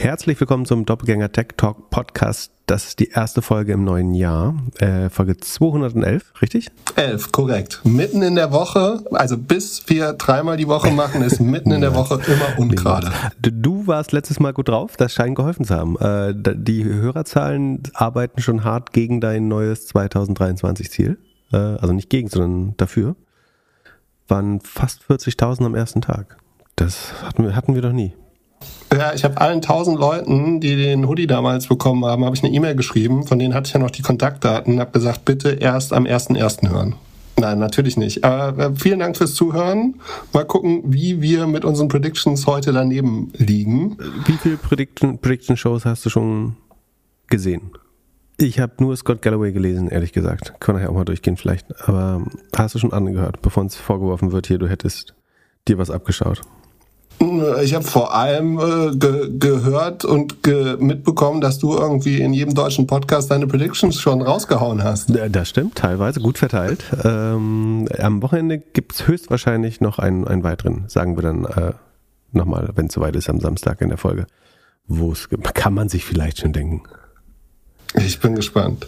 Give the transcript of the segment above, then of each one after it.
Herzlich willkommen zum Doppelgänger Tech Talk Podcast. Das ist die erste Folge im neuen Jahr, äh, Folge 211, richtig? 11, korrekt. Mitten in der Woche, also bis wir dreimal die Woche machen, ist mitten in der Woche immer ungerade. Du warst letztes Mal gut drauf, das scheint geholfen zu haben. Äh, die Hörerzahlen arbeiten schon hart gegen dein neues 2023 Ziel. Äh, also nicht gegen, sondern dafür. Waren fast 40.000 am ersten Tag. Das hatten wir, hatten wir doch nie. Ja, ich habe allen tausend Leuten, die den Hoodie damals bekommen haben, habe ich eine E-Mail geschrieben. Von denen hatte ich ja noch die Kontaktdaten. Habe gesagt, bitte erst am 1.1. hören. Nein, natürlich nicht. Aber äh, vielen Dank fürs Zuhören. Mal gucken, wie wir mit unseren Predictions heute daneben liegen. Wie viele Prediction, Prediction Shows hast du schon gesehen? Ich habe nur Scott Galloway gelesen, ehrlich gesagt. Kann nachher auch mal durchgehen vielleicht. Aber hast du schon angehört, bevor uns vorgeworfen wird, hier, du hättest dir was abgeschaut? Ich habe vor allem äh, ge gehört und ge mitbekommen, dass du irgendwie in jedem deutschen Podcast deine Predictions schon rausgehauen hast. Das stimmt, teilweise gut verteilt. Ähm, am Wochenende gibt's höchstwahrscheinlich noch einen, einen weiteren, sagen wir dann äh, nochmal, wenn es soweit ist, am Samstag in der Folge. Wo es kann man sich vielleicht schon denken. Ich bin gespannt.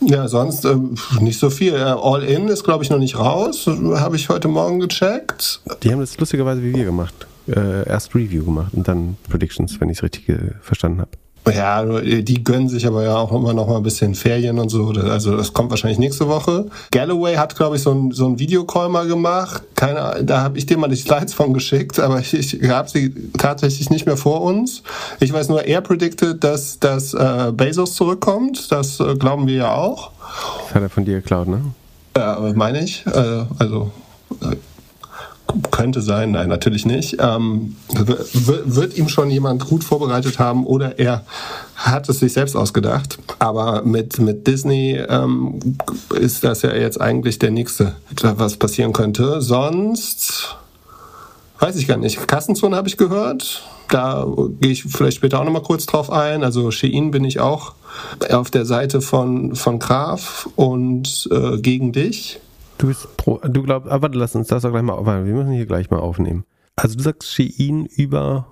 Ja, sonst äh, nicht so viel. All In ist, glaube ich, noch nicht raus. Habe ich heute Morgen gecheckt. Die haben das lustigerweise wie wir gemacht äh, erst Review gemacht und dann Predictions, wenn ich es richtig äh, verstanden habe. Ja, die gönnen sich aber ja auch immer noch mal ein bisschen Ferien und so. Also das kommt wahrscheinlich nächste Woche. Galloway hat, glaube ich, so ein, so ein Videocall mal gemacht. Keine, da habe ich dir mal die Slides von geschickt, aber ich, ich habe sie tatsächlich nicht mehr vor uns. Ich weiß nur, er predicted, dass, dass äh, Bezos zurückkommt. Das äh, glauben wir ja auch. Das hat er von dir geklaut, ne? Ja, meine ich. Äh, also äh, könnte sein, nein, natürlich nicht. Ähm, wird ihm schon jemand gut vorbereitet haben oder er hat es sich selbst ausgedacht. Aber mit, mit Disney ähm, ist das ja jetzt eigentlich der nächste, was passieren könnte. Sonst weiß ich gar nicht. Kassenzone habe ich gehört. Da gehe ich vielleicht später auch nochmal kurz drauf ein. Also Shein bin ich auch auf der Seite von, von Graf und äh, gegen dich. Du bist pro, du glaubst, aber lass uns das auch gleich mal, wir müssen hier gleich mal aufnehmen. Also du sagst Shein über,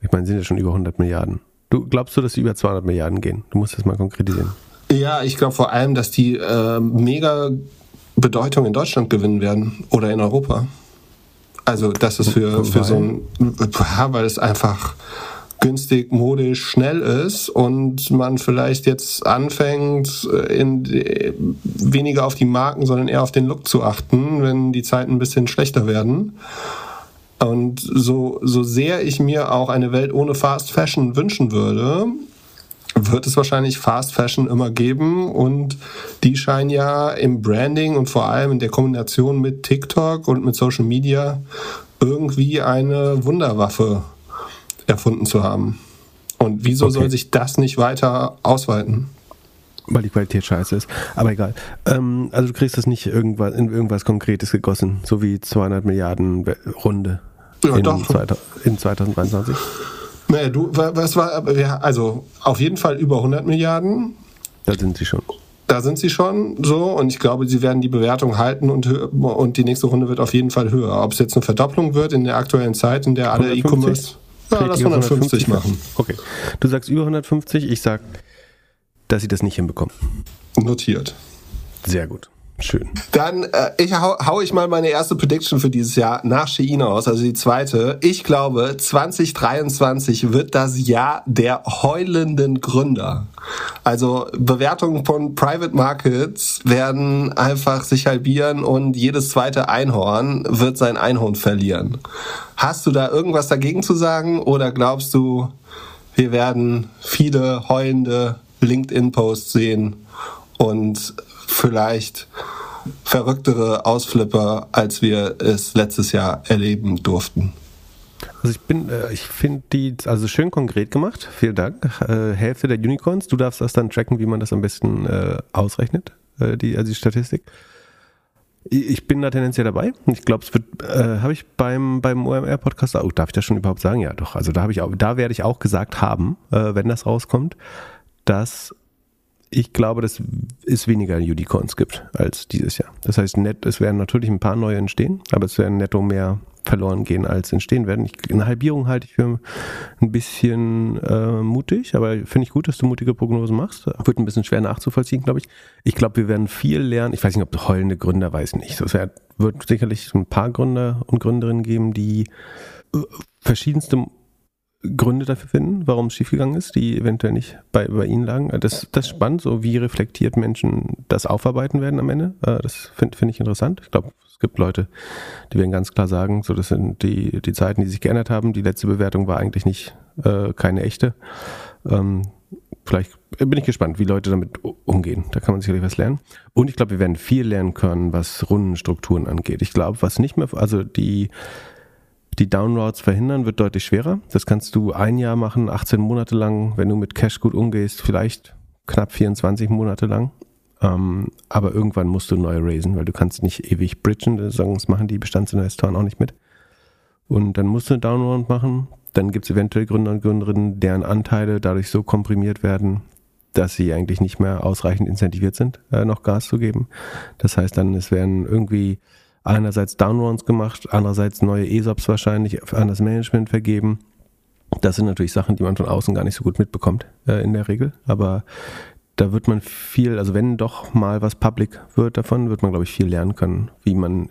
ich meine, sind ja schon über 100 Milliarden. Du glaubst du, dass sie über 200 Milliarden gehen? Du musst das mal konkretisieren. Ja, ich glaube vor allem, dass die äh, mega Bedeutung in Deutschland gewinnen werden oder in Europa. Also das ist für, für so ein, weil es einfach günstig, modisch, schnell ist und man vielleicht jetzt anfängt, äh, in, weniger auf die Marken, sondern eher auf den Look zu achten, wenn die Zeiten ein bisschen schlechter werden. Und so, so sehr ich mir auch eine Welt ohne Fast Fashion wünschen würde, wird es wahrscheinlich Fast Fashion immer geben und die scheinen ja im Branding und vor allem in der Kombination mit TikTok und mit Social Media irgendwie eine Wunderwaffe erfunden zu haben. Und wieso okay. soll sich das nicht weiter ausweiten? Weil die Qualität scheiße ist. Aber egal. Ähm, also du kriegst das nicht irgendwas, in irgendwas Konkretes gegossen, so wie 200 Milliarden Runde ja, in, doch. in 2023. Naja, du, was war, also auf jeden Fall über 100 Milliarden. Da sind sie schon. Da sind sie schon so und ich glaube, sie werden die Bewertung halten und, und die nächste Runde wird auf jeden Fall höher. Ob es jetzt eine Verdopplung wird in der aktuellen Zeit, in der alle E-Commerce. Ja, lass 150 machen. Okay. Du sagst über 150, ich sag, dass sie das nicht hinbekommen. Notiert. Sehr gut. Schön. Dann äh, ich hau, hau ich mal meine erste Prediction für dieses Jahr nach Shein aus, also die zweite. Ich glaube, 2023 wird das Jahr der heulenden Gründer. Also Bewertungen von Private Markets werden einfach sich halbieren und jedes zweite Einhorn wird sein Einhorn verlieren. Hast du da irgendwas dagegen zu sagen oder glaubst du, wir werden viele heulende LinkedIn-Posts sehen und vielleicht verrücktere Ausflipper, als wir es letztes Jahr erleben durften. Also ich bin, äh, ich finde die also schön konkret gemacht. Vielen Dank. Äh, Hälfte der Unicorns. Du darfst das dann tracken, wie man das am besten äh, ausrechnet, die, also die Statistik. Ich bin da tendenziell dabei. Ich glaube, es wird, äh, habe ich beim, beim OMR-Podcast, oh, darf ich das schon überhaupt sagen? Ja, doch. Also da habe ich auch, da werde ich auch gesagt haben, äh, wenn das rauskommt, dass ich glaube, dass es weniger Unicorns gibt als dieses Jahr. Das heißt, net, es werden natürlich ein paar neue entstehen, aber es werden netto mehr verloren gehen, als entstehen werden. Ich, eine Halbierung halte ich für ein bisschen äh, mutig, aber finde ich gut, dass du mutige Prognosen machst. Wird ein bisschen schwer nachzuvollziehen, glaube ich. Ich glaube, wir werden viel lernen. Ich weiß nicht, ob heulende Gründer, weiß nicht. Es wird sicherlich ein paar Gründer und Gründerinnen geben, die äh, verschiedenste Gründe dafür finden, warum es schiefgegangen ist, die eventuell nicht bei, bei Ihnen lagen. Das, das ist spannend, so wie reflektiert Menschen das aufarbeiten werden am Ende. Äh, das finde find ich interessant. Ich glaube, es gibt Leute, die werden ganz klar sagen, so das sind die, die Zeiten, die sich geändert haben. Die letzte Bewertung war eigentlich nicht äh, keine echte. Ähm, vielleicht bin ich gespannt, wie Leute damit umgehen. Da kann man sicherlich was lernen. Und ich glaube, wir werden viel lernen können, was Rundenstrukturen angeht. Ich glaube, was nicht mehr, also die die Downroads verhindern wird deutlich schwerer. Das kannst du ein Jahr machen, 18 Monate lang, wenn du mit Cash gut umgehst, vielleicht knapp 24 Monate lang. Ähm, aber irgendwann musst du neu raisen, weil du kannst nicht ewig bridgen, sonst machen die Bestandsinvestoren auch nicht mit. Und dann musst du eine Downround machen. Dann gibt es eventuell Gründer und Gründerinnen, deren Anteile dadurch so komprimiert werden, dass sie eigentlich nicht mehr ausreichend incentiviert sind, äh, noch Gas zu geben. Das heißt dann, es werden irgendwie einerseits Downrounds gemacht, andererseits neue ESOPs wahrscheinlich an das Management vergeben. Das sind natürlich Sachen, die man von außen gar nicht so gut mitbekommt äh, in der Regel. Aber da wird man viel, also wenn doch mal was public wird davon, wird man, glaube ich, viel lernen können, wie man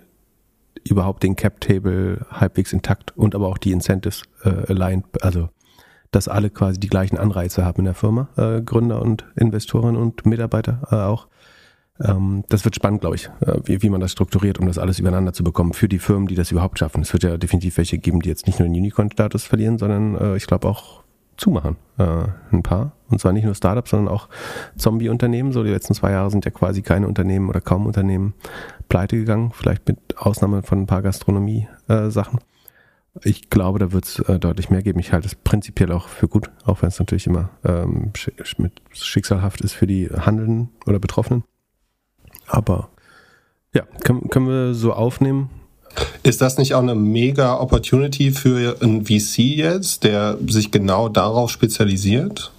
überhaupt den Cap-Table halbwegs intakt und aber auch die Incentives äh, aligned, also dass alle quasi die gleichen Anreize haben in der Firma, äh, Gründer und Investoren und Mitarbeiter äh, auch. Ähm, das wird spannend, glaube ich, äh, wie, wie man das strukturiert, um das alles übereinander zu bekommen für die Firmen, die das überhaupt schaffen. Es wird ja definitiv welche geben, die jetzt nicht nur den Unicorn-Status verlieren, sondern äh, ich glaube auch zumachen. Äh, ein paar. Und zwar nicht nur Startups, sondern auch Zombie-Unternehmen. So die letzten zwei Jahre sind ja quasi keine Unternehmen oder kaum Unternehmen pleite gegangen. Vielleicht mit Ausnahme von ein paar Gastronomie-Sachen. Äh, ich glaube, da wird es äh, deutlich mehr geben. Ich halte es prinzipiell auch für gut, auch wenn es natürlich immer ähm, mit schicksalhaft ist für die Handelnden oder Betroffenen. Aber ja, können, können wir so aufnehmen. Ist das nicht auch eine mega Opportunity für einen VC jetzt, der sich genau darauf spezialisiert?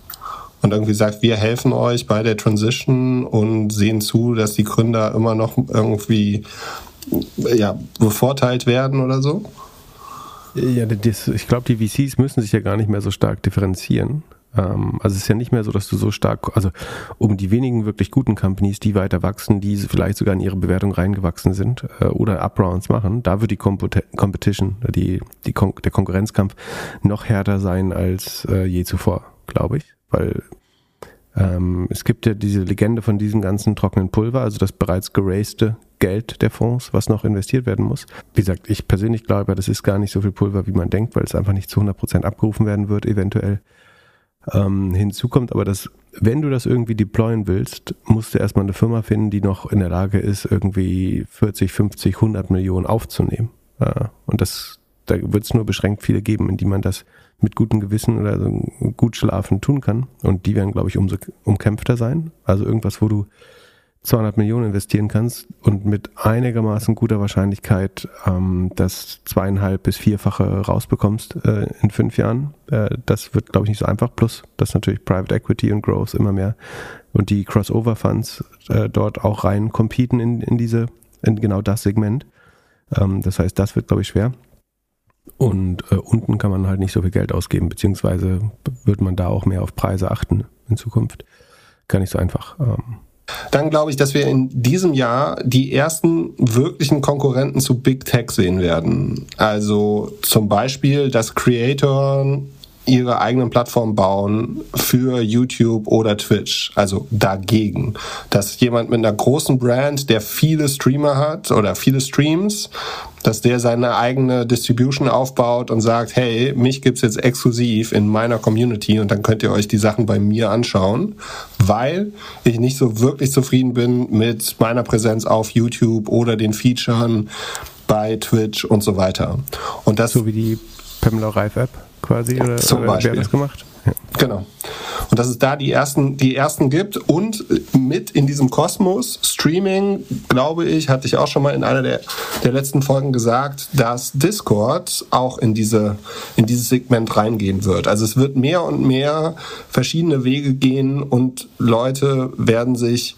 und irgendwie sagt, wir helfen euch bei der Transition und sehen zu, dass die Gründer immer noch irgendwie ja, bevorteilt werden oder so? Ja, das, ich glaube, die VCs müssen sich ja gar nicht mehr so stark differenzieren. Ähm, also es ist ja nicht mehr so, dass du so stark, also um die wenigen wirklich guten Companies, die weiter wachsen, die vielleicht sogar in ihre Bewertung reingewachsen sind äh, oder Uprounds machen, da wird die Competition, die, die Kon der Konkurrenzkampf noch härter sein als äh, je zuvor, glaube ich, weil ähm, es gibt ja diese Legende von diesem ganzen trockenen Pulver, also das bereits geraste Geld der Fonds, was noch investiert werden muss. Wie gesagt, ich persönlich glaube, das ist gar nicht so viel Pulver, wie man denkt, weil es einfach nicht zu 100 Prozent abgerufen werden wird, eventuell. Ähm, hinzu kommt aber, dass wenn du das irgendwie deployen willst, musst du erstmal eine Firma finden, die noch in der Lage ist, irgendwie 40, 50, 100 Millionen aufzunehmen. Äh, und das, da wird es nur beschränkt viele geben, in die man das mit gutem Gewissen oder gut schlafen tun kann. Und die werden, glaube ich, umso umkämpfter sein. Also irgendwas, wo du 200 Millionen investieren kannst und mit einigermaßen guter Wahrscheinlichkeit ähm, das zweieinhalb bis vierfache rausbekommst äh, in fünf Jahren. Äh, das wird, glaube ich, nicht so einfach. Plus, dass natürlich Private Equity und Growth immer mehr und die Crossover Funds äh, dort auch rein competen in, in diese, in genau das Segment. Ähm, das heißt, das wird, glaube ich, schwer. Und äh, unten kann man halt nicht so viel Geld ausgeben, beziehungsweise wird man da auch mehr auf Preise achten in Zukunft. Gar nicht so einfach. Ähm, dann glaube ich, dass wir in diesem Jahr die ersten wirklichen Konkurrenten zu Big Tech sehen werden. Also zum Beispiel, dass Creator ihre eigenen Plattformen bauen für YouTube oder Twitch, also dagegen. Dass jemand mit einer großen Brand, der viele Streamer hat oder viele Streams, dass der seine eigene Distribution aufbaut und sagt, hey, mich gibt's jetzt exklusiv in meiner Community und dann könnt ihr euch die Sachen bei mir anschauen, weil ich nicht so wirklich zufrieden bin mit meiner Präsenz auf YouTube oder den Featuren bei Twitch und so weiter. Und das so wie die Pamela Reif App quasi oder, Zum oder Beispiel. wer das gemacht? Ja. Genau. Und dass es da die ersten, die ersten gibt und mit in diesem Kosmos Streaming, glaube ich, hatte ich auch schon mal in einer der, der letzten Folgen gesagt, dass Discord auch in diese, in dieses Segment reingehen wird. Also es wird mehr und mehr verschiedene Wege gehen und Leute werden sich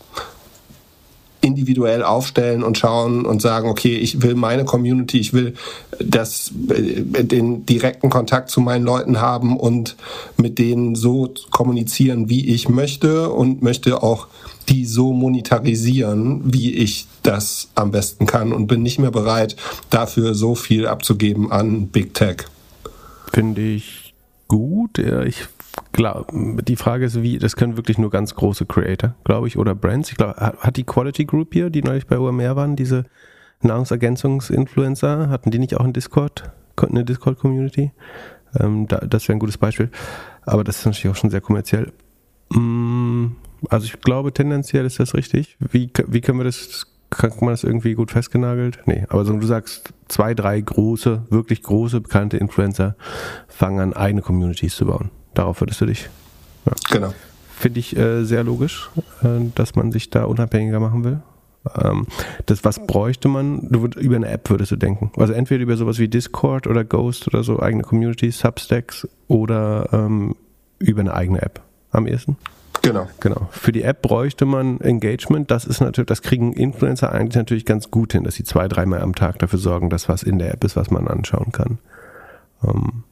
individuell aufstellen und schauen und sagen, okay, ich will meine Community, ich will das, äh, den direkten Kontakt zu meinen Leuten haben und mit denen so kommunizieren, wie ich möchte und möchte auch die so monetarisieren, wie ich das am besten kann und bin nicht mehr bereit, dafür so viel abzugeben an Big Tech. Finde ich gut. Ich klar, die Frage ist, wie, das können wirklich nur ganz große Creator, glaube ich, oder Brands. Ich glaube, hat die Quality Group hier, die neulich bei OMR waren, diese Nahrungsergänzungsinfluencer, hatten die nicht auch einen Discord, eine Discord-Community? Ähm, da, das wäre ein gutes Beispiel. Aber das ist natürlich auch schon sehr kommerziell. Mm, also ich glaube, tendenziell ist das richtig. Wie, wie können wir das, kann man das irgendwie gut festgenagelt? Nee, aber so, du sagst, zwei, drei große, wirklich große, bekannte Influencer fangen an, eigene Communities zu bauen. Darauf würdest du dich. Ja. Genau. Finde ich äh, sehr logisch, äh, dass man sich da unabhängiger machen will. Ähm, das, was bräuchte man? Du würd, über eine App würdest du denken. Also entweder über sowas wie Discord oder Ghost oder so, eigene Communities, Substacks oder ähm, über eine eigene App am ehesten. Genau. Genau. Für die App bräuchte man Engagement. Das ist natürlich, das kriegen Influencer eigentlich natürlich ganz gut hin, dass sie zwei, dreimal am Tag dafür sorgen, dass was in der App ist, was man anschauen kann. Ähm,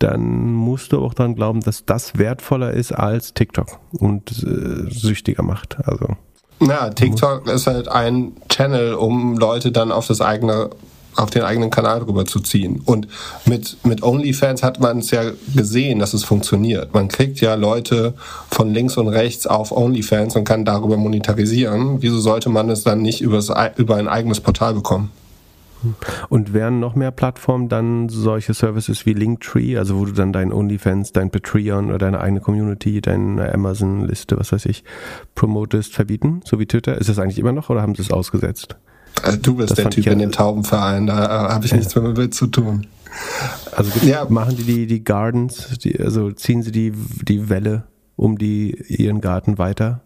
dann musst du auch daran glauben, dass das wertvoller ist als TikTok und äh, süchtiger macht. Also. Ja, TikTok ist halt ein Channel, um Leute dann auf das eigene auf den eigenen Kanal rüber zu ziehen. Und mit, mit OnlyFans hat man es ja gesehen, dass es funktioniert. Man kriegt ja Leute von links und rechts auf OnlyFans und kann darüber monetarisieren. Wieso sollte man es dann nicht übers, über ein eigenes Portal bekommen? Und wären noch mehr Plattformen dann solche Services wie Linktree, also wo du dann dein OnlyFans, dein Patreon oder deine eigene Community, deine Amazon-Liste, was weiß ich, promotest, verbieten, so wie Twitter? Ist das eigentlich immer noch oder haben sie es ausgesetzt? Also du bist das der Typ in dem Taubenverein, da habe ich ja. nichts mehr mit zu tun. Also ja. machen die, die die Gardens, die, also ziehen sie die, die Welle um die ihren Garten weiter?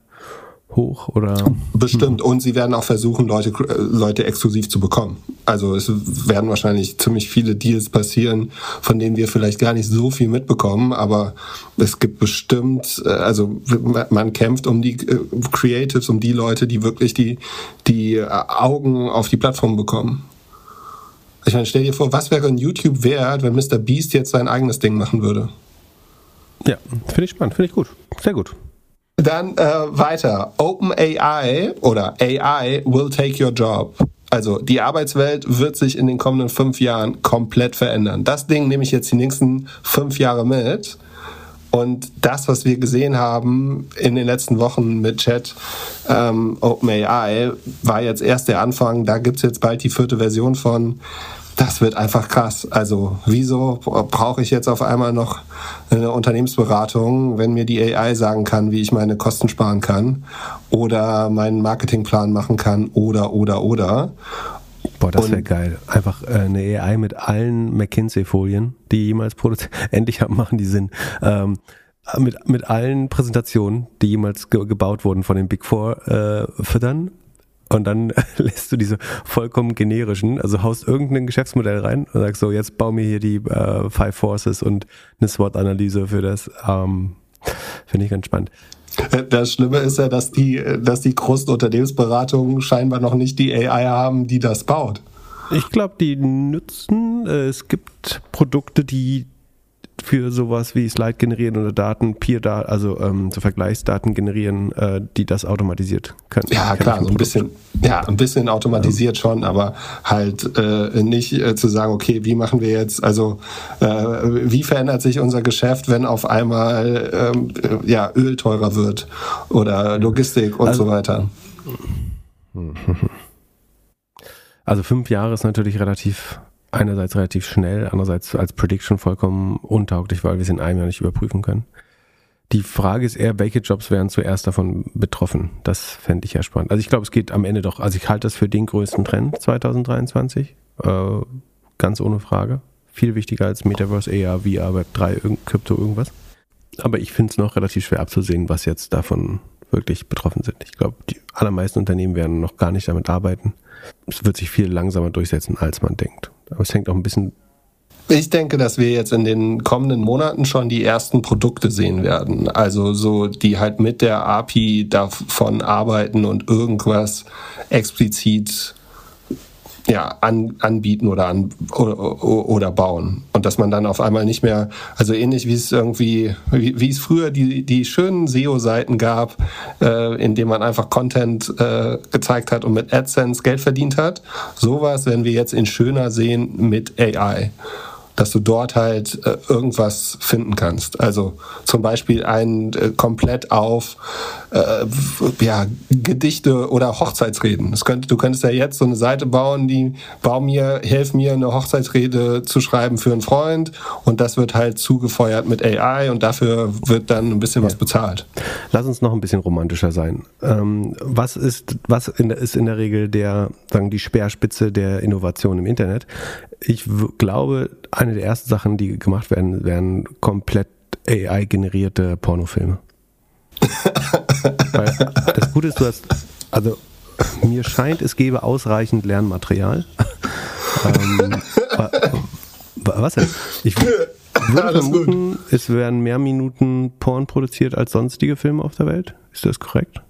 Hoch oder? Bestimmt. Und sie werden auch versuchen, Leute, Leute exklusiv zu bekommen. Also es werden wahrscheinlich ziemlich viele Deals passieren, von denen wir vielleicht gar nicht so viel mitbekommen, aber es gibt bestimmt, äh, also man kämpft um die äh, Creatives, um die Leute, die wirklich die, die äh, Augen auf die Plattform bekommen. Ich meine, stell dir vor, was wäre ein YouTube wert, wenn Mr. Beast jetzt sein eigenes Ding machen würde? Ja, finde ich spannend, finde ich gut. Sehr gut. Dann äh, weiter. OpenAI oder AI will take your job. Also die Arbeitswelt wird sich in den kommenden fünf Jahren komplett verändern. Das Ding nehme ich jetzt die nächsten fünf Jahre mit. Und das, was wir gesehen haben in den letzten Wochen mit Chat ähm, OpenAI, war jetzt erst der Anfang. Da gibt's jetzt bald die vierte Version von. Das wird einfach krass. Also wieso brauche ich jetzt auf einmal noch eine Unternehmensberatung, wenn mir die AI sagen kann, wie ich meine Kosten sparen kann oder meinen Marketingplan machen kann oder oder oder. Boah, das wäre geil. Einfach äh, eine AI mit allen McKinsey-Folien, die jemals produziert. Endlich machen die Sinn. Ähm, mit, mit allen Präsentationen, die jemals ge gebaut wurden von den Big Four, äh, füttern und dann lässt du diese vollkommen generischen, also haust irgendein Geschäftsmodell rein und sagst so, jetzt bau mir hier die äh, Five Forces und eine SWOT-Analyse für das. Ähm, Finde ich ganz spannend. Das Schlimme ist ja, dass die, dass die großen Unternehmensberatungen scheinbar noch nicht die AI haben, die das baut. Ich glaube, die nützen, äh, es gibt Produkte, die für sowas wie Slide generieren oder Daten, Peer Daten, also ähm, so Vergleichsdaten generieren, äh, die das automatisiert können. Ja, klar, so ein bisschen, ja, ein bisschen automatisiert ja. schon, aber halt äh, nicht äh, zu sagen, okay, wie machen wir jetzt, also äh, wie verändert sich unser Geschäft, wenn auf einmal ähm, ja, Öl teurer wird oder Logistik und also, so weiter. Also fünf Jahre ist natürlich relativ einerseits relativ schnell, andererseits als Prediction vollkommen untauglich, weil wir es in einem Jahr nicht überprüfen können. Die Frage ist eher, welche Jobs wären zuerst davon betroffen? Das fände ich ja spannend. Also ich glaube, es geht am Ende doch, also ich halte das für den größten Trend 2023, äh, ganz ohne Frage. Viel wichtiger als Metaverse, AR, VR, Web 3, Krypto, irgendwas. Aber ich finde es noch relativ schwer abzusehen, was jetzt davon wirklich betroffen sind. Ich glaube, die allermeisten Unternehmen werden noch gar nicht damit arbeiten. Es wird sich viel langsamer durchsetzen, als man denkt. Aber es hängt auch ein bisschen ich denke, dass wir jetzt in den kommenden Monaten schon die ersten Produkte sehen werden. Also so, die halt mit der API davon arbeiten und irgendwas explizit ja, an, anbieten oder, an, oder, oder bauen. Und dass man dann auf einmal nicht mehr, also ähnlich wie es irgendwie, wie, wie es früher die, die schönen SEO-Seiten gab, äh, in denen man einfach Content äh, gezeigt hat und mit AdSense Geld verdient hat, sowas werden wir jetzt in schöner sehen mit AI dass du dort halt äh, irgendwas finden kannst. Also zum Beispiel ein äh, komplett auf äh, ja, Gedichte oder Hochzeitsreden. Das könnt, du könntest ja jetzt so eine Seite bauen, die bau mir, hilf mir eine Hochzeitsrede zu schreiben für einen Freund und das wird halt zugefeuert mit AI und dafür wird dann ein bisschen ja. was bezahlt. Lass uns noch ein bisschen romantischer sein. Ähm, was ist, was in, ist in der Regel der, sagen die Speerspitze der Innovation im Internet? Ich glaube, eine der ersten Sachen, die gemacht werden, wären komplett AI-generierte Pornofilme. Weil das Gute ist, du hast, also mir scheint, es gäbe ausreichend Lernmaterial. ähm, was denn? Ich würde vermuten, es werden mehr Minuten Porn produziert als sonstige Filme auf der Welt. Ist das korrekt?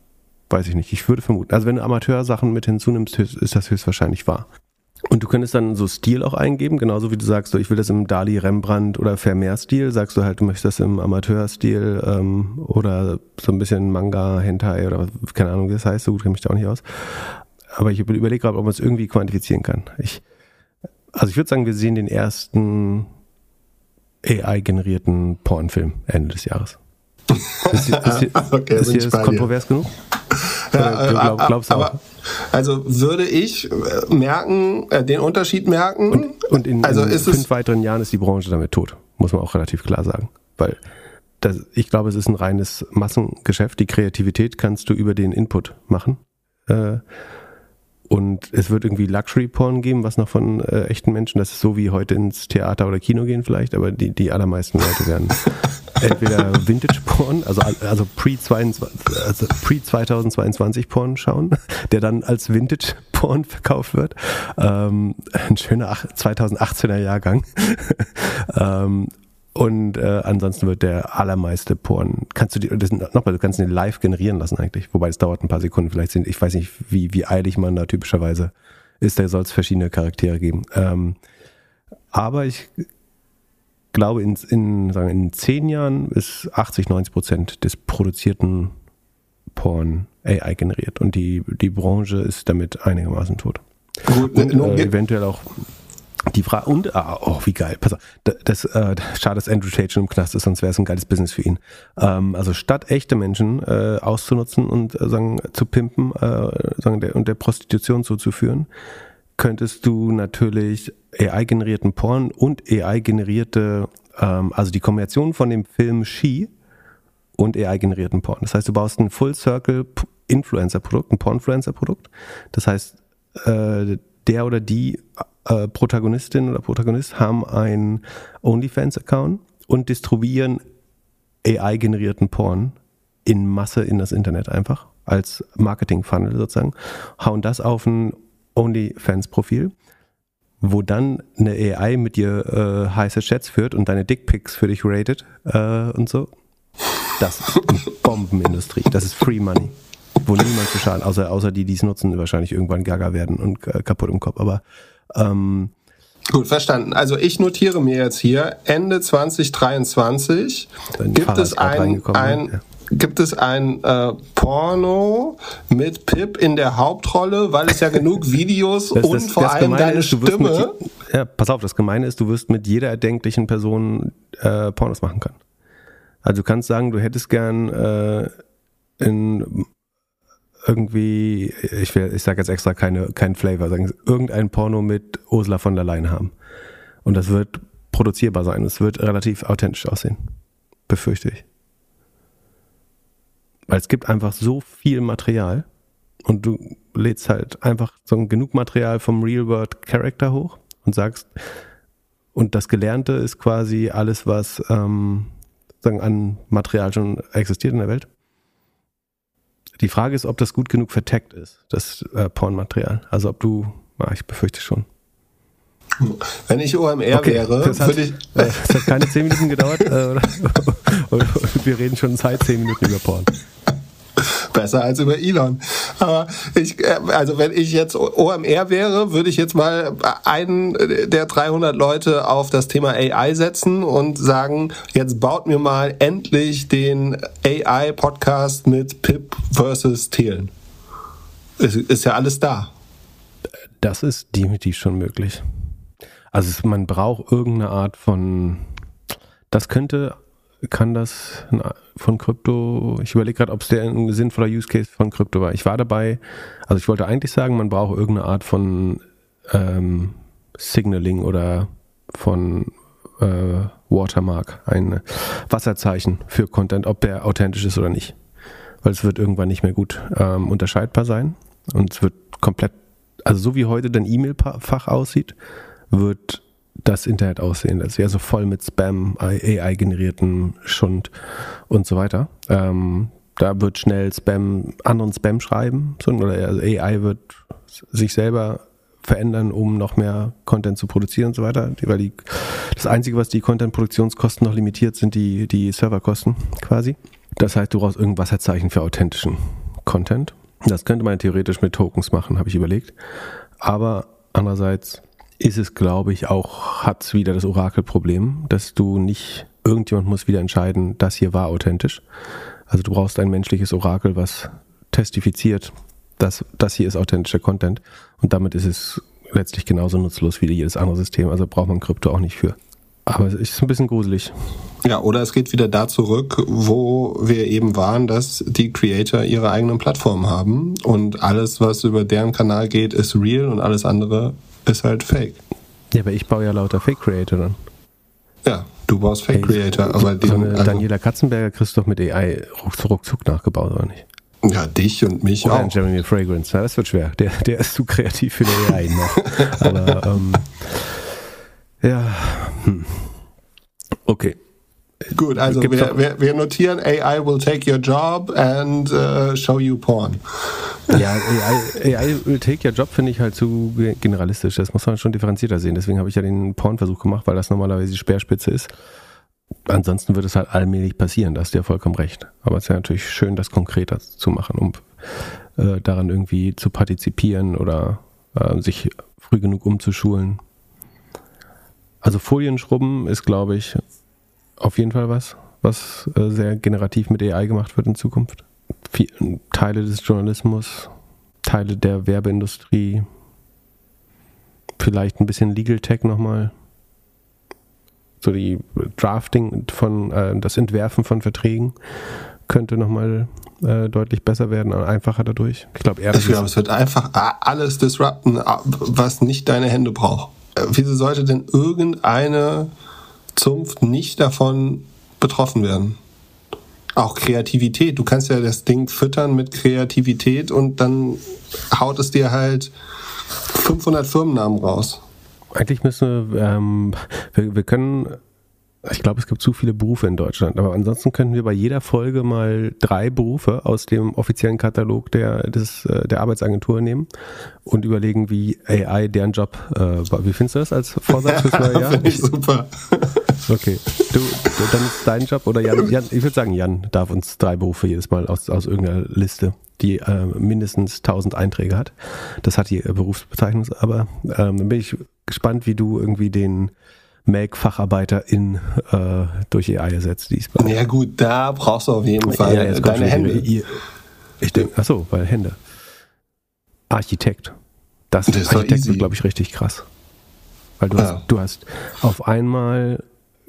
Weiß ich nicht. Ich würde vermuten. Also wenn du Amateursachen mit hinzunimmst, ist das höchstwahrscheinlich wahr. Und du könntest dann so Stil auch eingeben, genauso wie du sagst, so ich will das im Dali Rembrandt oder Vermeer-Stil, sagst du halt, du möchtest das im Amateurstil ähm, oder so ein bisschen Manga, Hentai oder keine Ahnung, wie das heißt, so gut kenne mich da auch nicht aus. Aber ich überlege gerade, ob man es irgendwie quantifizieren kann. Ich, also ich würde sagen, wir sehen den ersten AI-generierten Pornfilm Ende des Jahres. Ist, ist, ist, okay, ist hier das kontrovers genug? Ja, du glaub, glaubst aber, auch. Also würde ich äh, merken, äh, den Unterschied merken. Und, und in, also in fünf weiteren Jahren ist die Branche damit tot, muss man auch relativ klar sagen. Weil das, ich glaube, es ist ein reines Massengeschäft. Die Kreativität kannst du über den Input machen. Äh, und es wird irgendwie Luxury-Porn geben, was noch von äh, echten Menschen, das ist so wie heute ins Theater oder Kino gehen vielleicht, aber die, die allermeisten Leute werden entweder Vintage-Porn, also, also pre-2022 also pre Porn schauen, der dann als Vintage-Porn verkauft wird. Ähm, ein schöner 2018er Jahrgang. ähm, und äh, ansonsten wird der allermeiste Porn, kannst du die, das nochmal, du kannst den live generieren lassen eigentlich, wobei es dauert ein paar Sekunden, vielleicht sind, ich weiß nicht, wie, wie eilig man da typischerweise ist, da soll es verschiedene Charaktere geben. Ähm, aber ich glaube, in, in, sagen, in zehn Jahren ist 80, 90 Prozent des produzierten Porn AI generiert und die, die Branche ist damit einigermaßen tot. Gut, und äh, eventuell auch die Frage, und, ah, oh, wie geil, pass auf, das, äh, schade, dass Andrew Tate schon im Knast ist, sonst wäre es ein geiles Business für ihn. Ähm, also statt echte Menschen äh, auszunutzen und äh, sagen, zu pimpen äh, sagen, der, und der Prostitution zuzuführen, könntest du natürlich AI-generierten Porn und AI-generierte, ähm, also die Kombination von dem Film She und AI-generierten Porn. Das heißt, du baust ein Full-Circle-Influencer-Produkt, ein Pornfluencer-Produkt. Das heißt, äh, der oder die äh, Protagonistin oder Protagonist haben einen OnlyFans-Account und distribuieren AI-generierten Porn in Masse in das Internet einfach als Marketing-Funnel sozusagen, hauen das auf ein OnlyFans-Profil, wo dann eine AI mit dir äh, heiße Chats führt und deine Dickpics für dich rated äh, und so. Das ist eine Bombenindustrie. Das ist Free Money. Wo niemand zu schaden, außer, außer die, die es nutzen, wahrscheinlich irgendwann gaga werden und äh, kaputt im Kopf. Aber ähm, Gut, verstanden. Also ich notiere mir jetzt hier, Ende 2023 gibt es ein, ein, ja gibt es ein äh, Porno mit Pip in der Hauptrolle, weil es ja genug Videos das, und das, vor allem deine ist, Stimme. Mit, ja, pass auf, das Gemeine ist, du wirst mit jeder erdenklichen Person äh, Pornos machen können. Also du kannst sagen, du hättest gern äh, in irgendwie, ich, will, ich sage jetzt extra keine, kein Flavor, sagen irgendein Porno mit Ursula von der Leyen haben. Und das wird produzierbar sein. Es wird relativ authentisch aussehen. Befürchte ich. Weil es gibt einfach so viel Material und du lädst halt einfach so genug Material vom Real World Character hoch und sagst, und das Gelernte ist quasi alles, was ähm, sagen, an Material schon existiert in der Welt. Die Frage ist, ob das gut genug verteckt ist, das äh, Pornmaterial. Also ob du, na, ich befürchte schon. Wenn ich OMR okay, wäre, würde ich. Äh, es hat keine zehn Minuten gedauert. Äh, wir reden schon seit zehn Minuten über Porn. Besser als über Elon. Aber ich, äh, also wenn ich jetzt OMR wäre, würde ich jetzt mal einen der 300 Leute auf das Thema AI setzen und sagen, jetzt baut mir mal endlich den AI-Podcast mit Pip versus Thelen. Ist, ist ja alles da. Das ist definitiv schon möglich. Also man braucht irgendeine Art von, das könnte kann das von Krypto, ich überlege gerade, ob es der ein sinnvoller Use Case von Krypto war. Ich war dabei, also ich wollte eigentlich sagen, man braucht irgendeine Art von ähm, Signaling oder von äh, Watermark, ein Wasserzeichen für Content, ob der authentisch ist oder nicht. Weil es wird irgendwann nicht mehr gut ähm, unterscheidbar sein und es wird komplett, also so wie heute dein E-Mail-Fach aussieht, wird das Internet aussehen. Das wäre so voll mit Spam, AI-generierten Schund und so weiter. Ähm, da wird schnell Spam, anderen Spam schreiben, oder also AI wird sich selber verändern, um noch mehr Content zu produzieren und so weiter. Weil die, das Einzige, was die Content-Produktionskosten noch limitiert, sind die, die Serverkosten quasi. Das heißt, du brauchst irgendwas Zeichen für authentischen Content. Das könnte man theoretisch mit Tokens machen, habe ich überlegt. Aber andererseits ist es, glaube ich, auch, hat es wieder das Orakelproblem, dass du nicht, irgendjemand muss wieder entscheiden, das hier war authentisch. Also du brauchst ein menschliches Orakel, was testifiziert, dass das hier ist authentischer Content. Und damit ist es letztlich genauso nutzlos wie jedes andere System. Also braucht man Krypto auch nicht für. Aber es ist ein bisschen gruselig. Ja, oder es geht wieder da zurück, wo wir eben waren, dass die Creator ihre eigenen Plattformen haben und alles, was über deren Kanal geht, ist real und alles andere ist halt fake. Ja, aber ich baue ja lauter Fake-Creator dann. Ja, du baust Fake-Creator, hey, aber so also Daniela Katzenberger kriegst du doch mit AI ruckzuck nachgebaut, oder nicht? Ja, dich und mich Oder auch. Jeremy Fragrance. Ja, das wird schwer. Der, der ist zu kreativ für eine AI noch. aber, ähm, ja. Hm. Okay. Gut, also wir, wir, wir, notieren AI will take your job and uh, show you porn. Ja, AI, AI will take your job finde ich halt zu generalistisch. Das muss man schon differenzierter sehen. Deswegen habe ich ja den Pornversuch gemacht, weil das normalerweise die Speerspitze ist. Ansonsten wird es halt allmählich passieren, da hast du ja vollkommen recht. Aber es ist ja natürlich schön, das konkreter zu machen, um äh, daran irgendwie zu partizipieren oder äh, sich früh genug umzuschulen. Also Folienschrubben ist, glaube ich, auf jeden Fall was, was äh, sehr generativ mit AI gemacht wird in Zukunft. Viel, Teile des Journalismus, Teile der Werbeindustrie, vielleicht ein bisschen Legal Tech nochmal. So die Drafting von, äh, das Entwerfen von Verträgen könnte nochmal äh, deutlich besser werden, einfacher dadurch. Ich glaube, ich glaube, es wird einfach alles disrupten, was nicht deine Hände braucht. Äh, wieso sollte denn irgendeine Zunft nicht davon betroffen werden. Auch Kreativität. Du kannst ja das Ding füttern mit Kreativität und dann haut es dir halt 500 Firmennamen raus. Eigentlich müssen wir, ähm, wir, wir können ich glaube, es gibt zu viele Berufe in Deutschland. Aber ansonsten könnten wir bei jeder Folge mal drei Berufe aus dem offiziellen Katalog der, des, äh, der Arbeitsagentur nehmen und überlegen, wie AI deren Job äh. Wie findest du das als Vorsatz fürs neue Jahr? Finde ich super. Okay. Du, dann ist dein Job oder Jan, Jan ich würde sagen, Jan darf uns drei Berufe jedes Mal aus, aus irgendeiner Liste die äh, mindestens 1000 Einträge hat. Das hat die äh, Berufsbezeichnung, aber ähm, dann bin ich gespannt, wie du irgendwie den Make-Facharbeiter in äh, durch AI ersetzt diesmal. Ja gut, da brauchst du auf jeden Fall ja, deine Hände. Ihr, ich denke, achso, weil Hände. Architekt. Das, das Architekt wird, glaube ich, richtig krass. Weil du, ja. hast, du hast auf einmal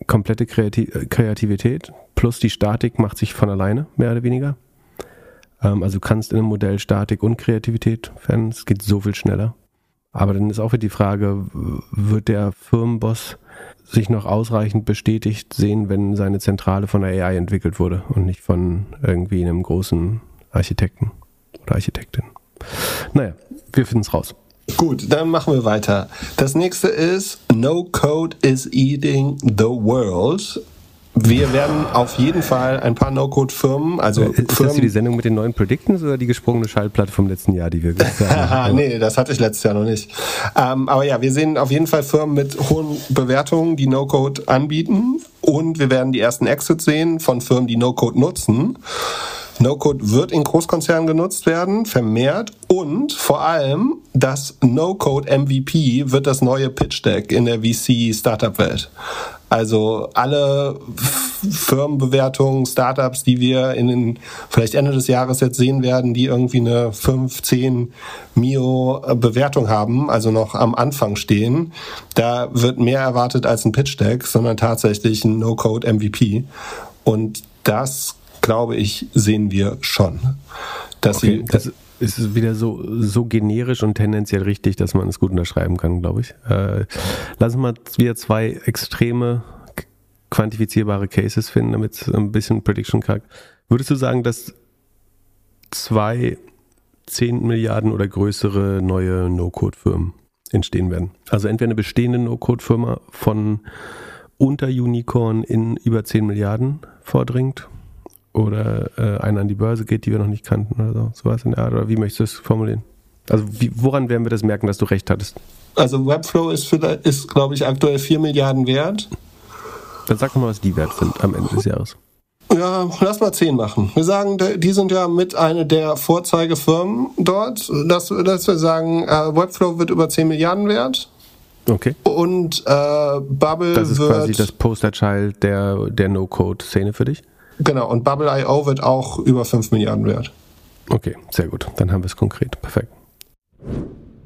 komplette Kreativität plus die Statik macht sich von alleine, mehr oder weniger. Ähm, also du kannst in einem Modell Statik und Kreativität fern, es geht so viel schneller. Aber dann ist auch wieder die Frage, wird der Firmenboss sich noch ausreichend bestätigt sehen, wenn seine Zentrale von der AI entwickelt wurde und nicht von irgendwie einem großen Architekten oder Architektin. Naja, wir finden es raus. Gut, dann machen wir weiter. Das nächste ist No Code is Eating the World. wir werden auf jeden Fall ein paar No-Code-Firmen, also ist Firmen, das die Sendung mit den neuen Predictions oder die gesprungene Schallplatte vom letzten Jahr, die wir gesagt haben? nee, das hatte ich letztes Jahr noch nicht. Ähm, aber ja, wir sehen auf jeden Fall Firmen mit hohen Bewertungen, die No-Code anbieten und wir werden die ersten Exits sehen von Firmen, die No-Code nutzen. No-Code wird in Großkonzernen genutzt werden, vermehrt und vor allem das No-Code MVP wird das neue Pitch Deck in der VC-Startup-Welt. Also alle Firmenbewertungen, Startups, die wir in den vielleicht Ende des Jahres jetzt sehen werden, die irgendwie eine 5, 10 Mio Bewertung haben, also noch am Anfang stehen, da wird mehr erwartet als ein Pitch Deck, sondern tatsächlich ein No-Code MVP. Und das glaube ich, sehen wir schon. Dass okay, sie, das ist wieder so, so generisch und tendenziell richtig, dass man es gut unterschreiben kann, glaube ich. Äh, lass uns mal wieder zwei extreme quantifizierbare Cases finden, damit es ein bisschen Prediction kann. Würdest du sagen, dass zwei 10 Milliarden oder größere neue No-Code-Firmen entstehen werden? Also entweder eine bestehende No-Code-Firma von unter Unicorn in über 10 Milliarden vordringt oder äh, einer an die Börse geht, die wir noch nicht kannten oder so. Sowas in der Art. Oder wie möchtest du es formulieren? Also wie, woran werden wir das merken, dass du recht hattest? Also Webflow ist, ist glaube ich, aktuell 4 Milliarden wert. Dann sag mal, was die wert sind am Ende des Jahres. Ja, lass mal 10 machen. Wir sagen, die sind ja mit einer der Vorzeigefirmen dort, dass, dass wir sagen, äh, Webflow wird über 10 Milliarden wert. Okay. Und äh, Bubble Das ist wird, quasi das Posterchild der, der No-Code-Szene für dich? Genau, und Bubble.io wird auch über 5 Milliarden wert. Okay, sehr gut. Dann haben wir es konkret. Perfekt.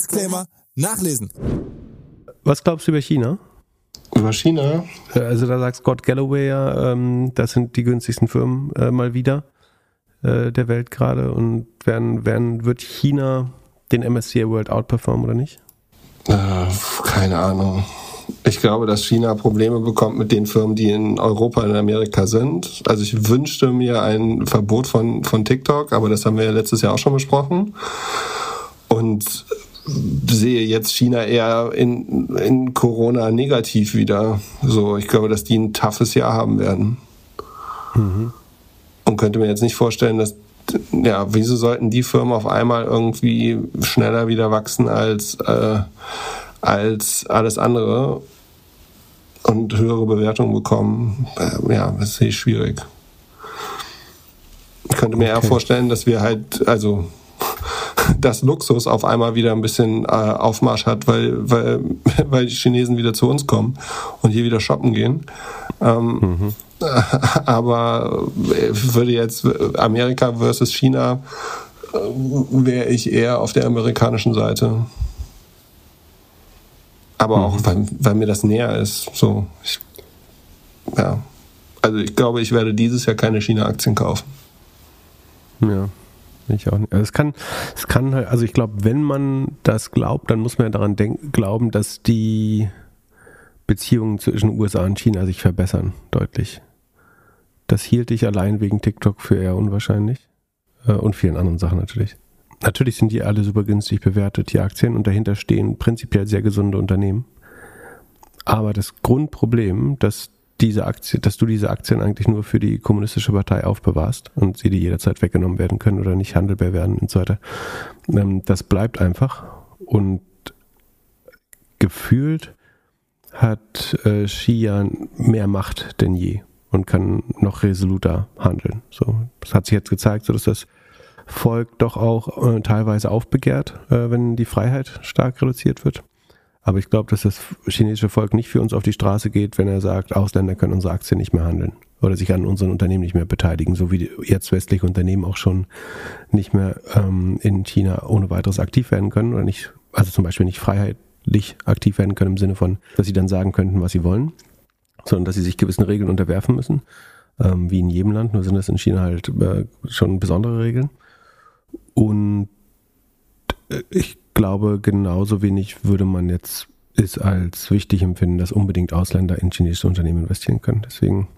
Disclaimer nachlesen. Was glaubst du über China? Über China? Äh, Also da sagt Scott Galloway ja, ähm, das sind die günstigsten Firmen äh, mal wieder äh, der Welt gerade. Und werden, werden, wird China den MSCI World outperformen oder nicht? Äh, keine Ahnung. Ich glaube, dass China Probleme bekommt mit den Firmen, die in Europa und Amerika sind. Also ich wünschte mir ein Verbot von, von TikTok, aber das haben wir ja letztes Jahr auch schon besprochen. Und sehe jetzt China eher in, in Corona negativ wieder. So, ich glaube, dass die ein toughes Jahr haben werden. Und könnte mir jetzt nicht vorstellen, dass ja, wieso sollten die Firmen auf einmal irgendwie schneller wieder wachsen als, äh, als alles andere und höhere Bewertungen bekommen? Äh, ja, das sehe ich schwierig. Ich könnte mir eher vorstellen, dass wir halt, also dass Luxus auf einmal wieder ein bisschen äh, Aufmarsch hat, weil, weil, weil die Chinesen wieder zu uns kommen und hier wieder shoppen gehen. Ähm, Aber äh, würde jetzt Amerika versus China, äh, wäre ich eher auf der amerikanischen Seite. Aber auch, weil, weil mir das näher ist. So, ich, ja. Also ich glaube, ich werde dieses Jahr keine China-Aktien kaufen. Ja, ich auch nicht. Also es kann, es kann halt, also ich glaube, wenn man das glaubt, dann muss man ja daran denken, glauben, dass die Beziehungen zwischen USA und China sich verbessern, deutlich. Das hielt ich allein wegen TikTok für eher unwahrscheinlich. Äh, und vielen anderen Sachen natürlich. Natürlich sind die alle super günstig bewertet, die Aktien, und dahinter stehen prinzipiell sehr gesunde Unternehmen. Aber das Grundproblem, dass diese Aktie, dass du diese Aktien eigentlich nur für die kommunistische Partei aufbewahrst und sie dir jederzeit weggenommen werden können oder nicht handelbar werden und so weiter, ähm, das bleibt einfach. Und gefühlt hat äh, Xi ja mehr Macht denn je und kann noch resoluter handeln. So, das hat sich jetzt gezeigt, so dass das Volk doch auch äh, teilweise aufbegehrt, äh, wenn die Freiheit stark reduziert wird. Aber ich glaube, dass das chinesische Volk nicht für uns auf die Straße geht, wenn er sagt, Ausländer können unsere Aktien nicht mehr handeln oder sich an unseren Unternehmen nicht mehr beteiligen, so wie jetzt westliche Unternehmen auch schon nicht mehr ähm, in China ohne weiteres aktiv werden können oder nicht, also zum Beispiel nicht freiheitlich aktiv werden können im Sinne von, dass sie dann sagen könnten, was sie wollen. sondern dass sie sich gewissen Regeln unterwerfen müssen, ähm, wie in jedem Land, nur sind das in China halt äh, schon besondere Regeln. Und äh, ich glaube, genauso wenig würde man jetzt es als wichtig empfinden, dass unbedingt Ausländer in chinesische Unternehmen investieren können. Deswegen,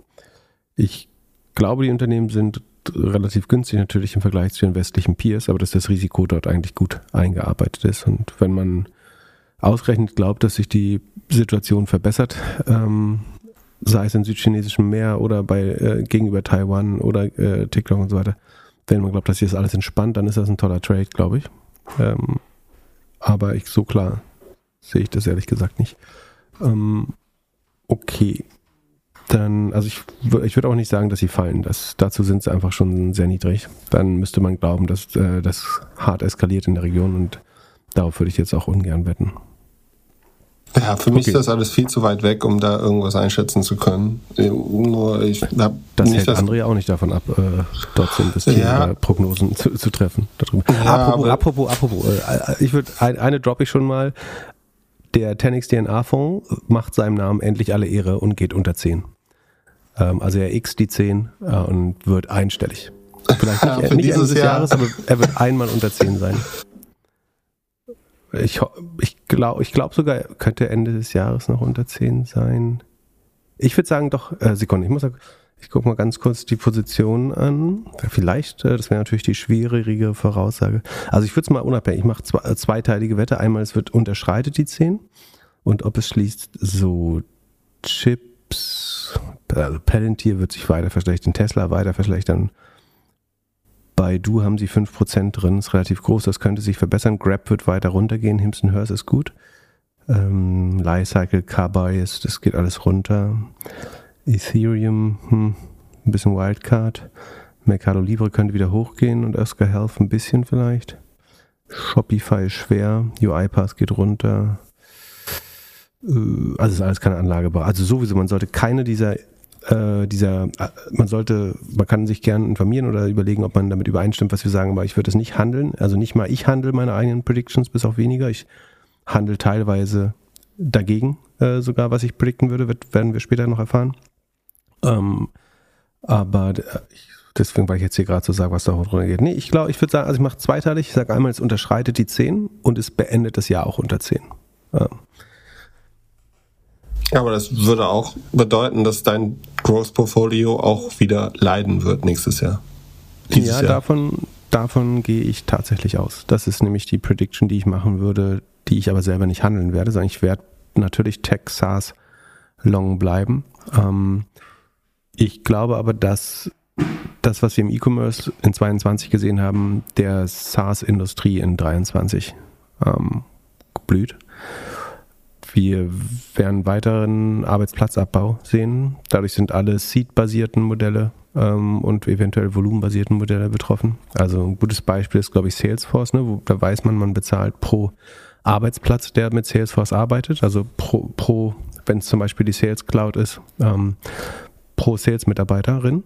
ich glaube, die Unternehmen sind relativ günstig natürlich im Vergleich zu den westlichen Peers, aber dass das Risiko dort eigentlich gut eingearbeitet ist. Und wenn man ausgerechnet glaubt, dass sich die Situation verbessert, ähm, sei es im südchinesischen Meer oder bei äh, gegenüber Taiwan oder äh, TikTok und so weiter, wenn man glaubt, dass sich das alles entspannt, dann ist das ein toller Trade, glaube ich. Ähm, aber ich so klar sehe ich das ehrlich gesagt nicht. Ähm, okay. Dann, also ich, ich würde auch nicht sagen, dass sie fallen. Das, dazu sind sie einfach schon sehr niedrig. Dann müsste man glauben, dass äh, das hart eskaliert in der Region und darauf würde ich jetzt auch ungern wetten. Ja, für mich okay. ist das alles viel zu weit weg, um da irgendwas einschätzen zu können. Nur ich hab das nicht hält das André auch nicht davon ab, äh, dort so ein bisschen ja. äh, Prognosen zu, zu treffen. Ja, apropos, apropos, apropos, äh, ich würde ein, eine droppe ich schon mal. Der Tenix DNA Fonds macht seinem Namen endlich alle Ehre und geht unter 10. Ähm, also er x die 10 äh, und wird einstellig. Vielleicht nicht, ja, nicht Ende des Jahr. Jahres, aber er wird einmal unter 10 sein. Ich, ich glaube ich glaub sogar, könnte Ende des Jahres noch unter 10 sein. Ich würde sagen, doch, äh, Sekunde, ich muss ich gucke mal ganz kurz die Position an. Vielleicht, äh, das wäre natürlich die schwierige Voraussage. Also ich würde es mal unabhängig, ich mache zwei, äh, zweiteilige Wette. Einmal, es wird unterschreitet die 10 und ob es schließt so Chips, also Palantir wird sich weiter verschlechtern, Tesla weiter verschlechtern, bei Du haben sie 5% drin, ist relativ groß, das könnte sich verbessern. Grab wird weiter runtergehen, Himson Hers ist gut. Ähm, Lifecycle, Carbias, das geht alles runter. Ethereum, hm, ein bisschen Wildcard. Mercado Libre könnte wieder hochgehen und Oscar Health ein bisschen vielleicht. Shopify ist schwer, UiPath geht runter. Äh, also ist alles keine Anlage. Also sowieso, man sollte keine dieser äh, dieser, äh, man sollte, man kann sich gern informieren oder überlegen, ob man damit übereinstimmt, was wir sagen, aber ich würde es nicht handeln. Also nicht mal ich handle meine eigenen Predictions, bis auf weniger. Ich handle teilweise dagegen äh, sogar, was ich predikten würde, wird, werden wir später noch erfahren. Ähm, aber äh, ich, deswegen, weil ich jetzt hier gerade so sage, was da drunter geht. Nee, ich glaube, ich würde sagen, also ich mache zweiteilig. Ich sage einmal, es unterschreitet die 10 und es beendet das Jahr auch unter 10. Ähm, ja, aber das würde auch bedeuten, dass dein Growth Portfolio auch wieder leiden wird nächstes Jahr. Dieses ja, Jahr. davon, davon gehe ich tatsächlich aus. Das ist nämlich die Prediction, die ich machen würde, die ich aber selber nicht handeln werde, sondern ich werde natürlich Tech SaaS long bleiben. Ähm, ich glaube aber, dass das, was wir im E-Commerce in 22 gesehen haben, der SaaS-Industrie in 23 ähm, blüht. Wir werden weiteren Arbeitsplatzabbau sehen. Dadurch sind alle Seed-basierten Modelle ähm, und eventuell volumenbasierten Modelle betroffen. Also ein gutes Beispiel ist, glaube ich, Salesforce. Ne? Wo, da weiß man, man bezahlt pro Arbeitsplatz, der mit Salesforce arbeitet. Also pro, pro wenn es zum Beispiel die Sales Cloud ist, ähm, pro Sales-Mitarbeiterin.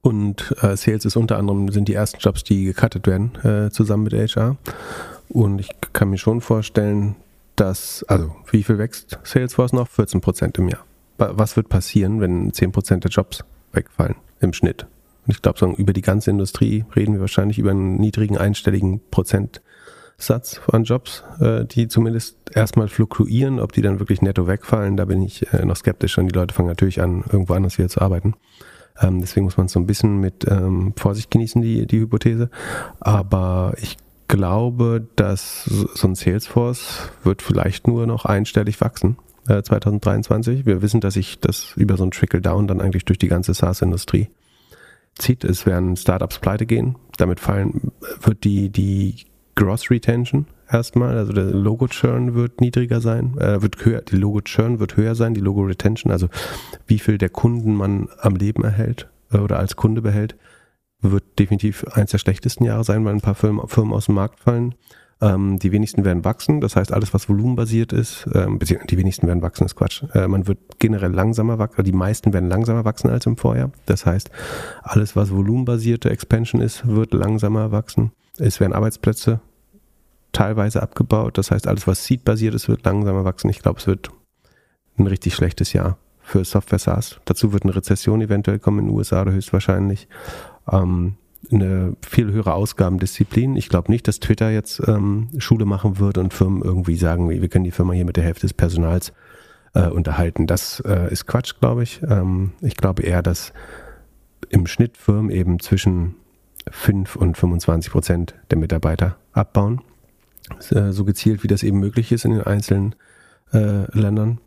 Und äh, Sales ist unter anderem, sind die ersten Jobs, die gecuttet werden, äh, zusammen mit HR. Und ich kann mir schon vorstellen, dass, also wie viel wächst Salesforce noch? 14 Prozent im Jahr. Was wird passieren, wenn 10 Prozent der Jobs wegfallen im Schnitt? Und ich glaube, so über die ganze Industrie reden wir wahrscheinlich über einen niedrigen einstelligen Prozentsatz an Jobs, äh, die zumindest erstmal fluktuieren. Ob die dann wirklich netto wegfallen, da bin ich äh, noch skeptisch und die Leute fangen natürlich an, irgendwo anders wieder zu arbeiten. Ähm, deswegen muss man es so ein bisschen mit ähm, Vorsicht genießen, die, die Hypothese. Aber ich glaube, dass so ein Salesforce wird vielleicht nur noch einstellig wachsen. 2023. Äh, Wir wissen, dass sich das über so ein Trickle-Down dann eigentlich durch die ganze SaaS-Industrie zieht. Es werden Startups pleite gehen. Damit fallen, wird die, die Gross Retention erstmal, also der Logo-Churn wird niedriger sein, äh, wird höher, die Logo-Churn wird höher sein, die Logo-Retention, also wie viel der Kunden man am Leben erhält äh, oder als Kunde behält, wird definitiv eins der schlechtesten Jahre sein, weil ein paar Firmen, Firmen aus dem Markt fallen. Ähm, die wenigsten werden wachsen, das heißt alles, was volumenbasiert ist, ähm, die wenigsten werden wachsen, ist Quatsch. Äh, man wird generell langsamer wachsen, die meisten werden langsamer wachsen als im Vorjahr. Das heißt, alles, was volumenbasierte Expansion ist, wird langsamer wachsen. Es werden Arbeitsplätze teilweise abgebaut, das heißt, alles, was Seed-basiert ist, wird langsamer wachsen. Ich glaube, es wird ein richtig schlechtes Jahr für Software SaaS. Dazu wird eine Rezession eventuell kommen in den USA oder höchstwahrscheinlich. Ähm, eine viel höhere Ausgabendisziplin. Ich glaube nicht, dass Twitter jetzt ähm, Schule machen wird und Firmen irgendwie sagen, wir können die Firma hier mit der Hälfte des Personals äh, unterhalten. Das äh, ist Quatsch, glaube ich. Ähm, ich glaube eher, dass im Schnitt Firmen eben zwischen 5 und 25 Prozent der Mitarbeiter abbauen. Äh, so gezielt, wie das eben möglich ist in den einzelnen äh, Ländern.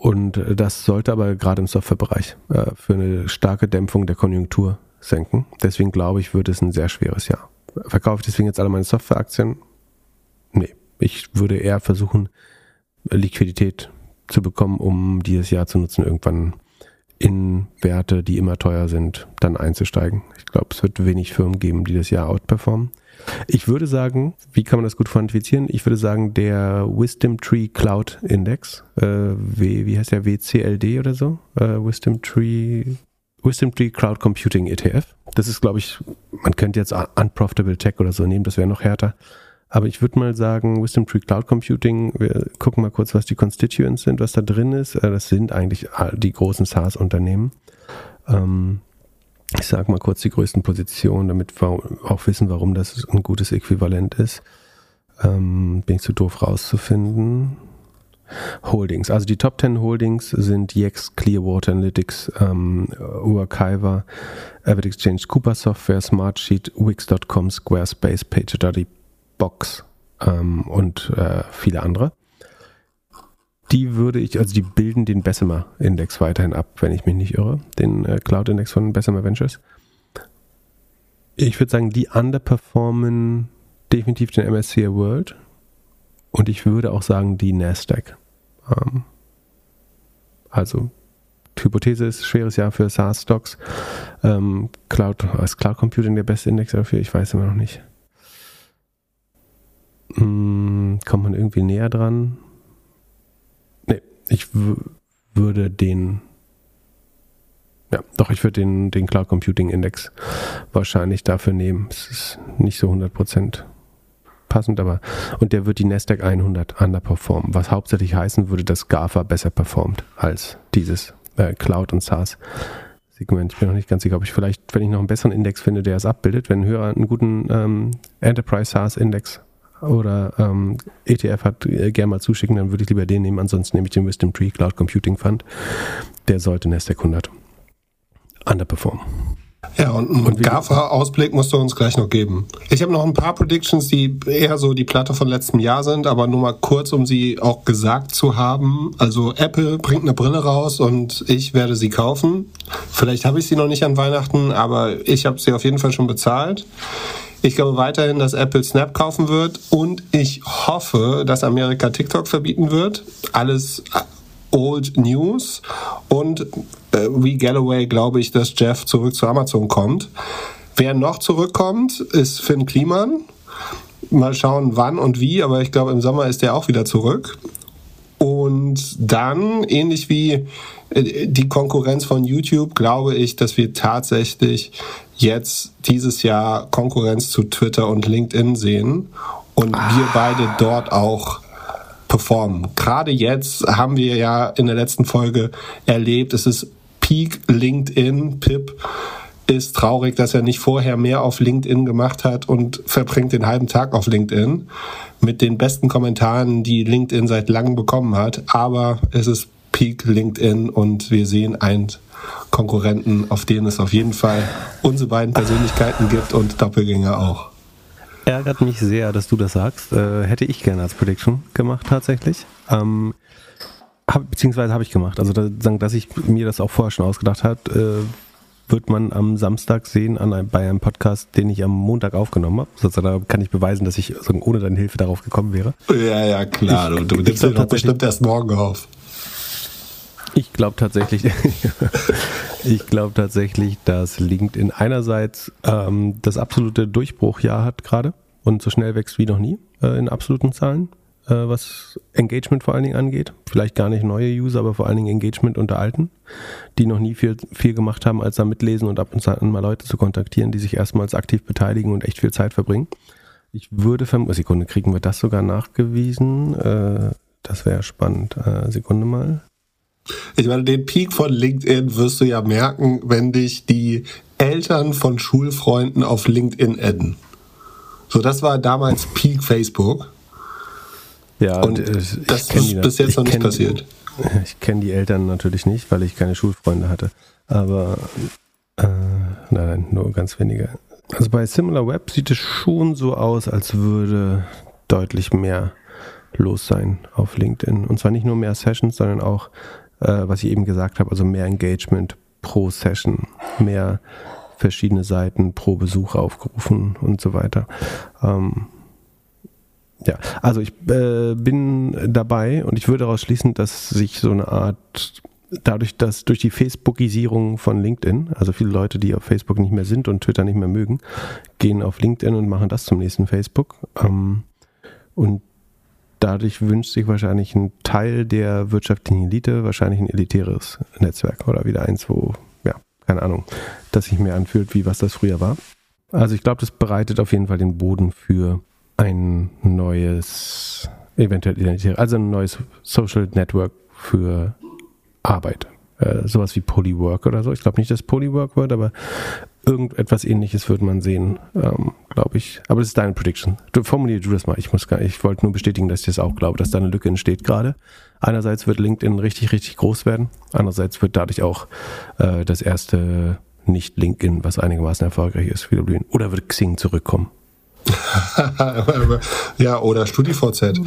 Und äh, das sollte aber gerade im Softwarebereich äh, für eine starke Dämpfung der Konjunktur senken. Deswegen glaube ich, wird es ein sehr schweres Jahr. Verkaufe ich deswegen jetzt alle meine Softwareaktien? Nee. Ich würde eher versuchen, Liquidität zu bekommen, um dieses Jahr zu nutzen, irgendwann in Werte, die immer teuer sind, dann einzusteigen. Ich glaube, es wird wenig Firmen geben, die das Jahr outperformen. Ich würde sagen, wie kann man das gut quantifizieren? Ich würde sagen, der Wisdom Tree Cloud Index, äh, wie heißt der, WCLD oder so? Äh, Wisdom Tree Wisdom Tree Cloud Computing ETF. Das ist, glaube ich, man könnte jetzt Unprofitable Tech oder so nehmen, das wäre noch härter. Aber ich würde mal sagen, Wisdom Tree Cloud Computing, wir gucken mal kurz, was die Constituents sind, was da drin ist. Äh, das sind eigentlich die großen SaaS-Unternehmen. Ähm, ich sage mal kurz die größten Positionen, damit wir auch wissen, warum das ein gutes Äquivalent ist. Ähm, bin ich zu doof rauszufinden. Holdings. Also die Top 10 Holdings sind Yext, Clearwater Analytics, ähm, Urkiva, Avid Exchange, Cooper Software, Smartsheet, Wix.com, Squarespace, PagerDuty, Box ähm, und äh, viele andere. Die würde ich, also die bilden den Bessemer-Index weiterhin ab, wenn ich mich nicht irre, den äh, Cloud-Index von Bessemer Ventures. Ich würde sagen, die underperformen definitiv den MSCI World und ich würde auch sagen, die Nasdaq. Ähm, also, Hypothese ist, schweres Jahr für SaaS-Stocks. Ähm, Cloud, ist Cloud Computing der beste Index dafür? Ich weiß immer noch nicht. Hm, kommt man irgendwie näher dran? Ich würde den ja, doch, ich würde den, den Cloud Computing Index wahrscheinlich dafür nehmen. Es ist nicht so 100 Prozent passend, aber und der wird die Nasdaq 100 underperformen, was hauptsächlich heißen würde, dass GAFA besser performt als dieses äh, Cloud und SaaS. Segment. Ich bin noch nicht ganz sicher, ob ich vielleicht, wenn ich noch einen besseren Index finde, der es abbildet, wenn ein Hörer einen guten ähm, Enterprise SaaS Index oder ähm, ETF hat, äh, gerne mal zuschicken, dann würde ich lieber den nehmen. Ansonsten nehme ich den Wisdom Tree Cloud Computing Fund. Der sollte Nasdaq 100 underperformen. Ja, und einen GAFA-Ausblick musst du uns gleich noch geben. Ich habe noch ein paar Predictions, die eher so die Platte von letztem Jahr sind, aber nur mal kurz, um sie auch gesagt zu haben. Also Apple bringt eine Brille raus und ich werde sie kaufen. Vielleicht habe ich sie noch nicht an Weihnachten, aber ich habe sie auf jeden Fall schon bezahlt. Ich glaube weiterhin, dass Apple Snap kaufen wird und ich hoffe, dass Amerika TikTok verbieten wird. Alles Old News und äh, wie Galloway glaube ich, dass Jeff zurück zu Amazon kommt. Wer noch zurückkommt, ist Finn Kliman. Mal schauen, wann und wie, aber ich glaube, im Sommer ist er auch wieder zurück. Und dann, ähnlich wie äh, die Konkurrenz von YouTube, glaube ich, dass wir tatsächlich jetzt dieses Jahr Konkurrenz zu Twitter und LinkedIn sehen und ah. wir beide dort auch performen. Gerade jetzt haben wir ja in der letzten Folge erlebt, es ist Peak LinkedIn, Pip ist traurig, dass er nicht vorher mehr auf LinkedIn gemacht hat und verbringt den halben Tag auf LinkedIn mit den besten Kommentaren, die LinkedIn seit langem bekommen hat. Aber es ist Peak LinkedIn und wir sehen einen Konkurrenten, auf den es auf jeden Fall unsere beiden Persönlichkeiten gibt und Doppelgänger auch ärgert mich sehr, dass du das sagst. Äh, hätte ich gerne als Prediction gemacht tatsächlich. Ähm, hab, beziehungsweise habe ich gemacht. Also da, dass ich mir das auch vorher schon ausgedacht habe, äh, wird man am Samstag sehen an einem, bei einem Podcast, den ich am Montag aufgenommen habe. Sozusagen, da kann ich beweisen, dass ich ohne deine Hilfe darauf gekommen wäre. Ja, ja, klar. Ich, du, du nimmst doch bestimmt erst morgen auf. Ich glaube tatsächlich, ich glaube tatsächlich, dass LinkedIn einerseits ähm, das absolute Durchbruchjahr hat gerade und so schnell wächst wie noch nie äh, in absoluten Zahlen, äh, was Engagement vor allen Dingen angeht. Vielleicht gar nicht neue User, aber vor allen Dingen Engagement unter Alten, die noch nie viel, viel gemacht haben, als da mitlesen und ab und zu mal Leute zu kontaktieren, die sich erstmals aktiv beteiligen und echt viel Zeit verbringen. Ich würde vermuten, Sekunde, kriegen wir das sogar nachgewiesen? Äh, das wäre spannend. Äh, Sekunde mal. Ich meine, den Peak von LinkedIn wirst du ja merken, wenn dich die Eltern von Schulfreunden auf LinkedIn adden. So, das war damals Peak Facebook. Ja, und äh, das ist bis jetzt noch nicht passiert. Ich kenne die Eltern natürlich nicht, weil ich keine Schulfreunde hatte. Aber äh, nein, nur ganz wenige. Also bei SimilarWeb sieht es schon so aus, als würde deutlich mehr los sein auf LinkedIn. Und zwar nicht nur mehr Sessions, sondern auch, äh, was ich eben gesagt habe, also mehr Engagement pro Session, mehr verschiedene Seiten pro Besuch aufgerufen und so weiter. Ähm, ja, also ich äh, bin dabei und ich würde daraus schließen, dass sich so eine Art dadurch, dass durch die Facebookisierung von LinkedIn, also viele Leute, die auf Facebook nicht mehr sind und Twitter nicht mehr mögen, gehen auf LinkedIn und machen das zum nächsten Facebook. Ähm, und dadurch wünscht sich wahrscheinlich ein Teil der wirtschaftlichen Elite wahrscheinlich ein elitäres Netzwerk oder wieder eins, wo, ja, keine Ahnung, das sich mehr anfühlt, wie was das früher war. Also ich glaube, das bereitet auf jeden Fall den Boden für ein neues, eventuell identitäres, also ein neues Social Network für Arbeit. Äh, sowas wie Polywork oder so. Ich glaube nicht, dass Polywork wird, aber irgendetwas ähnliches wird man sehen, ähm, glaube ich. Aber das ist deine Prediction. Du formulier du das mal. Ich muss gar, ich wollte nur bestätigen, dass ich das auch glaube, dass da eine Lücke entsteht gerade. Einerseits wird LinkedIn richtig, richtig groß werden. Andererseits wird dadurch auch äh, das erste nicht LinkedIn, was einigermaßen erfolgreich ist, wieder blühen. Oder wird Xing zurückkommen? ja, oder StudiVZ.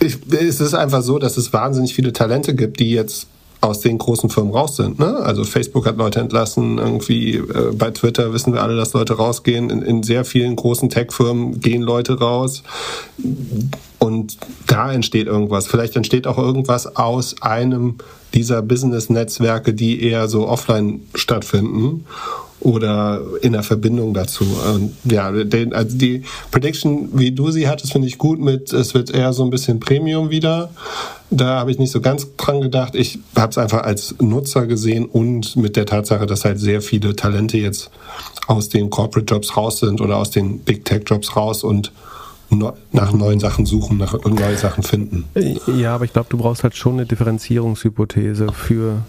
ich, es ist einfach so, dass es wahnsinnig viele Talente gibt, die jetzt aus den großen Firmen raus sind. Ne? Also Facebook hat Leute entlassen, irgendwie äh, bei Twitter wissen wir alle, dass Leute rausgehen. In, in sehr vielen großen Tech-Firmen gehen Leute raus. Und da entsteht irgendwas. Vielleicht entsteht auch irgendwas aus einem dieser Business-Netzwerke, die eher so offline stattfinden oder in der Verbindung dazu. Und ja, den, also die Prediction, wie du sie hattest, finde ich gut mit, es wird eher so ein bisschen Premium wieder. Da habe ich nicht so ganz dran gedacht. Ich habe es einfach als Nutzer gesehen und mit der Tatsache, dass halt sehr viele Talente jetzt aus den Corporate Jobs raus sind oder aus den Big Tech Jobs raus und nach neuen Sachen suchen, nach neuen Sachen finden. Ja, aber ich glaube, du brauchst halt schon eine Differenzierungshypothese für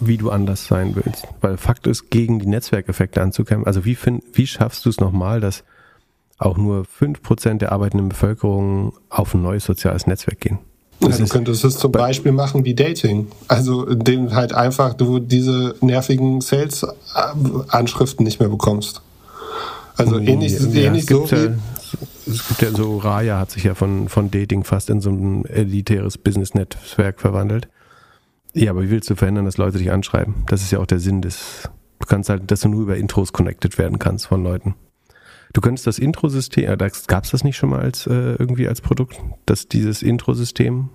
wie du anders sein willst. Weil Fakt ist, gegen die Netzwerkeffekte anzukämpfen. Also wie, find, wie schaffst du es nochmal, dass auch nur 5% der arbeitenden Bevölkerung auf ein neues soziales Netzwerk gehen? Ja, du könntest es zum Beispiel machen wie Dating. Also indem halt einfach du diese nervigen Sales-Anschriften nicht mehr bekommst. Also ähnlich, ja, ähnlich so ja, es gibt ja so, Raya hat sich ja von, von Dating fast in so ein elitäres Business-Netzwerk verwandelt. Ja, aber wie willst du verhindern, dass Leute dich anschreiben? Das ist ja auch der Sinn des. Du kannst halt, dass du nur über Intros connected werden kannst von Leuten. Du könntest das Intro-System, äh, gab es das nicht schon mal als äh, irgendwie als Produkt, dass dieses Intro-System,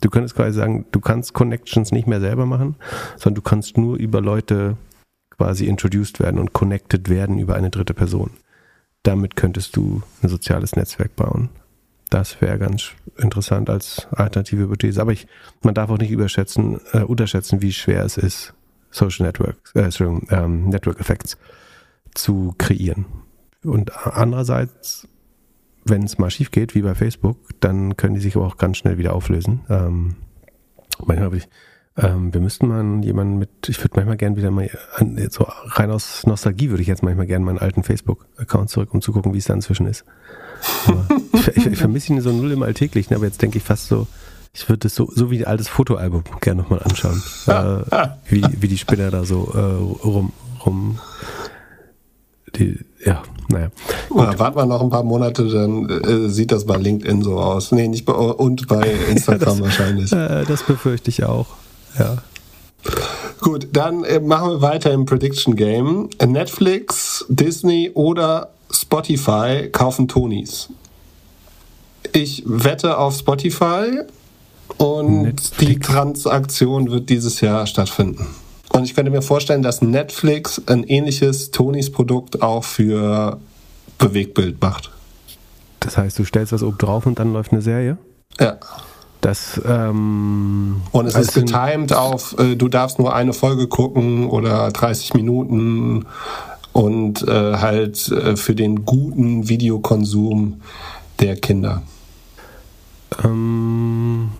du könntest quasi sagen, du kannst Connections nicht mehr selber machen, sondern du kannst nur über Leute quasi introduced werden und connected werden über eine dritte Person. Damit könntest du ein soziales Netzwerk bauen. Das wäre ganz interessant als alternative Hypothese. Aber ich, man darf auch nicht überschätzen, äh, unterschätzen, wie schwer es ist, Social Networks, äh, ähm, Network Effects zu kreieren. Und andererseits, wenn es mal schief geht, wie bei Facebook, dann können die sich aber auch ganz schnell wieder auflösen. Ähm, manchmal habe ich, ähm, wir müssten mal jemanden mit, ich würde manchmal gerne wieder mal, so rein aus Nostalgie würde ich jetzt manchmal gerne meinen alten Facebook-Account zurück, um zu gucken, wie es da inzwischen ist ich, ich, ich vermisse ihn so null im Alltäglichen, aber jetzt denke ich fast so, ich würde das so, so wie ein altes Fotoalbum gerne nochmal anschauen. äh, wie, wie die Spinner da so äh, rum, rum die, ja, naja. Ja, warten wir noch ein paar Monate, dann äh, sieht das bei LinkedIn so aus. Nee, nicht bei, und bei Instagram das, wahrscheinlich. Äh, das befürchte ich auch, ja. Gut, dann äh, machen wir weiter im Prediction Game. Netflix, Disney oder Spotify kaufen Tonys. Ich wette auf Spotify und Netflix. die Transaktion wird dieses Jahr stattfinden. Und ich könnte mir vorstellen, dass Netflix ein ähnliches Tonys-Produkt auch für Bewegtbild macht. Das heißt, du stellst das oben drauf und dann läuft eine Serie? Ja. Das, ähm, und es ist getimed auf, äh, du darfst nur eine Folge gucken oder 30 Minuten und äh, halt äh, für den guten Videokonsum der Kinder. Ähm,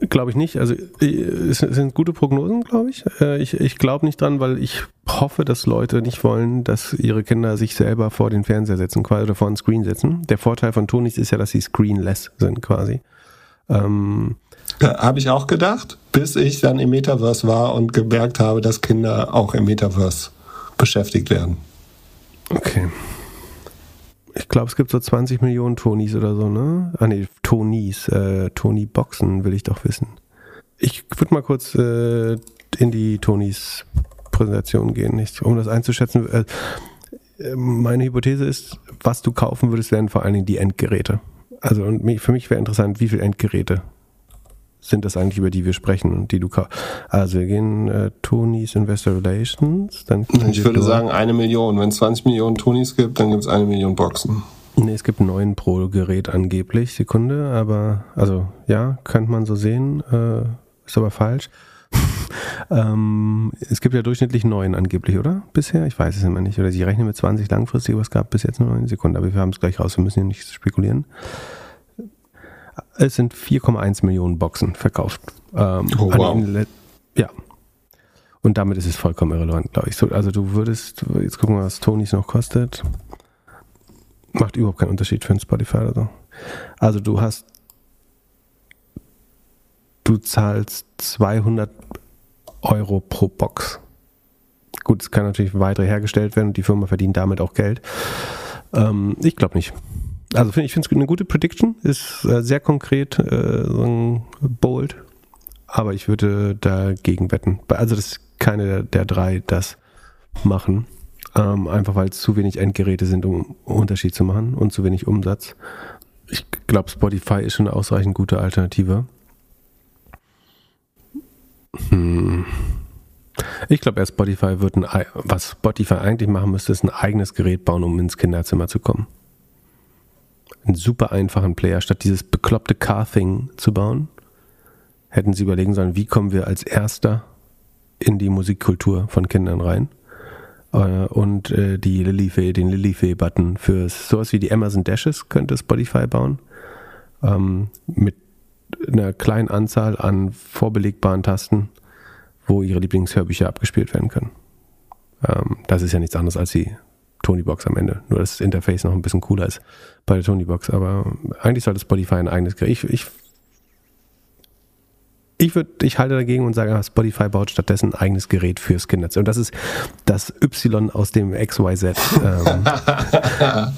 Glaube ich nicht. Also es sind gute Prognosen, glaube ich. Ich, ich glaube nicht dran, weil ich hoffe, dass Leute nicht wollen, dass ihre Kinder sich selber vor den Fernseher setzen quasi oder vor den Screen setzen. Der Vorteil von Tonis ist ja, dass sie screenless sind quasi. Ähm, habe ich auch gedacht, bis ich dann im Metaverse war und gemerkt habe, dass Kinder auch im Metaverse beschäftigt werden. Okay. Ich glaube, es gibt so 20 Millionen Tonys oder so, ne? Ah nee, Tonys, äh, Tony-Boxen will ich doch wissen. Ich würde mal kurz äh, in die Tonys Präsentation gehen, nicht? um das einzuschätzen. Äh, meine Hypothese ist, was du kaufen würdest, wären vor allen Dingen die Endgeräte. Also und für mich wäre interessant, wie viele Endgeräte sind das eigentlich, über die wir sprechen und die du kaufst. Also wir gehen äh, Tonys Investor Relations. Dann ich würde sagen eine Million. Wenn es 20 Millionen Tonys gibt, dann gibt es eine Million Boxen. Nee, es gibt neun pro Gerät angeblich, Sekunde, aber also ja, könnte man so sehen, äh, ist aber falsch. ähm, es gibt ja durchschnittlich neun angeblich, oder? Bisher? Ich weiß es immer nicht. Oder sie rechnen mit 20 langfristig, aber es gab bis jetzt nur eine Sekunde. Aber wir haben es gleich raus, wir müssen hier nicht spekulieren. Es sind 4,1 Millionen Boxen verkauft. Ähm, oh, wow. ja. Und damit ist es vollkommen irrelevant, glaube ich. So, also du würdest, jetzt gucken wir, was Tonys noch kostet. Macht überhaupt keinen Unterschied für ein Spotify oder so. Also du hast, du zahlst 200 Euro pro Box. Gut, es kann natürlich weitere hergestellt werden und die Firma verdient damit auch Geld. Ähm, ich glaube nicht. Also find, ich finde es eine gute Prediction, ist äh, sehr konkret, äh, so bold, aber ich würde dagegen wetten. Also das ist keine der, der drei das machen, ähm, einfach weil es zu wenig Endgeräte sind, um Unterschied zu machen und zu wenig Umsatz. Ich glaube, Spotify ist schon eine ausreichend gute Alternative. Hm. Ich glaube, Spotify wird ein, was Spotify eigentlich machen müsste, ist ein eigenes Gerät bauen, um ins Kinderzimmer zu kommen einen super einfachen Player, statt dieses bekloppte Car-Thing zu bauen, hätten sie überlegen sollen, wie kommen wir als erster in die Musikkultur von Kindern rein. Äh, und äh, die Lilifee, den Lilifee-Button für sowas wie die Amazon Dashes könnte Spotify bauen. Ähm, mit einer kleinen Anzahl an vorbelegbaren Tasten, wo ihre Lieblingshörbücher abgespielt werden können. Ähm, das ist ja nichts anderes als die Tony-Box am Ende. Nur dass das Interface noch ein bisschen cooler ist bei der Tony-Box. Aber eigentlich sollte Spotify ein eigenes Gerät. Ich, ich, ich, würd, ich halte dagegen und sage, Spotify baut stattdessen ein eigenes Gerät fürs Kinderzimmer. Und das ist das Y aus dem XYZ. Ähm,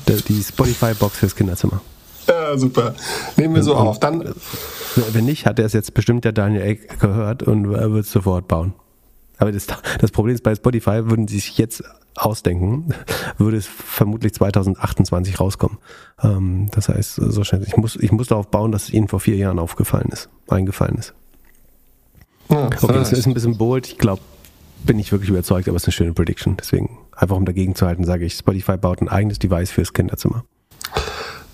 die Spotify-Box fürs Kinderzimmer. Ja, super. Nehmen wir so und, auf. Dann wenn nicht, hat er es jetzt bestimmt der Daniel Eck gehört und wird es sofort bauen. Aber das, das Problem ist, bei Spotify würden sie sich jetzt ausdenken, würde es vermutlich 2028 rauskommen. Ähm, das heißt, so schnell, ich muss, ich muss darauf bauen, dass es ihnen vor vier Jahren aufgefallen ist, eingefallen ist. Ja, okay, das ist ein bisschen bold. Ich glaube, bin ich wirklich überzeugt, aber es ist eine schöne Prediction. Deswegen, einfach um dagegen zu halten, sage ich, Spotify baut ein eigenes Device fürs Kinderzimmer.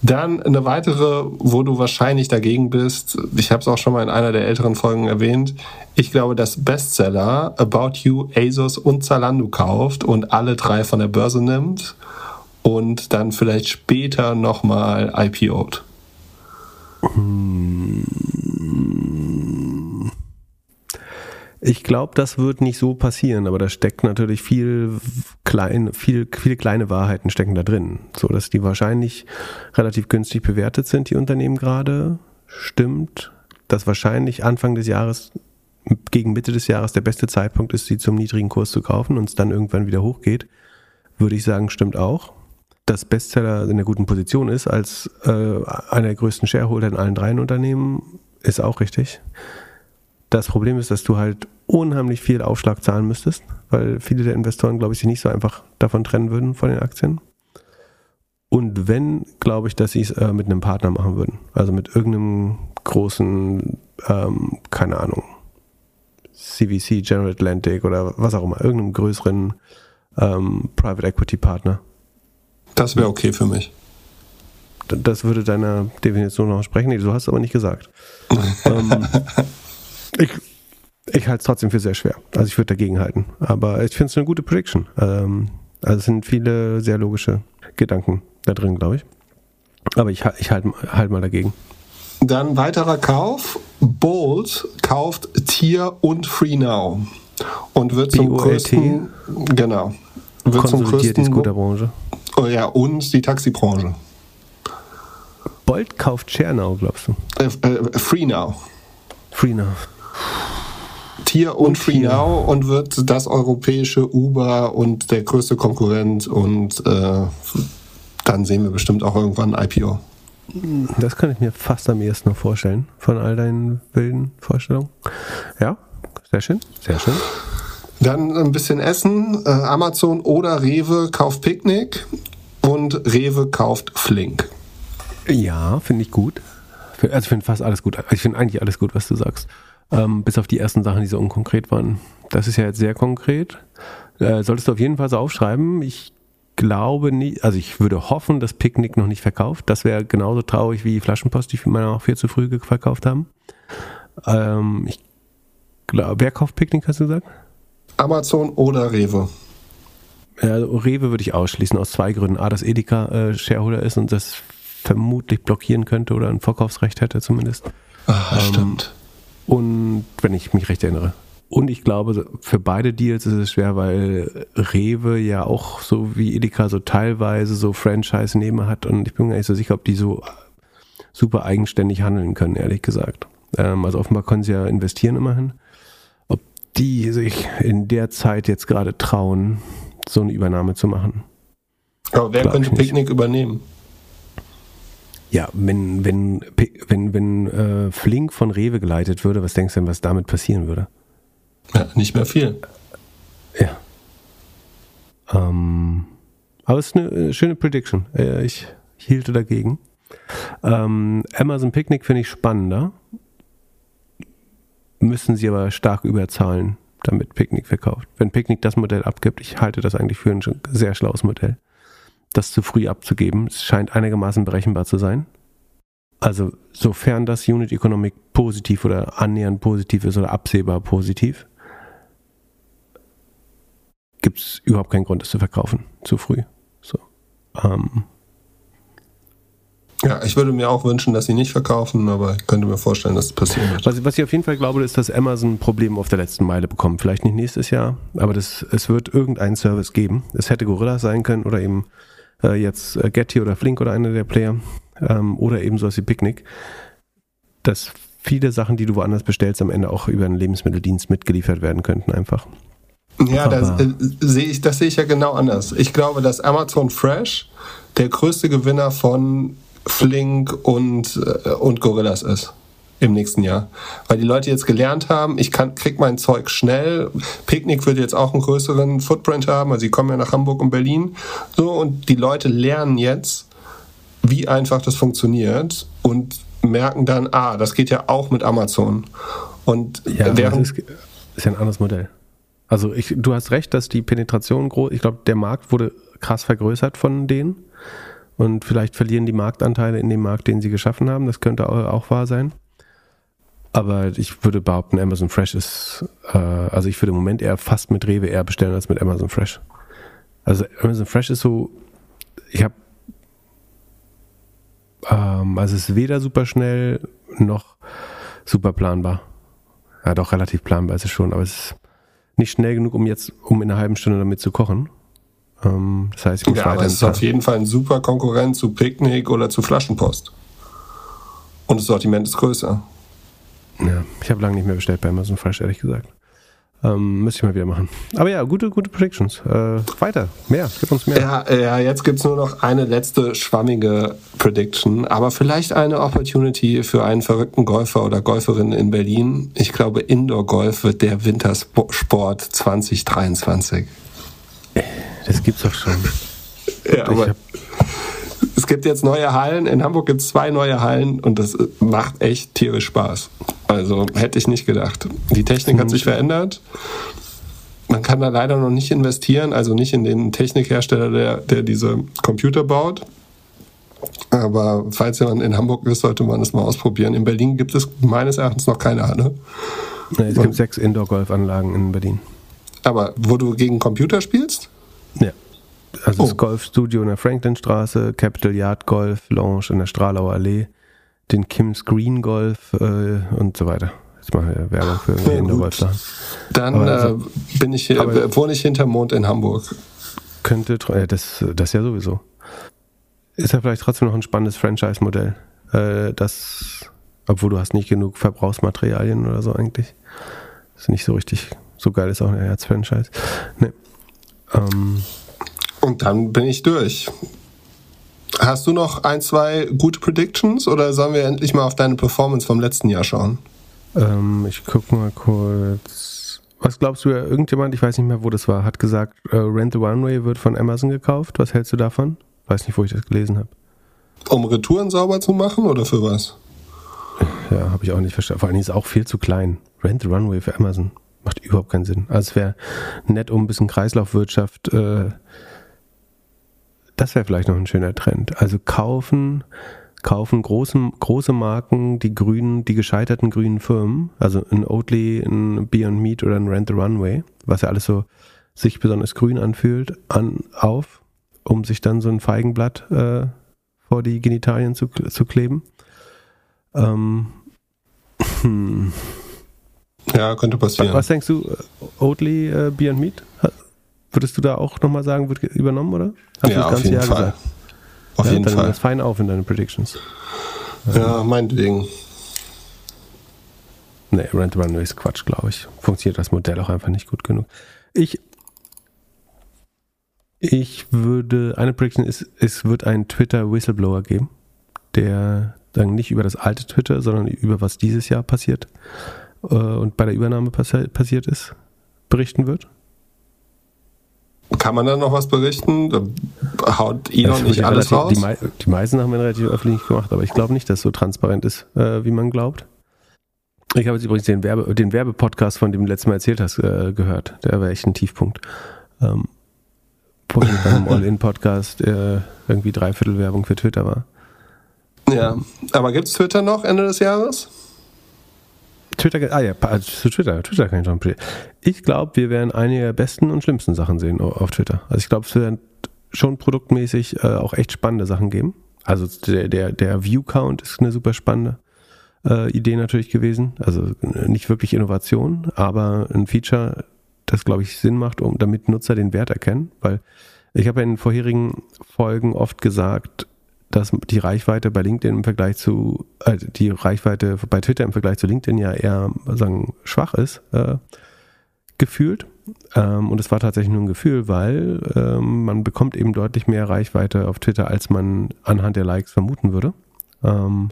Dann eine weitere, wo du wahrscheinlich dagegen bist. Ich habe es auch schon mal in einer der älteren Folgen erwähnt. Ich glaube, dass Bestseller About You, ASOS und Zalando kauft und alle drei von der Börse nimmt und dann vielleicht später nochmal IPO't. Hm. Ich glaube, das wird nicht so passieren, aber da steckt natürlich viel klein, viel, viele kleine Wahrheiten stecken da drin, so dass die wahrscheinlich relativ günstig bewertet sind, die Unternehmen gerade. Stimmt, dass wahrscheinlich Anfang des Jahres gegen Mitte des Jahres der beste Zeitpunkt ist, sie zum niedrigen Kurs zu kaufen und es dann irgendwann wieder hochgeht, würde ich sagen, stimmt auch. Dass Bestseller in einer guten Position ist als äh, einer der größten Shareholder in allen dreien Unternehmen, ist auch richtig. Das Problem ist, dass du halt unheimlich viel Aufschlag zahlen müsstest, weil viele der Investoren, glaube ich, sich nicht so einfach davon trennen würden von den Aktien. Und wenn, glaube ich, dass sie es äh, mit einem Partner machen würden. Also mit irgendeinem großen, ähm, keine Ahnung, CVC, General Atlantic oder was auch immer, irgendeinem größeren ähm, Private Equity Partner. Das wäre okay für mich. Das würde deiner Definition noch sprechen. Nee, du hast es aber nicht gesagt. ähm, ich, ich halte es trotzdem für sehr schwer. Also ich würde dagegen halten. Aber ich finde es eine gute Prediction. Ähm, also es sind viele sehr logische Gedanken da drin, glaube ich. Aber ich, ich halte halt mal dagegen. Dann weiterer Kauf. Bolt kauft Tier und FreeNow und wird zum größten, genau, wird zum größten, Scooterbranche. oh ja, und die Taxibranche. Bolt kauft Schernau, glaubst du? Äh, äh, FreeNow. Freenow. Tier und, Und Tier. FreeNow und wird das europäische Uber und der größte Konkurrent und äh, dann sehen wir bestimmt auch irgendwann ein IPO. Das kann ich mir fast am ehesten noch vorstellen, von all deinen wilden Vorstellungen. Ja, sehr schön, sehr schön. Dann ein bisschen Essen. Äh, Amazon oder Rewe kauft Picknick und Rewe kauft Flink. Ja, finde ich gut. Also ich finde fast alles gut. Ich finde eigentlich alles gut, was du sagst. Ähm, bis auf die ersten Sachen, die so unkonkret waren. Das ist ja jetzt sehr konkret. Äh, solltest du auf jeden Fall so aufschreiben. Ich glaube nicht, also ich würde hoffen, dass Picknick noch nicht verkauft. Das wäre genauso traurig wie Flaschenpost, die meiner auch viel zu früh verkauft haben. Ähm, ich glaube, wer kauft Picknick, hast du gesagt? Amazon oder Rewe. Ja, also Rewe würde ich ausschließen aus zwei Gründen. A, dass Edeka äh, Shareholder ist und das vermutlich blockieren könnte oder ein Verkaufsrecht hätte zumindest. Ah, stimmt. Und wenn ich mich recht erinnere. Und ich glaube, für beide Deals ist es schwer, weil Rewe ja auch so wie Edeka so teilweise so Franchise-Nehmer hat und ich bin mir gar nicht so sicher, ob die so super eigenständig handeln können, ehrlich gesagt. Ähm, also offenbar können sie ja investieren immerhin. Ob die sich in der Zeit jetzt gerade trauen, so eine Übernahme zu machen. Aber wer könnte. Picknick übernehmen? Ja, wenn, wenn, wenn, wenn äh, Flink von Rewe geleitet würde, was denkst du denn, was damit passieren würde? Ja, nicht mehr viel. Ja. Ähm, aber es ist eine äh, schöne Prediction. Äh, ich hielte dagegen. Ähm, Amazon Picnic finde ich spannender. Müssen sie aber stark überzahlen, damit Picnic verkauft. Wenn Picnic das Modell abgibt, ich halte das eigentlich für ein sehr schlaues Modell, das zu früh abzugeben. Es scheint einigermaßen berechenbar zu sein. Also sofern das Unit Economic positiv oder annähernd positiv ist oder absehbar positiv, gibt es überhaupt keinen Grund, es zu verkaufen. Zu früh. So. Ähm, Ja, ich würde mir auch wünschen, dass sie nicht verkaufen, aber ich könnte mir vorstellen, dass es passieren wird. was, was ich auf jeden Fall glaube, ist, dass Amazon ein Problem auf der letzten Meile bekommt. Vielleicht nicht nächstes Jahr, aber das, es wird irgendeinen Service geben. Es hätte Gorilla sein können oder eben äh, jetzt äh, Getty oder Flink oder einer der Player ähm, oder eben sowas wie Picnic, dass viele Sachen, die du woanders bestellst, am Ende auch über einen Lebensmitteldienst mitgeliefert werden könnten einfach. Ja, das äh, sehe ich, das sehe ich ja genau anders. Ich glaube, dass Amazon Fresh der größte Gewinner von Flink und, äh, und Gorillas ist im nächsten Jahr. Weil die Leute jetzt gelernt haben, ich kann, krieg mein Zeug schnell. Picknick wird jetzt auch einen größeren Footprint haben, also sie kommen ja nach Hamburg und Berlin. So, und die Leute lernen jetzt, wie einfach das funktioniert und merken dann, ah, das geht ja auch mit Amazon. Und Ja, während, das ist, ist ja ein anderes Modell. Also ich, du hast recht, dass die Penetration groß, ich glaube, der Markt wurde krass vergrößert von denen und vielleicht verlieren die Marktanteile in dem Markt, den sie geschaffen haben. Das könnte auch wahr sein. Aber ich würde behaupten, Amazon Fresh ist, äh, also ich würde im Moment eher fast mit Rewe eher bestellen als mit Amazon Fresh. Also Amazon Fresh ist so, ich habe, ähm, also es ist weder super schnell noch super planbar. Ja, doch relativ planbar ist es schon, aber es ist nicht schnell genug, um jetzt, um in einer halben Stunde damit zu kochen. Ähm, das heißt, ich muss Ja, aber weiter es ist auf jeden Fall ein super Konkurrent zu Picknick oder zu Flaschenpost. Und das Sortiment ist größer. Ja, ich habe lange nicht mehr bestellt bei Amazon Fresh, ehrlich gesagt. Ähm, müsste ich mal wieder machen. Aber ja, gute, gute Predictions. Äh, weiter, mehr, gib uns mehr. Ja, ja jetzt gibt's nur noch eine letzte schwammige Prediction, aber vielleicht eine Opportunity für einen verrückten Golfer oder Golferin in Berlin. Ich glaube, Indoor-Golf wird der Wintersport 2023. Das gibt's doch schon. Ja, aber hab- es gibt jetzt neue Hallen. In Hamburg gibt's zwei neue Hallen und das macht echt tierisch Spaß. Also hätte ich nicht gedacht. Die Technik hat sich verändert. Man kann da leider noch nicht investieren, also nicht in den Technikhersteller, der, der diese Computer baut. Aber falls jemand in Hamburg ist, sollte man es mal ausprobieren. In Berlin gibt es meines Erachtens noch keine Halle. Ja, es gibt sechs Indoor-Golfanlagen in Berlin. Aber wo du gegen Computer spielst? Ja. Also Oh. das Golfstudio in der Franklinstraße, Capital Yard Golf Lounge in der Stralauer Allee, den Kim's Green Golf äh, und so weiter. Jetzt mache ich Werbung für Ja, gut. Golfsachen. Dann Aber äh, also- bin ich hier, aber- wohne ich hinterm Mond in Hamburg. Könnte, äh, das, das ja sowieso. Ist ja vielleicht trotzdem noch ein spannendes Franchise-Modell. Äh, das, obwohl du hast nicht genug Verbrauchsmaterialien oder so eigentlich. Ist nicht so richtig, so geil ist auch ein Herz-Franchise. Nee. Ähm, Und dann bin ich durch. Hast du noch ein, zwei gute Predictions oder sollen wir endlich mal auf deine Performance vom letzten Jahr schauen? ähm, ich guck mal kurz. Was glaubst du, irgendjemand, ich weiß nicht mehr, wo das war, hat gesagt, äh, Rent the Runway wird von Amazon gekauft. Was hältst du davon? Weiß nicht, wo ich das gelesen habe. Um Retouren sauber zu machen oder für was? Ja, habe ich auch nicht verstanden. Vor allem ist es auch viel zu klein. Rent the Runway für Amazon macht überhaupt keinen Sinn. Also es wäre nett um ein bisschen Kreislaufwirtschaft. Äh, das wäre vielleicht noch ein schöner Trend. Also kaufen, kaufen große, große Marken, die grünen, die gescheiterten grünen Firmen, also ein Oatly, ein Beyond Meat oder ein Rent the Runway, was ja alles so sich besonders grün anfühlt, an, auf, um sich dann so ein Feigenblatt äh, vor die Genitalien zu, zu kleben. Ähm, hm. Ja, könnte passieren. Was denkst du, äh, Oatly äh, Beyond Meat? Würdest du da auch nochmal sagen, wird übernommen, oder? Hast du ja, auf jeden Fall. Auf ja, jeden dann Fall. das fein auf in deine Predictions. Ja, meinetwegen. Nee, Rent Runway ist Quatsch, glaube ich. Funktioniert das Modell auch einfach nicht gut genug. Ich, ich würde, eine Prediction ist, es wird einen Twitter-Whistleblower geben, der dann nicht über das alte Twitter, sondern über was dieses Jahr passiert äh, und bei der Übernahme passi passiert ist, berichten wird. Kann man da noch was berichten? Da haut Elon Das nicht wird alles relativ, raus? Die, die meisten haben wir relativ öffentlich gemacht, aber ich glaube nicht, dass es so transparent ist, äh, wie man glaubt. Ich habe jetzt übrigens den, Werbe den Werbepodcast, von dem du letztes Mal erzählt hast, äh, gehört. Der war echt ein Tiefpunkt. Ähm, beim All-In-Podcast äh, irgendwie dreiviertel Werbung für Twitter war. Ja, aber gibt's Twitter noch Ende des Jahres? Twitter, ah ja, pa- zu Twitter, Twitter kann ich noch Ich glaube, wir werden eine der besten und schlimmsten Sachen sehen au- auf Twitter. Also ich glaube, es werden schon produktmäßig äh, auch echt spannende Sachen geben. Also der, der, der View-Count ist eine super spannende äh, Idee natürlich gewesen. Also nicht wirklich Innovation, aber ein Feature, das glaube ich Sinn macht, um damit Nutzer den Wert erkennen. Weil ich habe ja in vorherigen Folgen oft gesagt, dass die Reichweite bei LinkedIn im Vergleich zu, äh, die Reichweite bei Twitter im Vergleich zu LinkedIn ja eher sagen, schwach ist, äh, gefühlt. Ähm, und es war tatsächlich nur ein Gefühl, weil ähm, man bekommt eben deutlich mehr Reichweite auf Twitter, als man anhand der Likes vermuten würde. Ähm,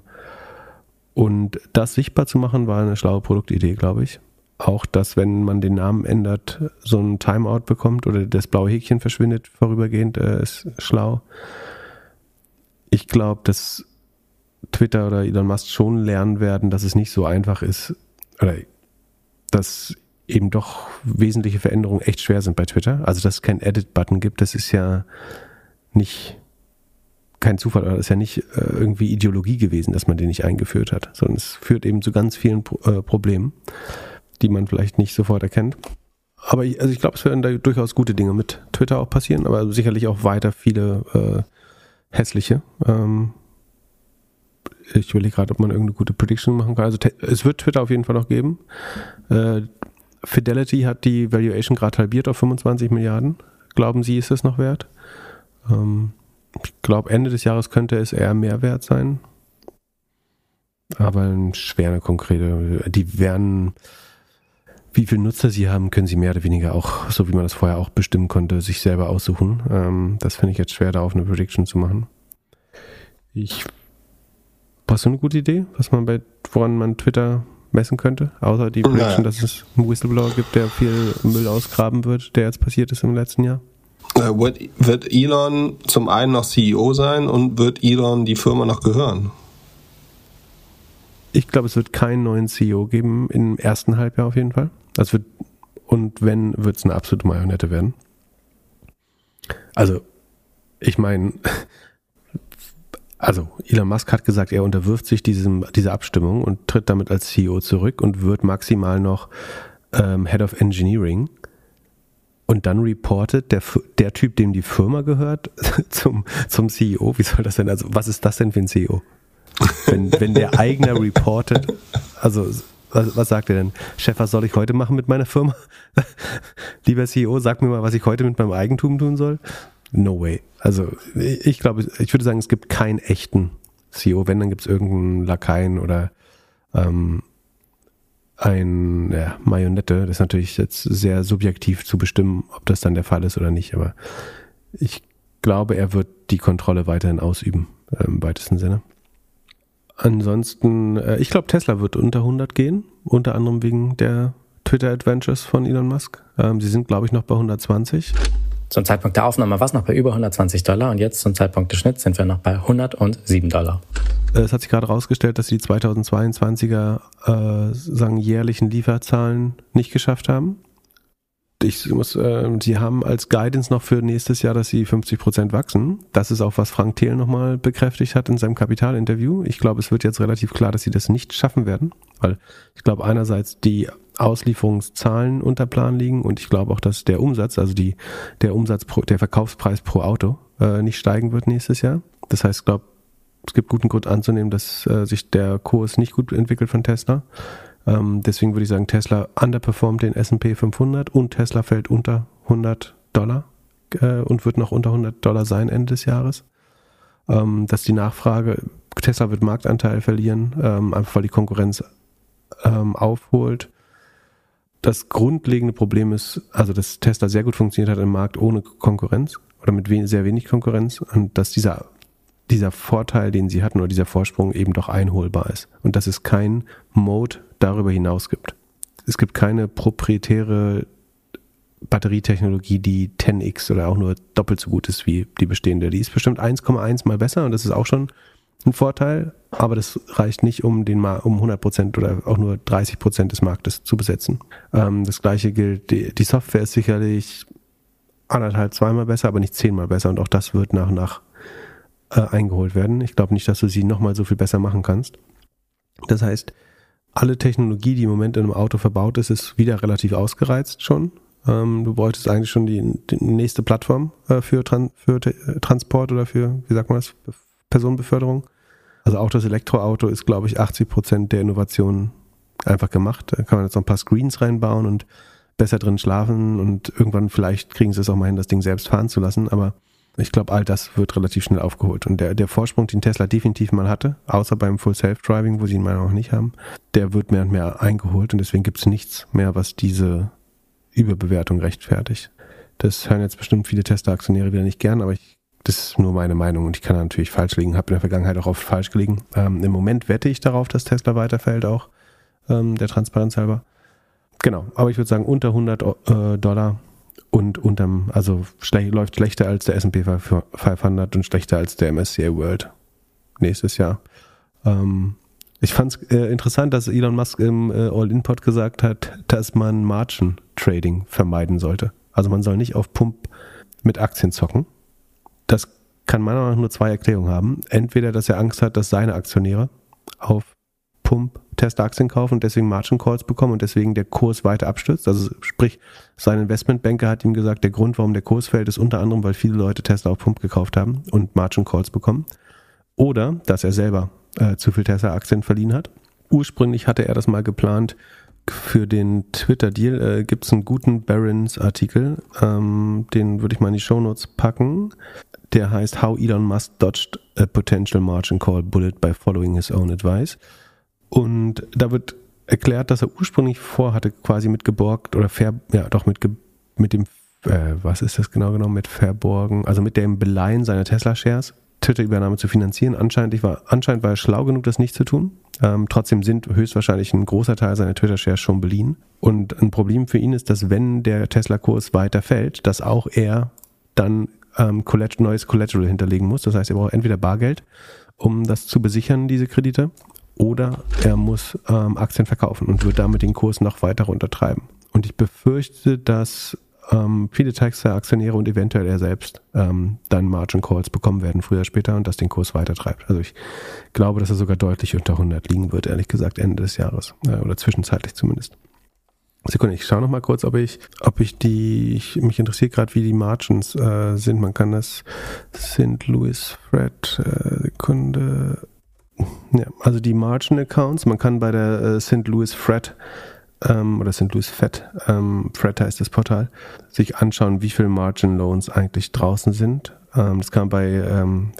und das sichtbar zu machen, war eine schlaue Produktidee, glaube ich. Auch, dass wenn man den Namen ändert, so ein Timeout bekommt oder das blaue Häkchen verschwindet vorübergehend, äh, ist schlau. Ich glaube, dass Twitter oder Elon Musk schon lernen werden, dass es nicht so einfach ist, oder dass eben doch wesentliche Veränderungen echt schwer sind bei Twitter. Also, dass es keinen Edit-Button gibt, das ist ja nicht kein Zufall, oder ist ja nicht äh, irgendwie Ideologie gewesen, dass man den nicht eingeführt hat, sondern es führt eben zu ganz vielen Pro äh, Problemen, die man vielleicht nicht sofort erkennt. Aber ich, also ich glaube, es werden da durchaus gute Dinge mit Twitter auch passieren, aber sicherlich auch weiter viele äh, hässliche. Ähm, ich überlege gerade, ob man irgendeine gute Prediction machen kann. Also es wird Twitter auf jeden Fall noch geben. Äh, Fidelity hat die Valuation gerade halbiert auf 25 Milliarden. Glauben Sie, ist das noch wert? Ähm, ich glaube, Ende des Jahres könnte es eher mehr wert sein. Aber schwer eine konkrete. Die werden, wie viele Nutzer sie haben, können sie mehr oder weniger auch, so wie man das vorher auch bestimmen konnte, sich selber aussuchen. Ähm, das finde ich jetzt schwer, da auf eine Prediction zu machen. Ich. Hast du eine gute Idee, was man bei, woran man Twitter messen könnte? Außer die Prediction, Naja. dass es einen Whistleblower gibt, der viel Müll ausgraben wird, der jetzt passiert ist im letzten Jahr. Äh, wird, wird Elon zum einen noch CEO sein und wird Elon die Firma noch gehören? Ich glaube, es wird keinen neuen CEO geben im ersten Halbjahr auf jeden Fall. Das wird, und wenn, wird es eine absolute Marionette werden. Also, ich meine, also Elon Musk hat gesagt, er unterwirft sich diesem, dieser Abstimmung und tritt damit als CEO zurück und wird maximal noch ähm, Head of Engineering. Und dann reportet der, der Typ, dem die Firma gehört, zum, zum CEO. Wie soll das denn? Also, was ist das denn für ein CEO? Wenn, wenn der Eigner reportet, also was, was sagt er denn? Chef, was soll ich heute machen mit meiner Firma? Lieber CEO, sag mir mal, was ich heute mit meinem Eigentum tun soll. No way. Also ich glaube, ich würde sagen, es gibt keinen echten CEO. Wenn, dann gibt es irgendeinen Lakaien oder ähm, ein ja, Marionette. Das ist natürlich jetzt sehr subjektiv zu bestimmen, ob das dann der Fall ist oder nicht. Aber ich glaube, er wird die Kontrolle weiterhin ausüben, im weitesten Sinne. Ansonsten, äh, ich glaube, Tesla wird unter 100 gehen, unter anderem wegen der Twitter-Adventures von Elon Musk. Ähm, sie sind, glaube ich, noch bei 120. Zum Zeitpunkt der Aufnahme war es noch bei über 120 Dollar und jetzt zum Zeitpunkt des Schnitts sind wir noch bei 107 Dollar. Äh, es hat sich gerade herausgestellt, dass sie die 2022er äh, sagen jährlichen Lieferzahlen nicht geschafft haben ich muss, äh, sie haben als Guidance noch für nächstes Jahr, dass sie 50 Prozent wachsen. Das ist auch, was Frank Thiel nochmal bekräftigt hat in seinem Kapitalinterview. Ich glaube, es wird jetzt relativ klar, dass sie das nicht schaffen werden, weil ich glaube einerseits die Auslieferungszahlen unter Plan liegen und ich glaube auch, dass der Umsatz, also die, der Umsatz, pro, der Verkaufspreis pro Auto äh, nicht steigen wird nächstes Jahr. Das heißt, ich glaube, es gibt guten Grund anzunehmen, dass äh, sich der Kurs nicht gut entwickelt von Tesla. Ähm, deswegen würde ich sagen, Tesla underperformt den S&P 500 und Tesla fällt unter 100 Dollar äh, und wird noch unter 100 Dollar sein Ende des Jahres. Ähm, dass die Nachfrage, Tesla wird Marktanteil verlieren, ähm, einfach weil die Konkurrenz ähm, aufholt. Das grundlegende Problem ist, also dass Tesla sehr gut funktioniert hat im Markt ohne Konkurrenz oder mit we sehr wenig Konkurrenz und dass dieser dieser Vorteil, den sie hatten oder dieser Vorsprung eben doch einholbar ist. Und dass es kein Mode darüber hinaus gibt. Es gibt keine proprietäre Batterietechnologie, die 10x oder auch nur doppelt so gut ist wie die bestehende. Die ist bestimmt 1,1 mal besser und das ist auch schon ein Vorteil, aber das reicht nicht, um den um 100 Prozent oder auch nur 30 Prozent des Marktes zu besetzen. Ähm, das gleiche gilt, die, die Software ist sicherlich anderthalb, zweimal besser, aber nicht zehnmal besser und auch das wird nach und nach äh, eingeholt werden. Ich glaube nicht, dass du sie nochmal so viel besser machen kannst. Das heißt, alle Technologie, die im Moment in einem Auto verbaut ist, ist wieder relativ ausgereizt schon. Ähm, du bräuchtest eigentlich schon die, die nächste Plattform äh, für, Tran für äh, Transport oder für, wie sagt man das, Personenbeförderung. Also auch das Elektroauto ist, glaube ich, 80 Prozent der Innovationen einfach gemacht. Da kann man jetzt noch ein paar Screens reinbauen und besser drin schlafen und irgendwann vielleicht kriegen sie es auch mal hin, das Ding selbst fahren zu lassen. Aber ich glaube, all das wird relativ schnell aufgeholt. Und der, der Vorsprung, den Tesla definitiv mal hatte, außer beim Full Self-Driving, wo sie ihn meiner Meinung nicht haben, der wird mehr und mehr eingeholt. Und deswegen gibt es nichts mehr, was diese Überbewertung rechtfertigt. Das hören jetzt bestimmt viele Tesla-Aktionäre wieder nicht gern, aber ich, das ist nur meine Meinung und ich kann natürlich falsch liegen, habe in der Vergangenheit auch oft falsch gelegen. Ähm, Im Moment wette ich darauf, dass Tesla weiterfällt, auch ähm, der Transparenz halber. Genau, aber ich würde sagen, unter 100 äh, Dollar und unterm, also schle läuft schlechter als der S&P 500 und schlechter als der MSCI World nächstes Jahr. Ähm, ich fand es äh, interessant, dass Elon Musk im äh, All-In-Pod gesagt hat, dass man Margin Trading vermeiden sollte. Also man soll nicht auf Pump mit Aktien zocken. Das kann meiner Meinung nach nur zwei Erklärungen haben. Entweder, dass er Angst hat, dass seine Aktionäre auf Pump Tesla-Aktien kaufen und deswegen Margin Calls bekommen und deswegen der Kurs weiter abstürzt. Also sprich, sein Investmentbanker hat ihm gesagt, der Grund, warum der Kurs fällt, ist unter anderem, weil viele Leute Tesla auf Pump gekauft haben und Margin Calls bekommen. Oder, dass er selber äh, zu viel Tesla-Aktien verliehen hat. Ursprünglich hatte er das mal geplant, für den Twitter-Deal äh, gibt es einen guten Barons-Artikel, ähm, den würde ich mal in die Shownotes packen. Der heißt How Elon Musk Dodged a Potential Margin Call Bullet by Following His Own Advice. Und da wird erklärt, dass er ursprünglich vorhatte, quasi mit geborgt oder ver, ja, doch mit, mit dem, äh, was ist das genau genommen, mit verborgen, also mit dem Beleihen seiner Tesla-Shares Twitter-Übernahme zu finanzieren. Anscheinend war, anscheinend war er schlau genug, das nicht zu tun. Ähm, trotzdem sind höchstwahrscheinlich ein großer Teil seiner Twitter-Shares schon beliehen. Und ein Problem für ihn ist, dass wenn der Tesla-Kurs weiter fällt, dass auch er dann ähm, neues Collateral hinterlegen muss. Das heißt, er braucht entweder Bargeld, um das zu besichern, diese Kredite, oder er muss ähm, Aktien verkaufen und wird damit den Kurs noch weiter runtertreiben. Und ich befürchte, dass ähm, viele Texter-Aktionäre und eventuell er selbst ähm, dann Margin Calls bekommen werden, früher oder später, und das den Kurs weiter treibt. Also ich glaube, dass er sogar deutlich unter 100 liegen wird, ehrlich gesagt, Ende des Jahres. Äh, oder zwischenzeitlich zumindest. Sekunde, ich schaue noch mal kurz, ob ich, ob ich die, ich, mich interessiert gerade, wie die Margins äh, sind. Man kann das St. Louis Fred, äh, Sekunde, Ja, also die Margin Accounts, man kann bei der äh, St. Louis Fred ähm, oder St. Louis Fed, ähm, Fred heißt das Portal, sich anschauen, wie viele Margin Loans eigentlich draußen sind. Ähm, das kann man bei ähm,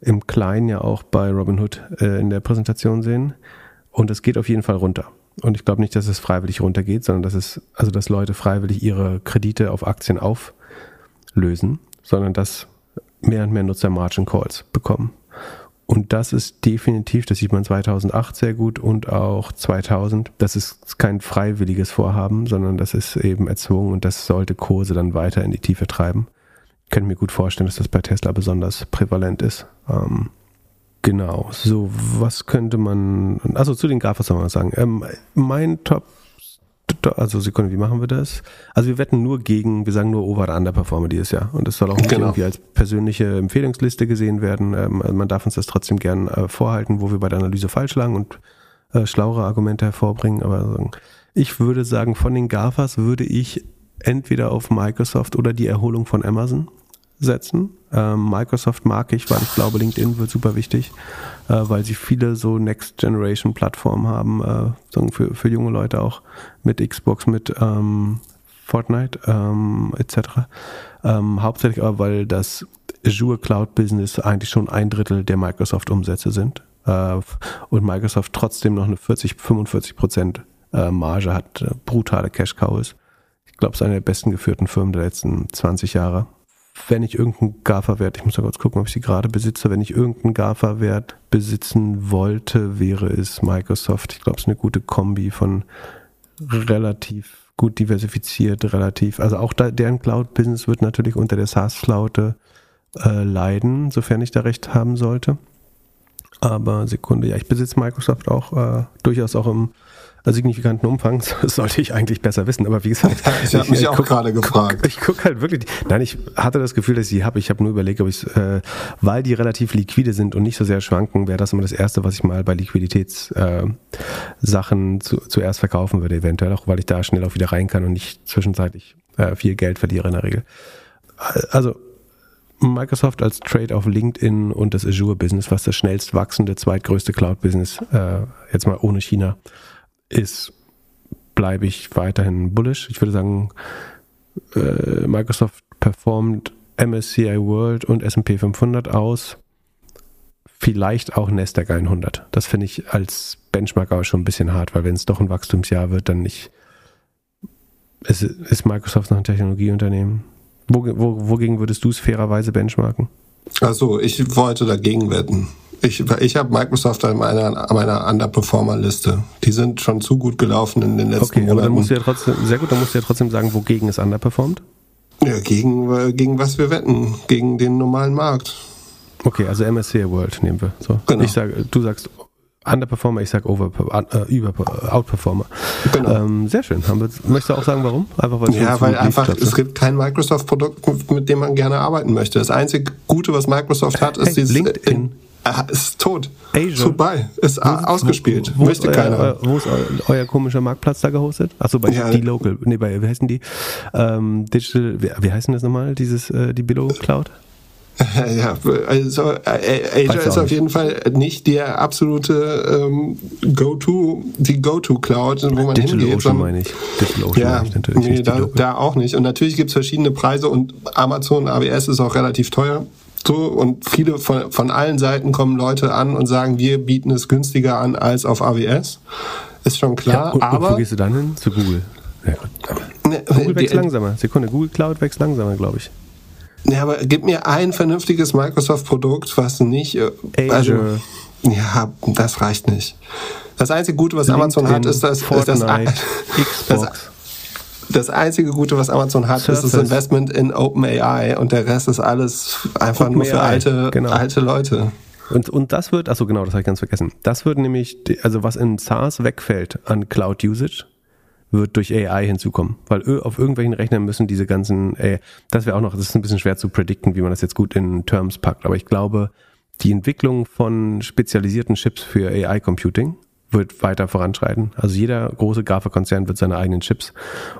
im Kleinen ja auch bei Robinhood äh, in der Präsentation sehen. Und es geht auf jeden Fall runter. Und ich glaube nicht, dass es freiwillig runtergeht, sondern dass es, also dass Leute freiwillig ihre Kredite auf Aktien auflösen, sondern dass mehr und mehr Nutzer Margin Calls bekommen. Und das ist definitiv, das sieht man 2008 sehr gut und auch 2000. Das ist kein freiwilliges Vorhaben, sondern das ist eben erzwungen und das sollte Kurse dann weiter in die Tiefe treiben. Ich könnte mir gut vorstellen, dass das bei Tesla besonders prävalent ist. Ähm, genau. So, was könnte man, also zu den GAFAs soll man sagen. Ähm, mein Top also Sekunde, wie machen wir das? Also wir wetten nur gegen, wir sagen nur Over- oder Underperformer dieses Jahr. Und das soll auch nicht genau. irgendwie als persönliche Empfehlungsliste gesehen werden. Ähm, man darf uns das trotzdem gern äh, vorhalten, wo wir bei der Analyse falsch lagen und äh, schlauere Argumente hervorbringen. Aber ich würde sagen, von den GAFAs würde ich entweder auf Microsoft oder die Erholung von Amazon setzen. Ähm, Microsoft mag ich, weil ich glaube, LinkedIn wird super wichtig, äh, weil sie viele so Next Generation Plattformen haben, äh, für, für junge Leute auch mit Xbox, mit ähm, Fortnite ähm, etc. Ähm, hauptsächlich aber, weil das Azure Cloud Business eigentlich schon ein Drittel der Microsoft Umsätze sind äh, und Microsoft trotzdem noch eine 40, 45 Prozent äh, Marge hat, brutale Cash Cow ist. Ich glaube, es ist eine der besten geführten Firmen der letzten 20 Jahre wenn ich irgendeinen GAFA-Wert, ich muss mal kurz gucken, ob ich sie gerade besitze, wenn ich irgendeinen GAFA-Wert besitzen wollte, wäre es Microsoft. Ich glaube, es ist eine gute Kombi von relativ gut diversifiziert, relativ, also auch da, deren Cloud-Business wird natürlich unter der SaaS-Flaute äh, leiden, sofern ich da recht haben sollte. Aber Sekunde, ja, ich besitze Microsoft auch äh, durchaus auch im signifikanten Umfang. Das sollte ich eigentlich besser wissen. Aber wie gesagt, ich habe mich auch guck, gerade gefragt. Guck, ich gucke halt wirklich. Nein, ich hatte das Gefühl, dass ich sie habe. Ich habe nur überlegt, ob ich äh, weil die relativ liquide sind und nicht so sehr schwanken, wäre das immer das Erste, was ich mal bei Liquiditätssachen äh, zu, zuerst verkaufen würde, eventuell auch, weil ich da schnell auch wieder rein kann und nicht zwischenzeitlich äh, viel Geld verliere in der Regel. Also Microsoft als Trade auf LinkedIn und das Azure Business, was das schnellst wachsende zweitgrößte Cloud Business, äh, jetzt mal ohne China, ist, bleibe ich weiterhin bullish. Ich würde sagen, äh, Microsoft performt MSCI World und S&P 500 aus. Vielleicht auch Nasdaq 100. Das finde ich als Benchmark aber schon ein bisschen hart, weil wenn es doch ein Wachstumsjahr wird, dann nicht. Ist, ist Microsoft noch ein Technologieunternehmen? Wo, wo, wogegen würdest du es fairerweise benchmarken? Also ich wollte dagegen wetten. Ich, ich habe Microsoft an meiner, meiner Underperformer-Liste. Die sind schon zu gut gelaufen in den letzten okay, Monaten. Aber dann musst du ja trotzdem, sehr gut, dann musst du ja trotzdem sagen, wogegen es underperformt. Ja, gegen, gegen was wir wetten. Gegen den normalen Markt. Okay, also MSCI World nehmen wir. So. Genau. Ich sage, du sagst Underperformer, ich sage over, äh, über, Outperformer. Genau. Ähm, sehr schön. Haben wir, möchtest du auch sagen, warum? Einfach weil ja, weil einfach es gibt kein Microsoft-Produkt, mit dem man gerne arbeiten möchte. Das einzige Gute, was Microsoft hat, ist hey, dieses LinkedIn. Ah, ist tot. Asia. Vorbei. Ist wo, ausgespielt. Wo, wo Möchte ist keiner. Euer, wo ist euer, euer, komischer Marktplatz da gehostet? Achso, bei ja. die Local. Nee, bei, wie heißen die? Ähm, Digital, wie, wie heißen das nochmal? Dieses, äh, die Billo Cloud? Ja, also äh, Azure ist auf jeden Fall nicht der absolute ähm, Go-To, die Go-To-Cloud, wo man Digital hingeht. Ocean meine ich. Digital Ocean ja, meine ich natürlich. Nee, da, da, auch nicht. Und natürlich gibt es verschiedene Preise und Amazon AWS ist auch relativ teuer. So, und viele von, von allen Seiten kommen Leute an und sagen, wir bieten es günstiger an als auf AWS. Ist schon klar. Ja, und, aber und wo gehst du dann hin? Zu Google. Ja, ne, Google wächst langsamer. Sekunde, Google Cloud wächst langsamer, glaube ich. Ja, aber gib mir ein vernünftiges Microsoft-Produkt, was nicht. Äh, also, ja, das reicht nicht. Das einzige Gute, was LinkedIn, Amazon hat, ist das, ist das, das, das, einzige Gute, was Amazon hat, Surface. ist das Investment in OpenAI und der Rest ist alles einfach Open nur für AI, alte, genau. alte Leute. Und, und das wird, achso genau, das habe ich ganz vergessen. Das wird nämlich, also was in SaaS wegfällt an Cloud Usage, wird durch AI hinzukommen. Weil auf irgendwelchen Rechnern müssen diese ganzen, ey, das wäre auch noch, das ist ein bisschen schwer zu predikten, wie man das jetzt gut in Terms packt. Aber ich glaube, die Entwicklung von spezialisierten Chips für AI-Computing wird weiter voranschreiten. Also jeder große Grafikkonzern wird seine eigenen Chips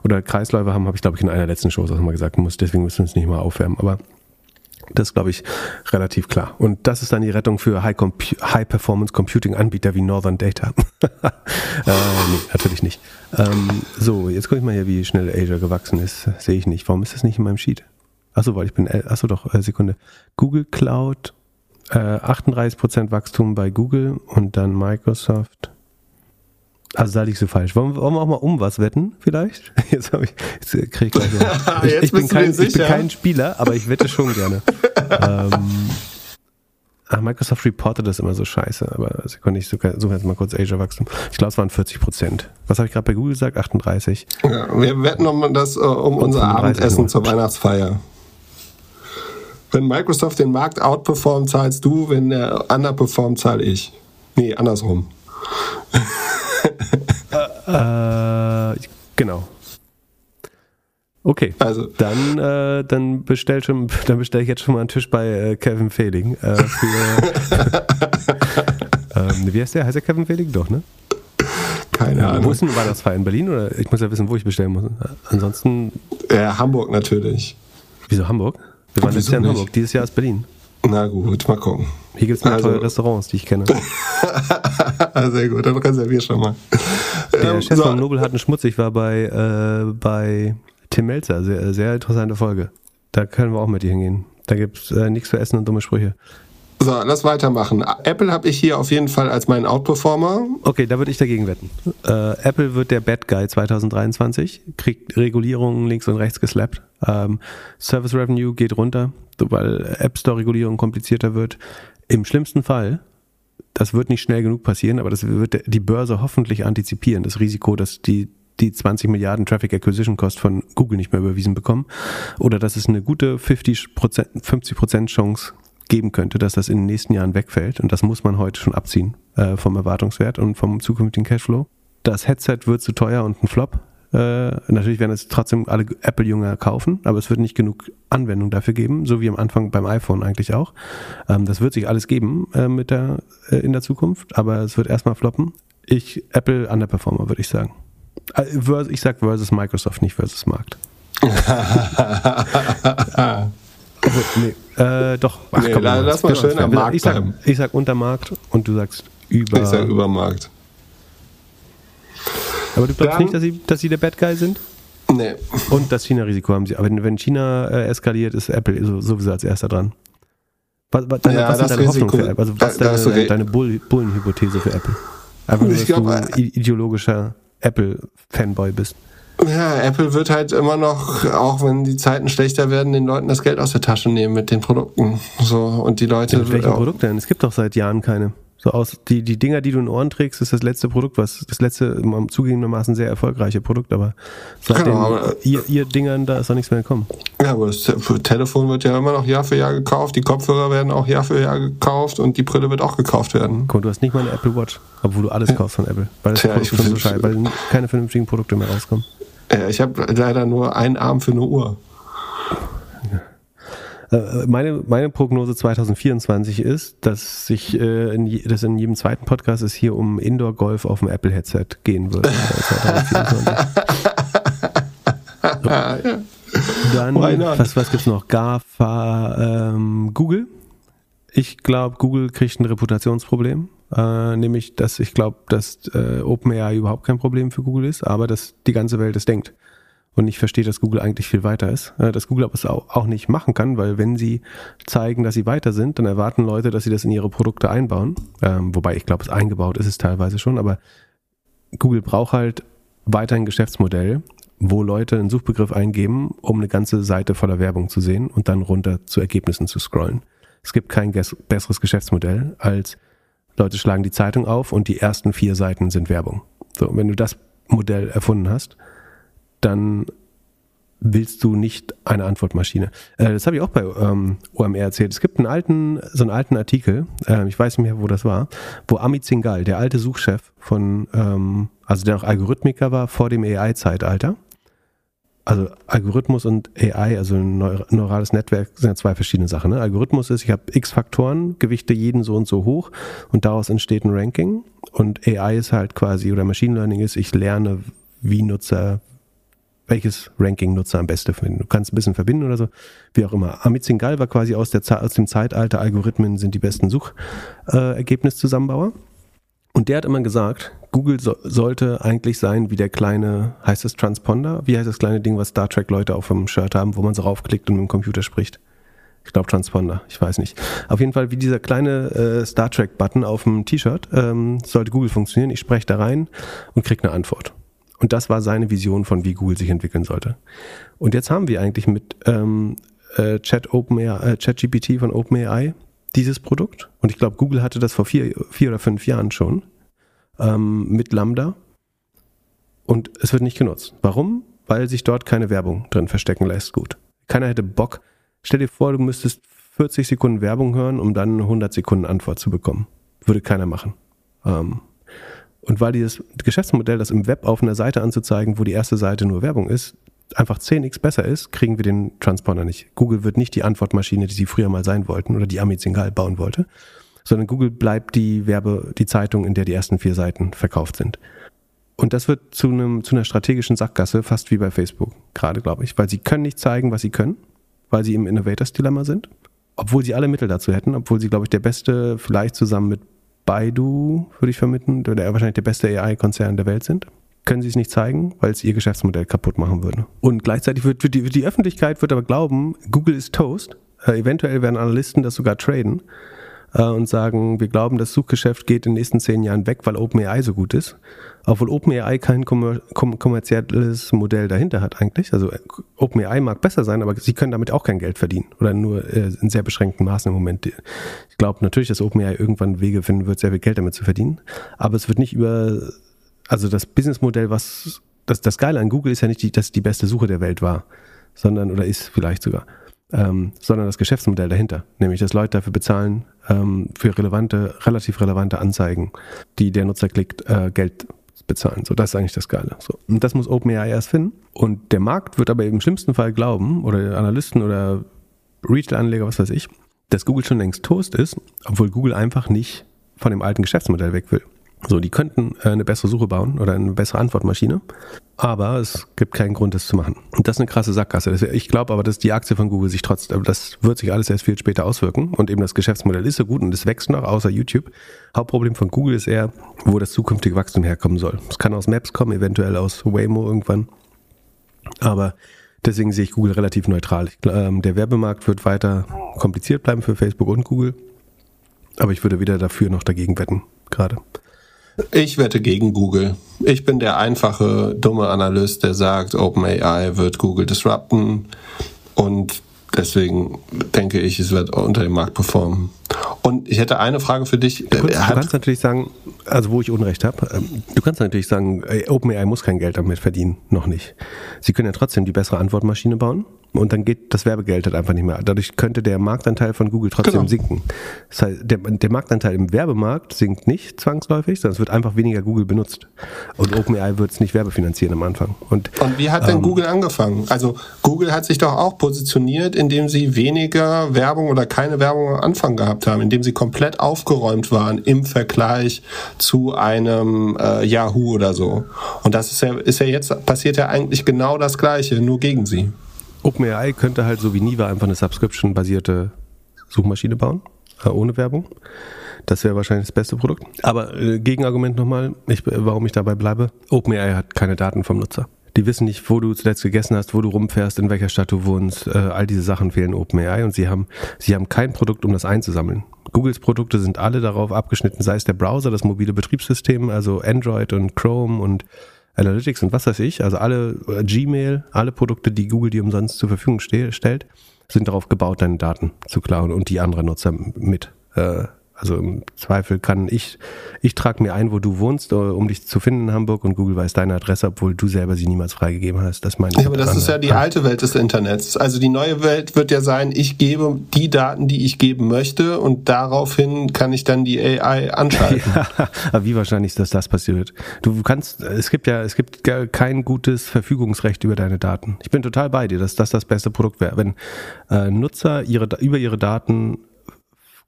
oder Kreisläufe haben, habe ich glaube ich in einer letzten Show auch mal gesagt, muss, deswegen müssen wir uns nicht mal aufwärmen. Aber Das ist, glaube ich, relativ klar. Und das ist dann die Rettung für High-Performance-Computing-Anbieter wie Northern Data. äh, nee, natürlich nicht. Ähm, so, jetzt gucke ich mal hier, wie schnell Asia gewachsen ist. Sehe ich nicht. Warum ist das nicht in meinem Sheet? Achso, weil ich bin, achso doch, äh, Sekunde. Google Cloud, äh, 38% Wachstum bei Google und dann Microsoft. Also da liegst du falsch. Wollen, wollen wir auch mal um was wetten, vielleicht? Jetzt, ich, jetzt krieg ich gleich ich, ich, bin kein, ich bin kein Spieler, aber ich wette schon gerne. ähm, ach, Microsoft reportet das immer so scheiße, aber Sekunde, ich suche, suche jetzt mal kurz Asia-Wachstum. Ich glaube, es waren 40 Prozent. Was habe ich gerade bei Google gesagt? 38. Ja, wir wetten um das uh, um, unser Abendessen zur Weihnachtsfeier. Wenn Microsoft den Markt outperformt, zahlst du, wenn der underperformt, zahle ich. Nee, andersrum. Äh, genau. Okay. Also dann, äh, dann bestell schon, dann bestell ich jetzt schon mal einen Tisch bei äh, Kevin Fehling äh, für. ähm, wie heißt der? Heißt der Kevin Fehling? Doch, ne? Keine Ahnung. Wo ist denn Weihnachtsfeier in Berlin? Oder ich muss ja wissen, wo ich bestellen muss. Ansonsten. Ja, Hamburg natürlich. Wieso Hamburg? Wir waren letztes Jahr in Hamburg. Dieses Jahr ist Berlin. Na gut, mal gucken. Hier gibt es noch also, tolle Restaurants, die ich kenne. Sehr gut, dann reservier schon mal. Der ähm, Chef so. von Nobel hat einen Schmutz. Ich war bei, äh, bei Tim Melzer. Sehr, sehr interessante Folge. Da können wir auch mit dir hingehen. Da gibt es äh, nichts für Essen und dumme Sprüche. So, lass weitermachen. Apple habe ich hier auf jeden Fall als meinen Outperformer. Okay, da würde ich dagegen wetten. Äh, Apple wird der Bad Guy 2023, kriegt Regulierungen links und rechts geslappt. Ähm, Service Revenue geht runter, weil App Store Regulierung komplizierter wird. Im schlimmsten Fall, das wird nicht schnell genug passieren, aber das wird die Börse hoffentlich antizipieren, das Risiko, dass die die 20 Milliarden Traffic Acquisition Cost von Google nicht mehr überwiesen bekommen. Oder dass es eine gute 50 50% Chance geben könnte, dass das in den nächsten Jahren wegfällt. Und das muss man heute schon abziehen äh, vom Erwartungswert und vom zukünftigen Cashflow. Das Headset wird zu teuer und ein Flop. Äh, natürlich werden es trotzdem alle Apple-Jünger kaufen, aber es wird nicht genug Anwendung dafür geben, so wie am Anfang beim iPhone eigentlich auch. Ähm, das wird sich alles geben äh, mit der, äh, in der Zukunft, aber es wird erstmal floppen. Ich, Apple Underperformer, würde ich sagen. Äh, ich sag versus Microsoft, nicht versus Markt. Also, nee, äh, doch. Ach, nee, komm, lass mal schön am Markt ich sag, ich sag Untermarkt und du sagst über. Ich sag Übermarkt. Aber du glaubst Dann, nicht, dass sie, dass sie der Bad Guy sind? Nee. Und das China-Risiko haben sie. Aber wenn, China äh, eskaliert, ist Apple sowieso als erster dran. Was, was, deine, ja, was ist deine Risiko, Hoffnung für Apple? Also was ist deine, deine Bull, Bullenhypothese für Apple? Einfach nur, dass glaub, du äh, ideologischer Apple-Fanboy bist. Ja, Apple wird halt immer noch, auch wenn die Zeiten schlechter werden, den Leuten das Geld aus der Tasche nehmen mit den Produkten. So, und die Leute. Ja, welche Produkte denn? Es gibt doch seit Jahren keine. So aus, die, die Dinger, die du in den Ohren trägst, ist das letzte Produkt, was, das letzte, zugegebenermaßen sehr erfolgreiche Produkt, aber seitdem genau, aber, ihr, ihr Dingern, da ist doch nichts mehr gekommen. Ja, aber das Telefon wird ja immer noch Jahr für Jahr gekauft, die Kopfhörer werden auch Jahr für Jahr gekauft und die Brille wird auch gekauft werden. Guck, du hast nicht mal eine Apple Watch, obwohl du alles ja. kaufst von Apple, weil das Tja, so scheiße, weil keine vernünftigen Produkte mehr rauskommen. Ja, ich habe leider nur einen Arm für eine Uhr. Äh, meine, meine Prognose 2024 ist, dass sich äh, in, je, dass in jedem zweiten Podcast es hier um Indoor Golf auf dem Apple Headset gehen wird. Dann, was, was gibt's noch? GAFA, ähm, Google. Ich glaube, Google kriegt ein Reputationsproblem. Äh, nämlich, dass ich glaube, dass äh, OpenAI überhaupt kein Problem für Google ist, aber dass die ganze Welt es denkt und nicht versteht, dass Google eigentlich viel weiter ist. Äh, dass Google aber es auch, auch nicht machen kann, weil wenn sie zeigen, dass sie weiter sind, dann erwarten Leute, dass sie das in ihre Produkte einbauen. Ähm, wobei ich glaube, es eingebaut ist es teilweise schon, aber Google braucht halt weiter ein Geschäftsmodell, wo Leute einen Suchbegriff eingeben, um eine ganze Seite voller Werbung zu sehen und dann runter zu Ergebnissen zu scrollen. Es gibt kein besseres Geschäftsmodell als Leute schlagen die Zeitung auf und die ersten vier Seiten sind Werbung. So, wenn du das Modell erfunden hast, dann willst du nicht eine Antwortmaschine. Äh, das habe ich auch bei ähm, OMR erzählt. Es gibt einen alten, so einen alten Artikel, äh, ich weiß nicht mehr, wo das war, wo Amit Singhal, der alte Suchchef von, ähm, also der auch Algorithmiker war vor dem AI-Zeitalter, also Algorithmus und AI, also ein neurales Netzwerk, sind ja zwei verschiedene Sachen. Ne? Algorithmus ist, ich habe x Faktoren, gewichte jeden so und so hoch und daraus entsteht ein Ranking. Und AI ist halt quasi, oder Machine Learning ist, ich lerne, wie Nutzer welches Ranking Nutzer am besten finden. Du kannst ein bisschen verbinden oder so, wie auch immer. Amit Singhal war quasi aus, der, aus dem Zeitalter, Algorithmen sind die besten Suchergebniszusammenbauer. Und der hat immer gesagt, Google so, sollte eigentlich sein wie der kleine, heißt das Transponder? Wie heißt das kleine Ding, was Star Trek Leute auf dem Shirt haben, wo man so raufklickt und mit dem Computer spricht? Ich glaube Transponder, ich weiß nicht. Auf jeden Fall wie dieser kleine äh, Star Trek Button auf dem T-Shirt ähm, sollte Google funktionieren. Ich spreche da rein und kriege eine Antwort. Und das war seine Vision von, wie Google sich entwickeln sollte. Und jetzt haben wir eigentlich mit ähm, äh, Chat OpenAI, äh, ChatGPT von OpenAI dieses Produkt. Und ich glaube, Google hatte das vor vier, vier oder fünf Jahren schon ähm, mit Lambda. Und es wird nicht genutzt. Warum? Weil sich dort keine Werbung drin verstecken lässt. Gut. Keiner hätte Bock. Stell dir vor, du müsstest 40 Sekunden Werbung hören, um dann 100 Sekunden Antwort zu bekommen. Würde keiner machen. Ähm, und weil dieses Geschäftsmodell, das im Web auf einer Seite anzuzeigen, wo die erste Seite nur Werbung ist, einfach 10x besser ist, kriegen wir den Transponder nicht. Google wird nicht die Antwortmaschine, die sie früher mal sein wollten oder die Amit Singhal bauen wollte, sondern Google bleibt die Werbe, die Zeitung, in der die ersten vier Seiten verkauft sind. Und das wird zu einem, zu einer strategischen Sackgasse, fast wie bei Facebook, gerade glaube ich, weil sie können nicht zeigen, was sie können, weil sie im Innovators Dilemma sind, obwohl sie alle Mittel dazu hätten, obwohl sie, glaube ich, der beste, vielleicht zusammen mit Baidu, würde ich vermitteln, der wahrscheinlich der beste AI-Konzern der Welt sind. Können sie es nicht zeigen, weil es ihr Geschäftsmodell kaputt machen würde. Und gleichzeitig wird, wird, die, wird die Öffentlichkeit wird aber glauben, Google ist Toast. Äh, eventuell werden Analysten das sogar traden äh, und sagen, wir glauben, das Suchgeschäft geht in den nächsten zehn Jahren weg, weil OpenAI so gut ist. Obwohl OpenAI kein kommer kommerzielles Modell dahinter hat eigentlich. Also OpenAI mag besser sein, aber sie können damit auch kein Geld verdienen oder nur äh, in sehr beschränkten Maßen im Moment. Ich glaube natürlich, dass OpenAI irgendwann Wege finden wird, sehr viel Geld damit zu verdienen. Aber es wird nicht über, also das Businessmodell, was das, das Geile an Google ist ja nicht, die, dass die beste Suche der Welt war, sondern oder ist vielleicht sogar, ähm, sondern das Geschäftsmodell dahinter, nämlich dass Leute dafür bezahlen, ähm, für relevante, relativ relevante Anzeigen, die der Nutzer klickt, äh, Geld bezahlen. So, das ist eigentlich das Geile. So. Und das muss OpenAI erst finden. Und der Markt wird aber im schlimmsten Fall glauben, oder Analysten oder Retail-Anleger, was weiß ich, dass Google schon längst Toast ist, obwohl Google einfach nicht von dem alten Geschäftsmodell weg will. So, die könnten äh, eine bessere Suche bauen oder eine bessere Antwortmaschine, aber es gibt keinen Grund, das zu machen. Und das ist eine krasse Sackgasse. Ich glaube aber, dass die Aktie von Google sich trotzdem, das wird sich alles erst viel später auswirken und eben das Geschäftsmodell ist so gut und es wächst noch, außer YouTube. Hauptproblem von Google ist eher, wo das zukünftige Wachstum herkommen soll. Es kann aus Maps kommen, eventuell aus Waymo irgendwann. Aber deswegen sehe ich Google relativ neutral. Ähm, der Werbemarkt wird weiter kompliziert bleiben für Facebook und Google. Aber ich würde wieder dafür noch dagegen wetten, gerade. Ich wette gegen Google. Ich bin der einfache, dumme Analyst, der sagt, OpenAI wird Google disrupten und deswegen denke ich, es wird unter dem Markt performen. Und ich hätte eine Frage für dich. Du kannst, du kannst natürlich sagen, also wo ich Unrecht habe, ähm, du kannst natürlich sagen, OpenAI muss kein Geld damit verdienen, noch nicht. Sie können ja trotzdem die bessere Antwortmaschine bauen und dann geht das Werbegeld halt einfach nicht mehr. Dadurch könnte der Marktanteil von Google trotzdem genau. sinken. Das heißt, der, der, Marktanteil im Werbemarkt sinkt nicht zwangsläufig, sondern es wird einfach weniger Google benutzt. Und OpenAI wird es nicht werbefinanzieren am Anfang. Und, und wie hat denn ähm, Google angefangen? Also Google hat sich doch auch positioniert, indem sie weniger Werbung oder keine Werbung am Anfang gehabt haben, indem sie komplett aufgeräumt waren im Vergleich zu einem äh, Yahoo oder so. Und das ist ja, ist ja jetzt, passiert ja eigentlich genau das Gleiche, nur gegen sie. OpenAI könnte halt so wie Niva einfach eine Subscription-basierte Suchmaschine bauen, äh, ohne Werbung. Das wäre wahrscheinlich das beste Produkt. Aber äh, Gegenargument nochmal, ich, warum ich dabei bleibe. OpenAI hat keine Daten vom Nutzer. Die wissen nicht, wo du zuletzt gegessen hast, wo du rumfährst, in welcher Stadt du wohnst. Äh, all diese Sachen fehlen OpenAI und sie haben, sie haben kein Produkt, um das einzusammeln. Googles Produkte sind alle darauf abgeschnitten, sei es der Browser, das mobile Betriebssystem, also Android und Chrome und Analytics und was weiß ich, also alle äh, Gmail, alle Produkte, die Google dir umsonst zur Verfügung stellt, sind darauf gebaut, deine Daten zu klauen und die anderen Nutzer mit äh, also im Zweifel kann ich, ich trage mir ein, wo du wohnst, äh, um dich zu finden in Hamburg und Google weiß deine Adresse, obwohl du selber sie niemals freigegeben hast. Das meine ich. Ja, aber das ist ja die alte Welt des Internets. Also die neue Welt wird ja sein, ich gebe die Daten, die ich geben möchte und daraufhin kann ich dann die AI anschalten. Ja, aber wie wahrscheinlich ist, dass das passiert? Du kannst, es gibt ja, es gibt kein gutes Verfügungsrecht über deine Daten. Ich bin total bei dir, dass das das beste Produkt wäre. Wenn äh, Nutzer ihre, über ihre Daten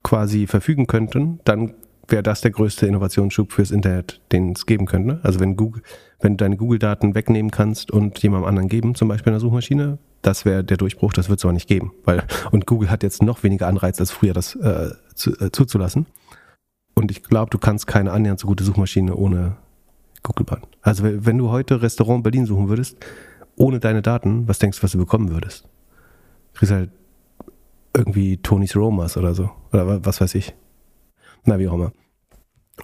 quasi verfügen könnten, dann wäre das der größte Innovationsschub fürs Internet, den es geben könnte. Also wenn Google, wenn du deine Google-Daten wegnehmen kannst und jemandem anderen geben, zum Beispiel in der Suchmaschine, das wäre der Durchbruch, das wird es aber nicht geben. Weil, und Google hat jetzt noch weniger Anreiz als früher, das äh, zu, äh, zuzulassen. Und ich glaube, du kannst keine annähernd so gute Suchmaschine ohne Google bauen. Also wenn du heute Restaurant Berlin suchen würdest, ohne deine Daten, was denkst du, was du bekommen würdest? Du kriegst halt irgendwie Tonys Romas oder so. Oder was weiß ich. Na, wie auch immer.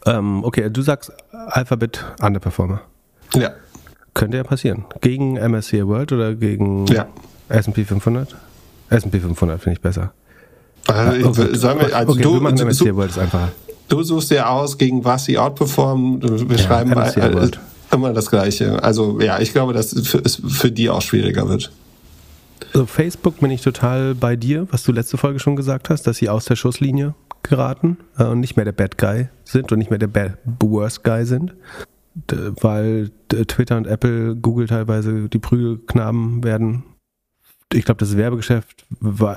Ähm, okay, du sagst Alphabet Underperformer. Ja. Könnte ja passieren. Gegen MSCI World oder gegen ja. S&P 500? S&P 500 finde ich besser. Also, okay. Wir, also okay, du, wir machen du, MSCI World ist einfacher. Du suchst dir aus, gegen was sie outperformen. Wir Ja, schreiben MSCI bei, World. immer das Gleiche. Also ja, ich glaube, dass es für die auch schwieriger wird. Also Facebook bin ich total bei dir, was du letzte Folge schon gesagt hast, dass sie aus der Schusslinie geraten äh, und nicht mehr der Bad Guy sind und nicht mehr der Bad Worst Guy sind. Weil Twitter und Apple, Google teilweise die Prügelknaben werden. Ich glaube, das Werbegeschäft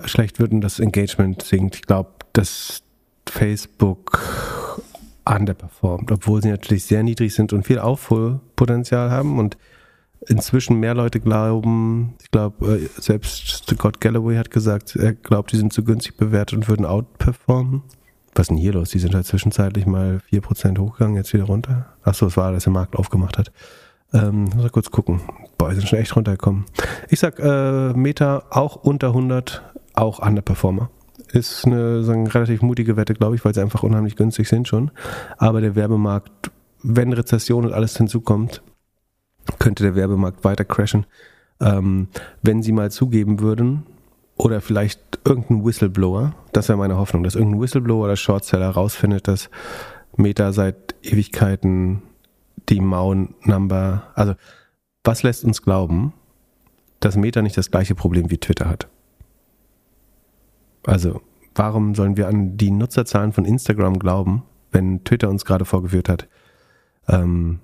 schlecht wird und das Engagement sinkt. Ich glaube, dass Facebook underperformt, obwohl sie natürlich sehr niedrig sind und viel Aufholpotenzial haben und inzwischen mehr Leute glauben, ich glaube, äh, selbst Scott Galloway hat gesagt, er glaubt, die sind zu günstig bewertet und würden outperformen. Was ist denn hier los? Die sind halt zwischenzeitlich mal 4% hochgegangen, jetzt wieder runter. Achso, es war, dass der Markt aufgemacht hat. Ähm, muss mal kurz gucken. Boah, die sind schon echt runtergekommen. Ich sag, äh, Meta auch unter 100, auch Underperformer. Ist eine sagen, relativ mutige Wette, glaube ich, weil sie einfach unheimlich günstig sind schon. Aber der Werbemarkt, wenn Rezession und alles hinzukommt, könnte der Werbemarkt weiter crashen. Ähm, wenn sie mal zugeben würden, oder vielleicht irgendein Whistleblower, das wäre meine Hoffnung, dass irgendein Whistleblower oder Shortseller rausfindet, dass Meta seit Ewigkeiten die Maun-Number, also was lässt uns glauben, dass Meta nicht das gleiche Problem wie Twitter hat? Also, warum sollen wir an die Nutzerzahlen von Instagram glauben, wenn Twitter uns gerade vorgeführt hat, ähm,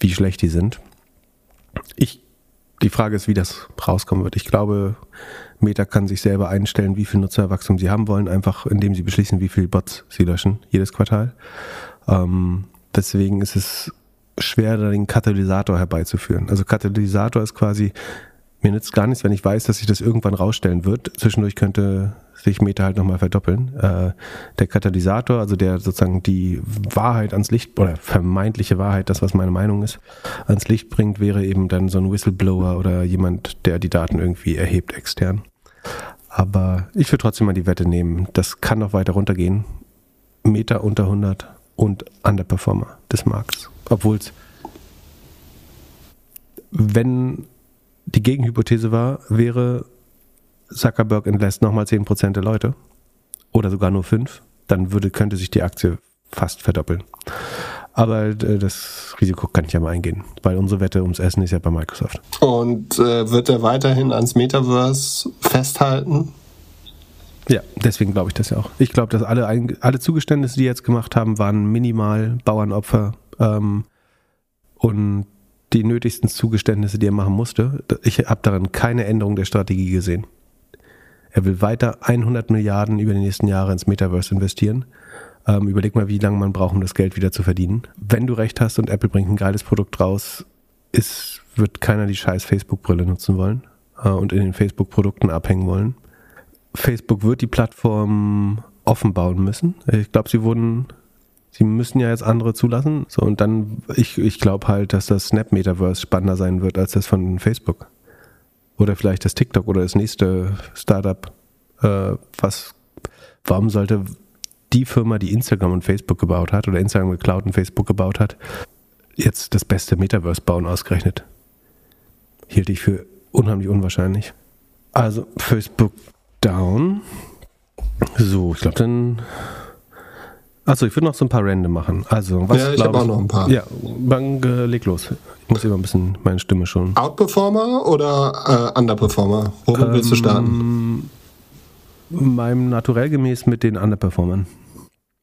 wie schlecht die sind? Ich, die Frage ist, wie das rauskommen wird. Ich glaube, Meta kann sich selber einstellen, wie viel Nutzerwachstum sie haben wollen, einfach indem sie beschließen, wie viel Bots sie löschen, jedes Quartal. Ähm, deswegen ist es schwer, den Katalysator herbeizuführen. Also Katalysator ist quasi, mir nützt gar nichts, wenn ich weiß, dass sich das irgendwann rausstellen wird. Zwischendurch könnte sich Meta halt nochmal verdoppeln. Äh, der Katalysator, also der sozusagen die Wahrheit ans Licht oder vermeintliche Wahrheit, das was meine Meinung ist, ans Licht bringt, wäre eben dann so ein Whistleblower oder jemand, der die Daten irgendwie erhebt extern. Aber ich würde trotzdem mal die Wette nehmen. Das kann noch weiter runtergehen. Meta unter 100 und Underperformer des Markts. Obwohl es, wenn die Gegenhypothese war, wäre Zuckerberg entlässt nochmal 10% der Leute oder sogar nur 5, dann würde, könnte sich die Aktie fast verdoppeln. Aber äh, das Risiko kann ich ja mal eingehen, weil unsere Wette ums Essen ist ja bei Microsoft. Und äh, wird er weiterhin ans Metaverse festhalten? Ja, deswegen glaube ich das ja auch. Ich glaube, dass alle, alle Zugeständnisse, die jetzt gemacht haben, waren minimal Bauernopfer ähm, und die nötigsten Zugeständnisse, die er machen musste. Ich habe darin keine Änderung der Strategie gesehen. Er will weiter 100 Milliarden über die nächsten Jahre ins Metaverse investieren. Ähm, überleg mal, wie lange man braucht, um das Geld wieder zu verdienen. Wenn du recht hast und Apple bringt ein geiles Produkt raus, ist, wird keiner die scheiß Facebook-Brille nutzen wollen äh, und in den Facebook-Produkten abhängen wollen. Facebook wird die Plattform offen bauen müssen. Ich glaube, sie wurden, sie müssen ja jetzt andere zulassen. So, und dann, ich, ich glaube halt, dass das Snap Metaverse spannender sein wird als das von Facebook. Oder vielleicht das TikTok oder das nächste Startup. Äh, was, warum sollte die Firma, die Instagram und Facebook gebaut hat, oder Instagram geklaut und Facebook gebaut hat, jetzt das beste Metaverse bauen ausgerechnet? Hielt ich für unheimlich unwahrscheinlich. Also Facebook down. So, ich glaube dann. Achso, ich würde noch so ein paar Random machen. Also, was Ja, ich glaub hab auch noch ein paar. Ja, dann äh, leg los. Ich muss immer ein bisschen meine Stimme schon. Outperformer oder äh, Underperformer? Womit Ähm, willst du starten? Meinem Naturell gemäß mit den Underperformern.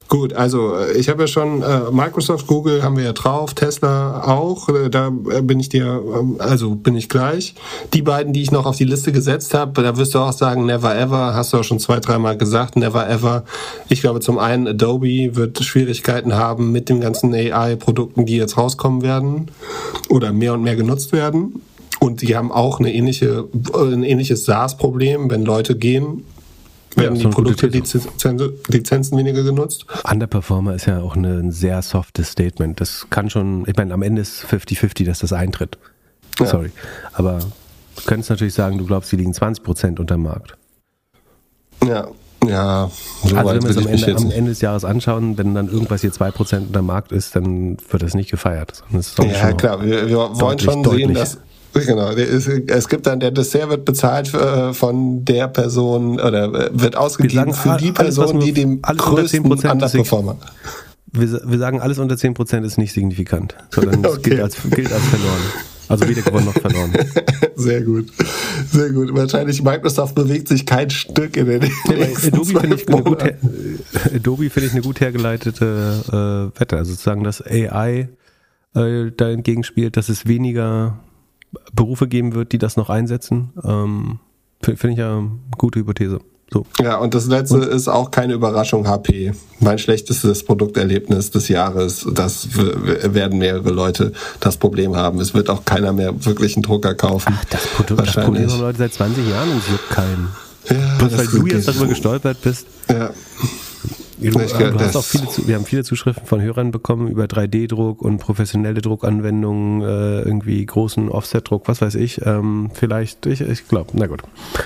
Gut, also äh, ich habe ja schon äh, Microsoft, Google haben wir ja drauf, Tesla auch. Äh, da äh, bin ich dir, äh, also bin ich gleich. Die beiden, die ich noch auf die Liste gesetzt habe, da wirst du auch sagen, never ever, hast du auch schon zwei, dreimal gesagt, never ever. Ich glaube, zum einen Adobe wird Schwierigkeiten haben mit den ganzen AI-Produkten, die jetzt rauskommen werden oder mehr und mehr genutzt werden. Und die haben auch eine ähnliche, ein ähnliches SaaS-Problem, wenn Leute gehen werden ja, die Produktlizenzen Lizenzen weniger genutzt. Underperformer ist ja auch ein sehr softes Statement. Das kann schon, ich meine, am Ende ist 50-50, dass das eintritt. Ja. Sorry. Aber du könntest natürlich sagen, du glaubst, die liegen 20 Prozent unter dem Markt. Ja, ja, so also wenn wir es am Ende, am Ende, des Jahres anschauen, wenn dann irgendwas hier 2% unter dem Markt ist, dann wird das nicht gefeiert. Ja, klar, wir, wir wollen schon sehen, dass, Genau, es gibt dann, der Dessert wird bezahlt äh, von der Person oder äh, wird ausgegeben für die Person, alles, die dem größten Underperformer. Wir, wir sagen, alles unter 10% ist nicht signifikant, sondern okay. es gilt als, gilt als verloren. Also weder gewonnen noch verloren. Sehr gut. Sehr gut. Wahrscheinlich Microsoft bewegt sich kein Stück in den nächsten Adobe finde ich, eine gut, Adobe finde ich eine gut hergeleitete äh, Wette. Also sozusagen, dass AI äh, da entgegenspielt, dass es weniger Berufe geben wird, die das noch einsetzen. Ähm, Finde ich ja eine gute Hypothese. So. Ja, und das letzte und? ist auch keine Überraschung, HP. Mein schlechtestes Produkterlebnis des Jahres. Das werden mehrere Leute das Problem haben. Es wird auch keiner mehr wirklich einen Drucker kaufen. Ach, das, Produkt, das Problem haben Leute seit 20 Jahren und es juckt keinen. Ja, Bloß weil du jetzt darüber gestolpert bist. Ja. Du, du hast auch viele, wir haben viele Zuschriften von Hörern bekommen über 3D-Druck und professionelle Druckanwendungen, äh, irgendwie großen Offset-Druck, was weiß ich. Ähm, vielleicht, ich, ich glaube, na gut,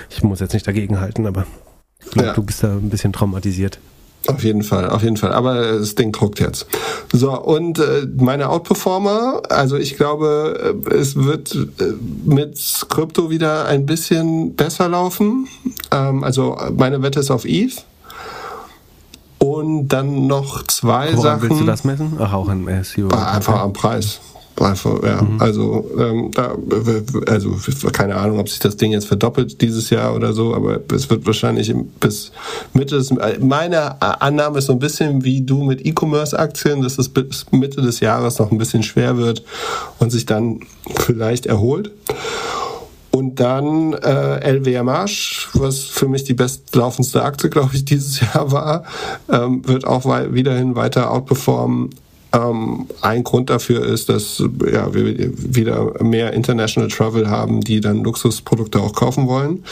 ich muss jetzt nicht dagegen halten, aber ich glaube, ja. du bist da ein bisschen traumatisiert. Auf jeden Fall, auf jeden Fall. Aber das Ding druckt jetzt. So, und äh, meine Outperformer, also ich glaube, äh, es wird äh, mit Krypto wieder ein bisschen besser laufen. Ähm, also meine Wette ist auf ETH. Und dann noch zwei Woran Sachen. willst du das messen? Ach, auch am SEO. Einfach am Preis. Einfach, ja. Mhm. Also, ähm, da, also, keine Ahnung, ob sich das Ding jetzt verdoppelt dieses Jahr oder so, aber es wird wahrscheinlich bis Mitte des, meine Annahme ist so ein bisschen wie du mit E-Commerce-Aktien, dass es bis Mitte des Jahres noch ein bisschen schwer wird und sich dann vielleicht erholt. Und dann äh, LWMH, was für mich die bestlaufendste Aktie, glaube ich, dieses Jahr war, ähm, wird auch wei wiederhin weiter outperformen. Ähm, ein Grund dafür ist, dass ja, wir wieder mehr International Travel haben, die dann Luxusprodukte auch kaufen wollen.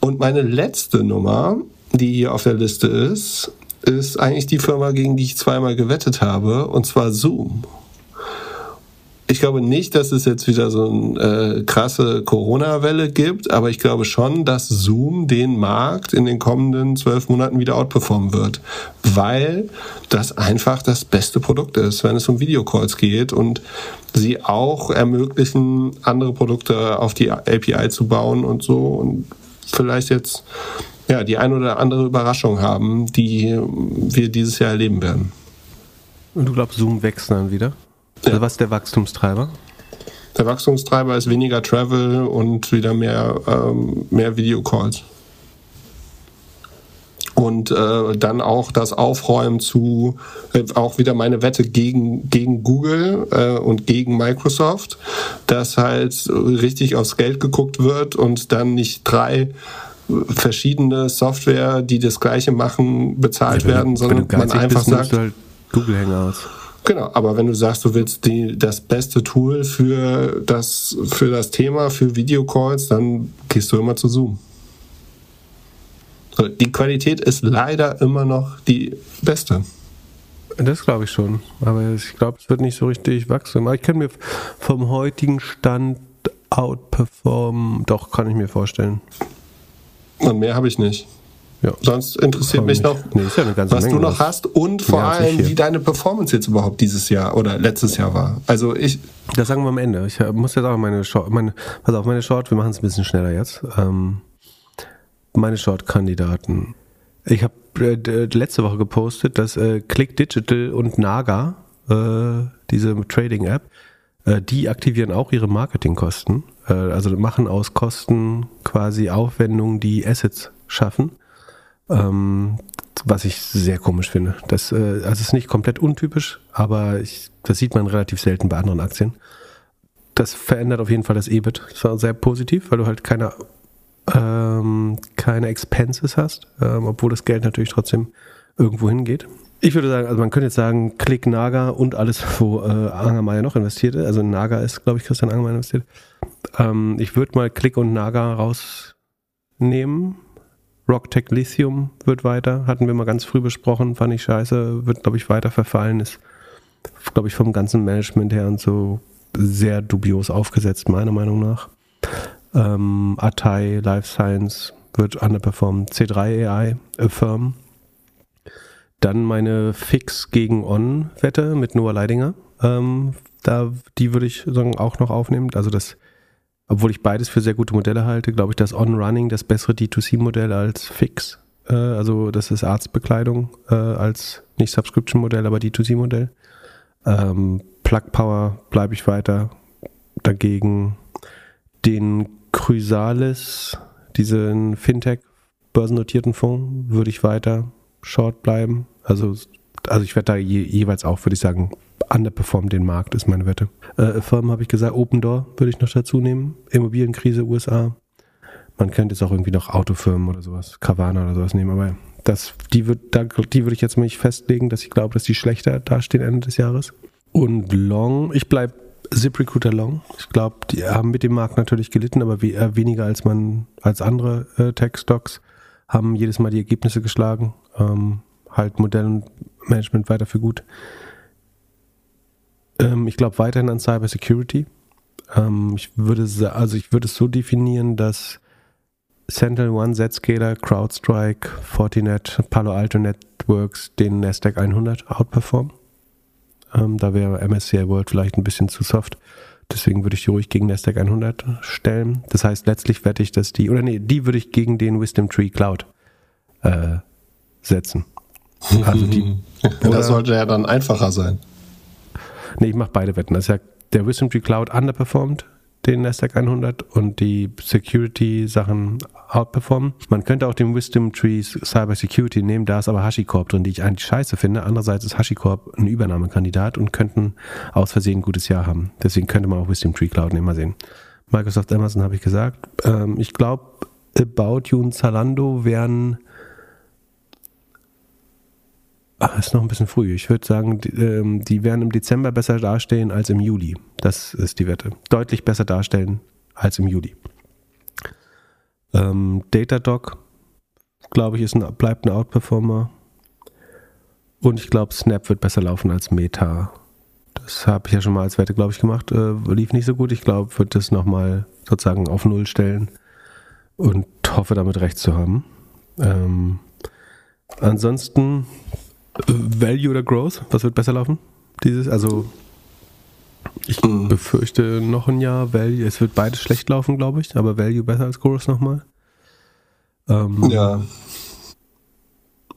Und meine letzte Nummer, die hier auf der Liste ist, ist eigentlich die Firma, gegen die ich zweimal gewettet habe, und zwar Zoom ich glaube nicht, dass es jetzt wieder so eine äh, krasse Corona-Welle gibt, aber ich glaube schon, dass Zoom den Markt in den kommenden zwölf Monaten wieder outperformen wird, weil das einfach das beste Produkt ist, wenn es um Videocalls geht und sie auch ermöglichen, andere Produkte auf die API zu bauen und so und vielleicht jetzt ja die ein oder andere Überraschung haben, die wir dieses Jahr erleben werden. Und du glaubst, Zoom wächst dann wieder? Also was ist der Wachstumstreiber? Der Wachstumstreiber ist weniger Travel und wieder mehr, ähm, mehr Videocalls. Und äh, dann auch das Aufräumen zu, äh, auch wieder meine Wette gegen, gegen Google äh, und gegen Microsoft, dass halt richtig aufs Geld geguckt wird und dann nicht drei verschiedene Software, die das gleiche machen, bezahlt ja, werden, sondern man einfach bist, sagt. Halt Google Hangouts. Genau, aber wenn du sagst, du willst die, das beste Tool für das, für das Thema, für Videocalls, dann gehst du immer zu Zoom. Die Qualität ist leider immer noch die beste. Das glaube ich schon. Aber ich glaube, es wird nicht so richtig wachsen. Aber ich kann mir vom heutigen Stand outperformen. Doch, kann ich mir vorstellen. Und mehr habe ich nicht. Ja. Sonst interessiert mich noch, nee, ja was Menge, du noch hast und vor allem, wie deine Performance jetzt überhaupt dieses Jahr oder letztes Jahr war. Also ich. Das sagen wir am Ende. Ich muss jetzt auch meine Short, meine, pass auf, meine Short, wir machen es ein bisschen schneller jetzt. Ähm, meine Short-Kandidaten. Ich habe äh, letzte Woche gepostet, dass äh, Click Digital und Naga, äh, diese Trading-App, äh, die aktivieren auch ihre Marketingkosten. Äh, also machen aus Kosten quasi Aufwendungen, die Assets schaffen. Ähm, was ich sehr komisch finde. Das, äh, also es ist nicht komplett untypisch, aber ich, das sieht man relativ selten bei anderen Aktien. Das verändert auf jeden Fall das EBIT. Das war sehr positiv, weil du halt keine, ähm, keine Expenses hast, ähm, obwohl das Geld natürlich trotzdem irgendwo hingeht. Ich würde sagen, also man könnte jetzt sagen, Klick Naga und alles, wo äh, Angermeier noch investiert ist. Also Naga ist, glaube ich, Christian Angermeier investiert. Ähm, ich würde mal Klick und Naga rausnehmen. Rocktech Lithium wird weiter, hatten wir mal ganz früh besprochen, fand ich scheiße, wird, glaube ich, weiter verfallen, ist, glaube ich, vom ganzen Management her und so sehr dubios aufgesetzt, meiner Meinung nach. Ähm, Atai, Life Science wird underperformen, C3 AI, Affirm, dann meine Fix gegen On-Wette mit Noah Leidinger. Ähm, da, die würde ich sagen, auch noch aufnehmen. Also das, obwohl ich beides für sehr gute Modelle halte, glaube ich, das On-Running das bessere D2C-Modell als Fix. Äh, also das ist Arztbekleidung äh, als nicht Subscription-Modell, aber D2C-Modell. Ähm, Plug Power bleibe ich weiter. Dagegen den Chrysalis, diesen Fintech börsennotierten Fonds, würde ich weiter short bleiben. Also, also ich werde da je, jeweils auch, würde ich sagen, underperform den Markt, ist meine Wette. Äh, Firmen habe ich gesagt, Open Door würde ich noch dazu nehmen. Immobilienkrise USA. Man könnte jetzt auch irgendwie noch Autofirmen oder sowas, Carvana oder sowas nehmen, aber das, die, wird, da, würde ich jetzt mal nicht festlegen, dass ich glaube, dass die schlechter dastehen Ende des Jahres. Und Long, ich bleibe ZipRecruiter Long. Ich glaube, die haben mit dem Markt natürlich gelitten, aber we äh, weniger als man als andere äh, Tech-Stocks haben jedes Mal die Ergebnisse geschlagen. Ähm, halt Modell und Management weiter für gut. Ähm, ich glaube weiterhin an Cyber Security. Ähm, ich würde also ich würde es so definieren, dass Sentinel One, Zscaler, CrowdStrike, Fortinet, Palo Alto Networks den Nasdaq 100 outperformen. Ähm, da wäre MSCI World vielleicht ein bisschen zu soft. Deswegen würde ich die ruhig gegen Nasdaq 100 stellen. Das heißt, letztlich wette ich, dass die, oder nee, die würde ich gegen den Wisdom Tree Cloud äh, setzen. Also die, das sollte ja dann einfacher sein. Nee, ich mache beide Wetten. Das ist ja der Wisdom Tree Cloud underperformed den Nasdaq 100 und die Security-Sachen outperformen. Man könnte auch den Wisdom Tree Cyber Security nehmen, da ist aber HashiCorp drin, die ich eigentlich scheiße finde. Andererseits ist HashiCorp ein Übernahmekandidat und könnten aus Versehen ein gutes Jahr haben. Deswegen könnte man auch Wisdom Tree Cloud nehmen, mal sehen. Microsoft, Amazon habe ich gesagt. Ähm, ich glaube, About You und Zalando wären Ach, ist noch ein bisschen früh. Ich würde sagen, die, ähm, die werden im Dezember besser dastehen als im Juli. Das ist die Wette. Deutlich besser darstellen als im Juli. Ähm, Datadog, glaube ich, ist ein, bleibt ein Outperformer. Und ich glaube, Snap wird besser laufen als Meta. Das habe ich ja schon mal als Wette, glaube ich, gemacht. Äh, lief nicht so gut. Ich glaube, wird das nochmal sozusagen auf Null stellen und hoffe, damit recht zu haben. Ähm, ansonsten Value oder Growth? Was wird besser laufen? Dieses, also ich mhm. befürchte noch ein Jahr Value. Es wird beides schlecht laufen, glaube ich, aber Value besser als Growth nochmal. Ähm, ja.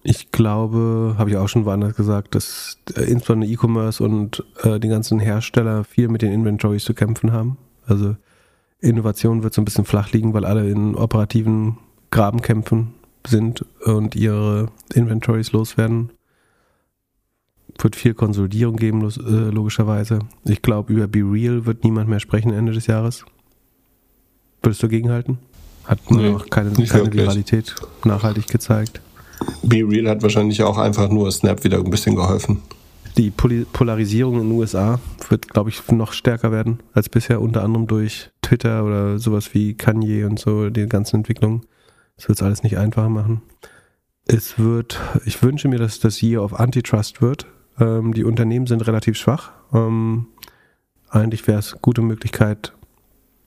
Ich glaube, habe ich auch schon woanders gesagt, dass äh, insbesondere E-Commerce und äh, die ganzen Hersteller viel mit den Inventories zu kämpfen haben. Also Innovation wird so ein bisschen flach liegen, weil alle in operativen Grabenkämpfen sind und ihre Inventories loswerden wird viel Konsolidierung geben, äh, logischerweise. Ich glaube, über Be Real wird niemand mehr sprechen Ende des Jahres. Würdest du gegenhalten? Hat nee, noch keine, keine Viralität nachhaltig gezeigt. Be Real hat wahrscheinlich auch einfach nur Snap wieder ein bisschen geholfen. Die Polarisierung in den USA wird, glaube ich, noch stärker werden als bisher, unter anderem durch Twitter oder sowas wie Kanye und so, die ganzen Entwicklungen. Das wird es alles nicht einfacher machen. Es wird, ich wünsche mir, dass das Year of Antitrust wird, ähm, die Unternehmen sind relativ schwach. Ähm, eigentlich wäre es eine gute Möglichkeit,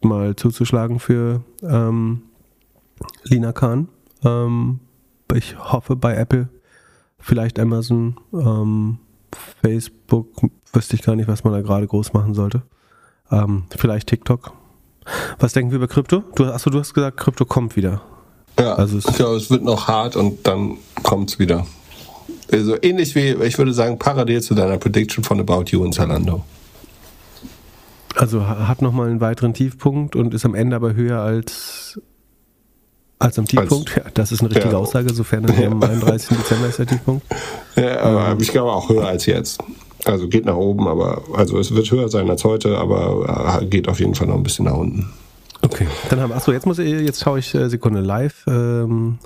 mal zuzuschlagen für ähm, Lina Khan. Ähm, ich hoffe bei Apple, vielleicht Amazon, ähm, Facebook, wüsste ich gar nicht, was man da gerade groß machen sollte. Ähm, vielleicht TikTok. Was denken wir über Krypto? Du, achso, du hast gesagt, Krypto kommt wieder. Ja, also es, ich glaube, es wird noch hart und dann kommt es wieder. Also ähnlich wie, ich würde sagen, parallel zu deiner Prediction von About You und Zalando. Also hat nochmal einen weiteren Tiefpunkt und ist am Ende aber höher als Als am Tiefpunkt, als, ja, das ist eine richtige ja. Aussage, sofern ja. am 31. Dezember ist der Tiefpunkt. Ja, aber ähm, ich glaube auch höher als jetzt. Also geht nach oben, aber also es wird höher sein als heute, aber äh, geht auf jeden Fall noch ein bisschen nach unten. Okay, dann haben wir, achso, jetzt muss ich, jetzt schaue ich äh, Sekunde live. Ähm,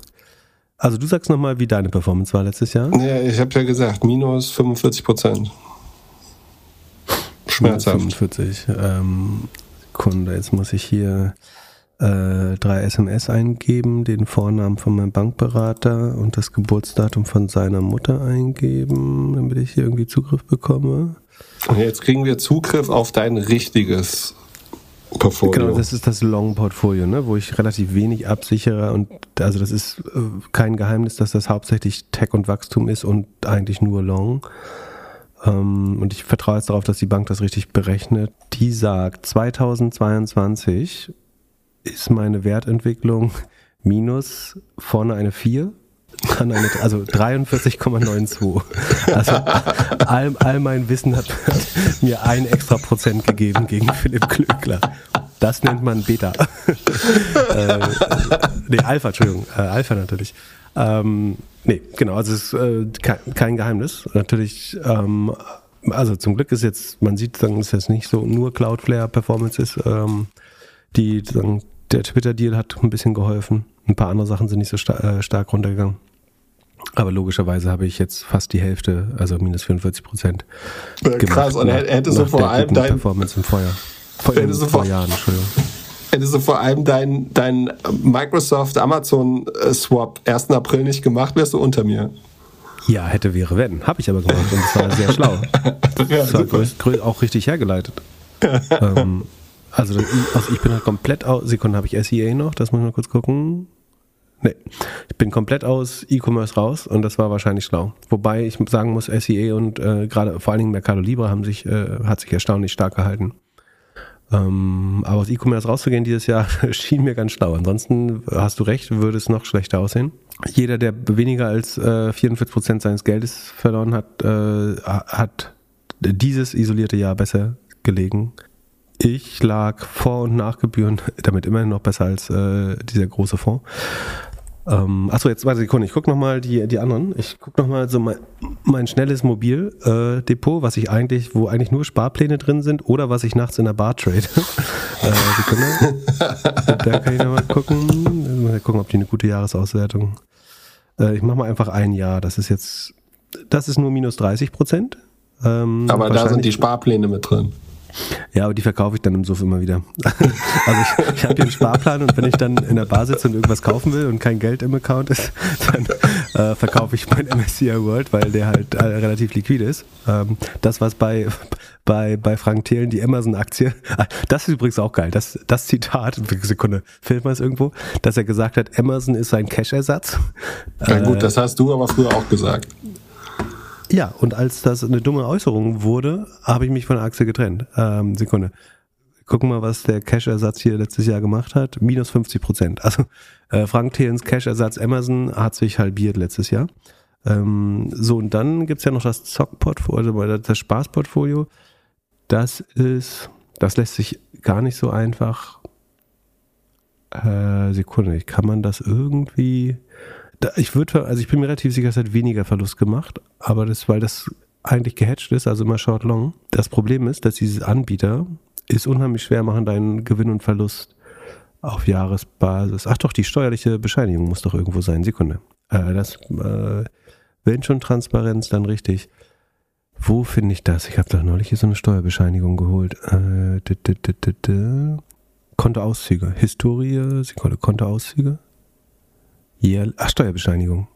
also du sagst nochmal, wie deine Performance war letztes Jahr. Ja, ich habe ja gesagt, minus 45 Prozent. Schmerzhaft. 45. Ähm, Sekunde, jetzt muss ich hier äh, drei SMS eingeben, den Vornamen von meinem Bankberater und das Geburtsdatum von seiner Mutter eingeben, damit ich hier irgendwie Zugriff bekomme. Und jetzt kriegen wir Zugriff auf dein richtiges Portfolio. Genau, das ist das Long-Portfolio, ne, wo ich relativ wenig absichere und also das ist äh, kein Geheimnis, dass das hauptsächlich Tech und Wachstum ist und eigentlich nur Long. Ähm, und ich vertraue jetzt darauf, dass die Bank das richtig berechnet. Die sagt, 2022 ist meine Wertentwicklung minus vorne eine 4 dann eine, also 43,92. Also all, all mein Wissen hat, hat, mir ein extra Prozent gegeben gegen Philipp Klöckler. Das nennt man Beta. äh, nee, Alpha, Entschuldigung. Äh, Alpha natürlich. Ähm, nee, genau, also es ist äh, kein, kein, Geheimnis. Natürlich, ähm, also zum Glück ist jetzt, man sieht, dass es jetzt nicht so nur Cloudflare-Performance ist. Ähm, die, sagen, der Twitter-Deal hat ein bisschen geholfen. Ein paar andere Sachen sind nicht so star äh, stark runtergegangen. Aber logischerweise habe ich jetzt fast die Hälfte, also minus 44 Prozent. Krass, und hättest du vor allem dein Performance im Feuer. Vor, hättest du vor, Jahren, Entschuldigung. Hättest du vor allem dein, dein Microsoft Amazon äh, Swap 1. April nicht gemacht, wärst du unter mir. Ja, hätte, wäre, wenn. Habe ich aber gemacht und das war sehr schlau. das war auch richtig hergeleitet. ähm, also, also, ich bin halt komplett aus. Sekunden habe ich SEA noch, das muss ich mal kurz gucken. Nee, ich bin komplett aus E-Commerce raus und das war wahrscheinlich schlau. Wobei ich sagen muss, SEA und äh, gerade vor allen Dingen Mercado Libre haben sich, äh, hat sich erstaunlich stark gehalten. Ähm, aber aus E-Commerce rauszugehen dieses Jahr schien mir ganz schlau. Ansonsten hast du recht, würde es noch schlechter aussehen. Jeder, der weniger als äh, 44 Prozent seines Geldes verloren hat, äh, hat dieses isolierte Jahr besser gelegen. Ich lag vor und nach Gebühren damit immerhin noch besser als äh, dieser große Fonds. Ähm, achso, jetzt warte Sekunde, ich gucke nochmal die, die anderen. Ich gucke nochmal so mein, mein schnelles Mobildepot, äh, was ich eigentlich, wo eigentlich nur Sparpläne drin sind oder was ich nachts in der Bar trade. äh, Sekunde. da kann ich nochmal gucken. Mal gucken, ob die eine gute Jahresauswertung. Äh, ich mache mal einfach ein Jahr. Das ist jetzt, das ist nur minus 30 Prozent. Ähm, Aber da sind die Sparpläne mit drin. Ja, aber die verkaufe ich dann im Suff immer wieder. also ich, ich habe hier einen Sparplan und wenn ich dann in der Bar sitze und irgendwas kaufen will und kein Geld im Account ist, dann äh, verkaufe ich mein MSCI World, weil der halt äh, relativ liquid ist. Ähm, das, was bei, bei, bei Frank Thelen, die Amazon-Aktie, ah, das ist übrigens auch geil, das, das Zitat, Sekunde, filmt man es irgendwo, dass er gesagt hat, Amazon ist ein Cash-Ersatz. Ja gut, äh, das hast du aber früher auch gesagt. Ja, und als das eine dumme Äußerung wurde, habe ich mich von Achse getrennt. Ähm, Sekunde. Gucken mal, was der Cash-Ersatz hier letztes Jahr gemacht hat. Minus 50 Prozent. Also äh, Frank Thelens Cash-Ersatz Amazon hat sich halbiert letztes Jahr. Ähm, so, und dann gibt's ja noch das Zock-Portfolio, also das Spaß-Portfolio. Das ist, das lässt sich gar nicht so einfach. Äh, Sekunde, kann man das irgendwie ich würde, also ich bin mir relativ sicher, es hat weniger Verlust gemacht, aber das, weil das eigentlich gehatcht ist, also immer short long. Das Problem ist, dass diese Anbieter ist unheimlich schwer machen, deinen Gewinn und Verlust auf Jahresbasis. Ach doch, die steuerliche Bescheinigung muss doch irgendwo sein. Sekunde. Äh, das, äh, wenn schon Transparenz, dann richtig. Wo finde ich das? Ich habe doch neulich hier so eine Steuerbescheinigung geholt. Äh, Kontoauszüge. Historie, Sekunde, Kontoauszüge. Jährlich, ach, Steuerbescheinigung.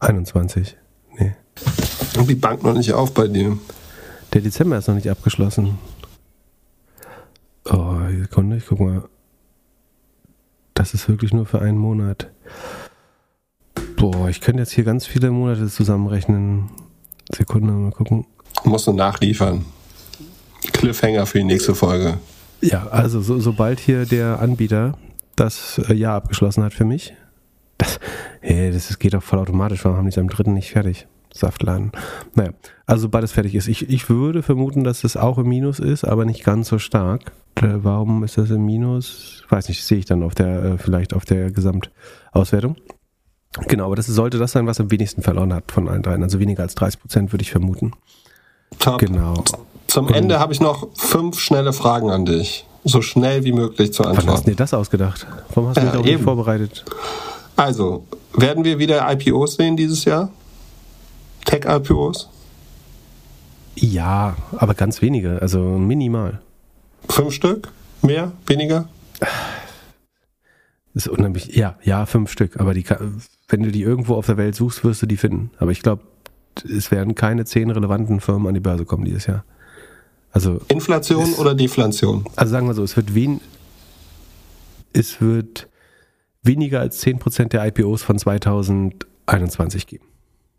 21. Nee. Und die Bank noch nicht auf bei dir. Der Dezember ist noch nicht abgeschlossen. Oh, Sekunde, ich guck mal. Das ist wirklich nur für einen Monat. Boah, ich könnte jetzt hier ganz viele Monate zusammenrechnen. Sekunde, mal gucken. Musst du nachliefern. Cliffhanger für die nächste Folge. Ja, also so, sobald hier der Anbieter das äh, Jahr abgeschlossen hat für mich, das, hey, das geht doch voll automatisch. Warum haben die es am dritten nicht fertig? Saftladen. Naja, also beides fertig ist. Ich, ich würde vermuten, dass es auch im Minus ist, aber nicht ganz so stark. Äh, warum ist das im Minus? Weiß nicht, sehe ich dann auf der, äh, vielleicht auf der Gesamtauswertung. Genau, aber das sollte das sein, was am wenigsten verloren hat von allen dreien. Also weniger als 30 Prozent würde ich vermuten. Top. Genau. Zum Und- Ende habe ich noch fünf schnelle Fragen an dich. So schnell wie möglich zu Wann hast du antworten. dir das ausgedacht? Warum hast du mich Ja, auch nicht eben. vorbereitet? Also, werden wir wieder IPOs sehen dieses Jahr? Tech-IPOs? Ja, aber ganz wenige, also minimal. Fünf Stück? Mehr? Weniger? Das ist unheimlich. Ja, ja, fünf Stück. Aber die, wenn du die irgendwo auf der Welt suchst, wirst du die finden. Aber ich glaube, es werden keine zehn relevanten Firmen an die Börse kommen dieses Jahr. Also, Inflation oder Deflation? also sagen wir so, es wird wen, es wird weniger als 10% der IPOs von 2021 geben.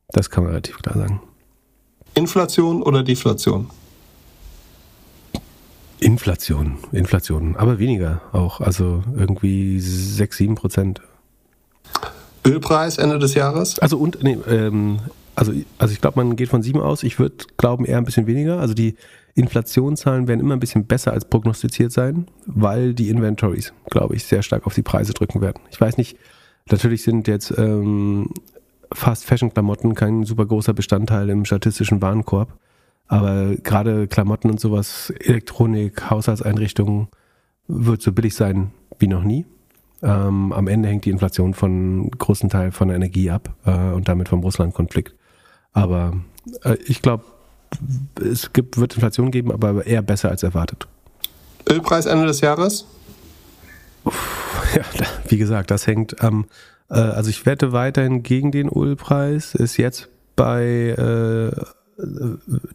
Das kann man relativ klar sagen. Inflation oder Deflation? Inflation, Inflation, aber weniger auch. Also irgendwie 6, 7 Prozent. Ölpreis Ende des Jahres? Also und nee, ähm, also, also ich glaube, man geht von 7 aus. Ich würde glauben eher ein bisschen weniger. Also die Inflationszahlen werden immer ein bisschen besser als prognostiziert sein, weil die Inventories, glaube ich, sehr stark auf die Preise drücken werden. Ich weiß nicht, natürlich sind jetzt ähm, Fast-Fashion-Klamotten kein super großer Bestandteil im statistischen Warenkorb. Aber gerade Klamotten und sowas, Elektronik, Haushaltseinrichtungen, wird so billig sein wie noch nie. Ähm, am Ende hängt die Inflation von großen Teil von der Energie ab äh, und damit vom Russland-Konflikt. Aber äh, ich glaube, es gibt, wird Inflation geben, aber eher besser als erwartet. Ölpreis Ende des Jahres? Ja, wie gesagt, das hängt am, äh, also ich wette weiterhin gegen den Ölpreis, ist jetzt bei äh,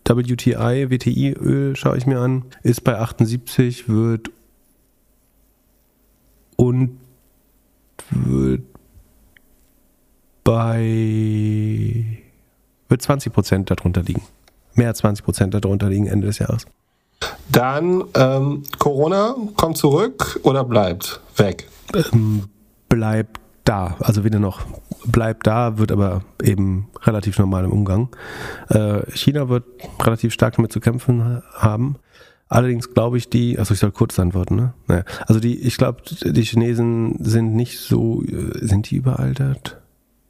WTI, WTI-Öl schaue ich mir an, ist bei 78, wird und wird bei wird 20 Prozent darunter liegen. Mehr als 20 Prozent darunter liegen Ende des Jahres. Dann ähm, Corona kommt zurück oder bleibt weg? ähm, bleibt da. Also wieder noch bleibt da, wird aber eben relativ normal im Umgang. Äh, China wird relativ stark damit zu kämpfen ha- haben. Allerdings glaube ich, die, also ich soll kurz antworten, ne? Naja, also die, ich glaube, die Chinesen sind nicht so, äh, sind die überaltert?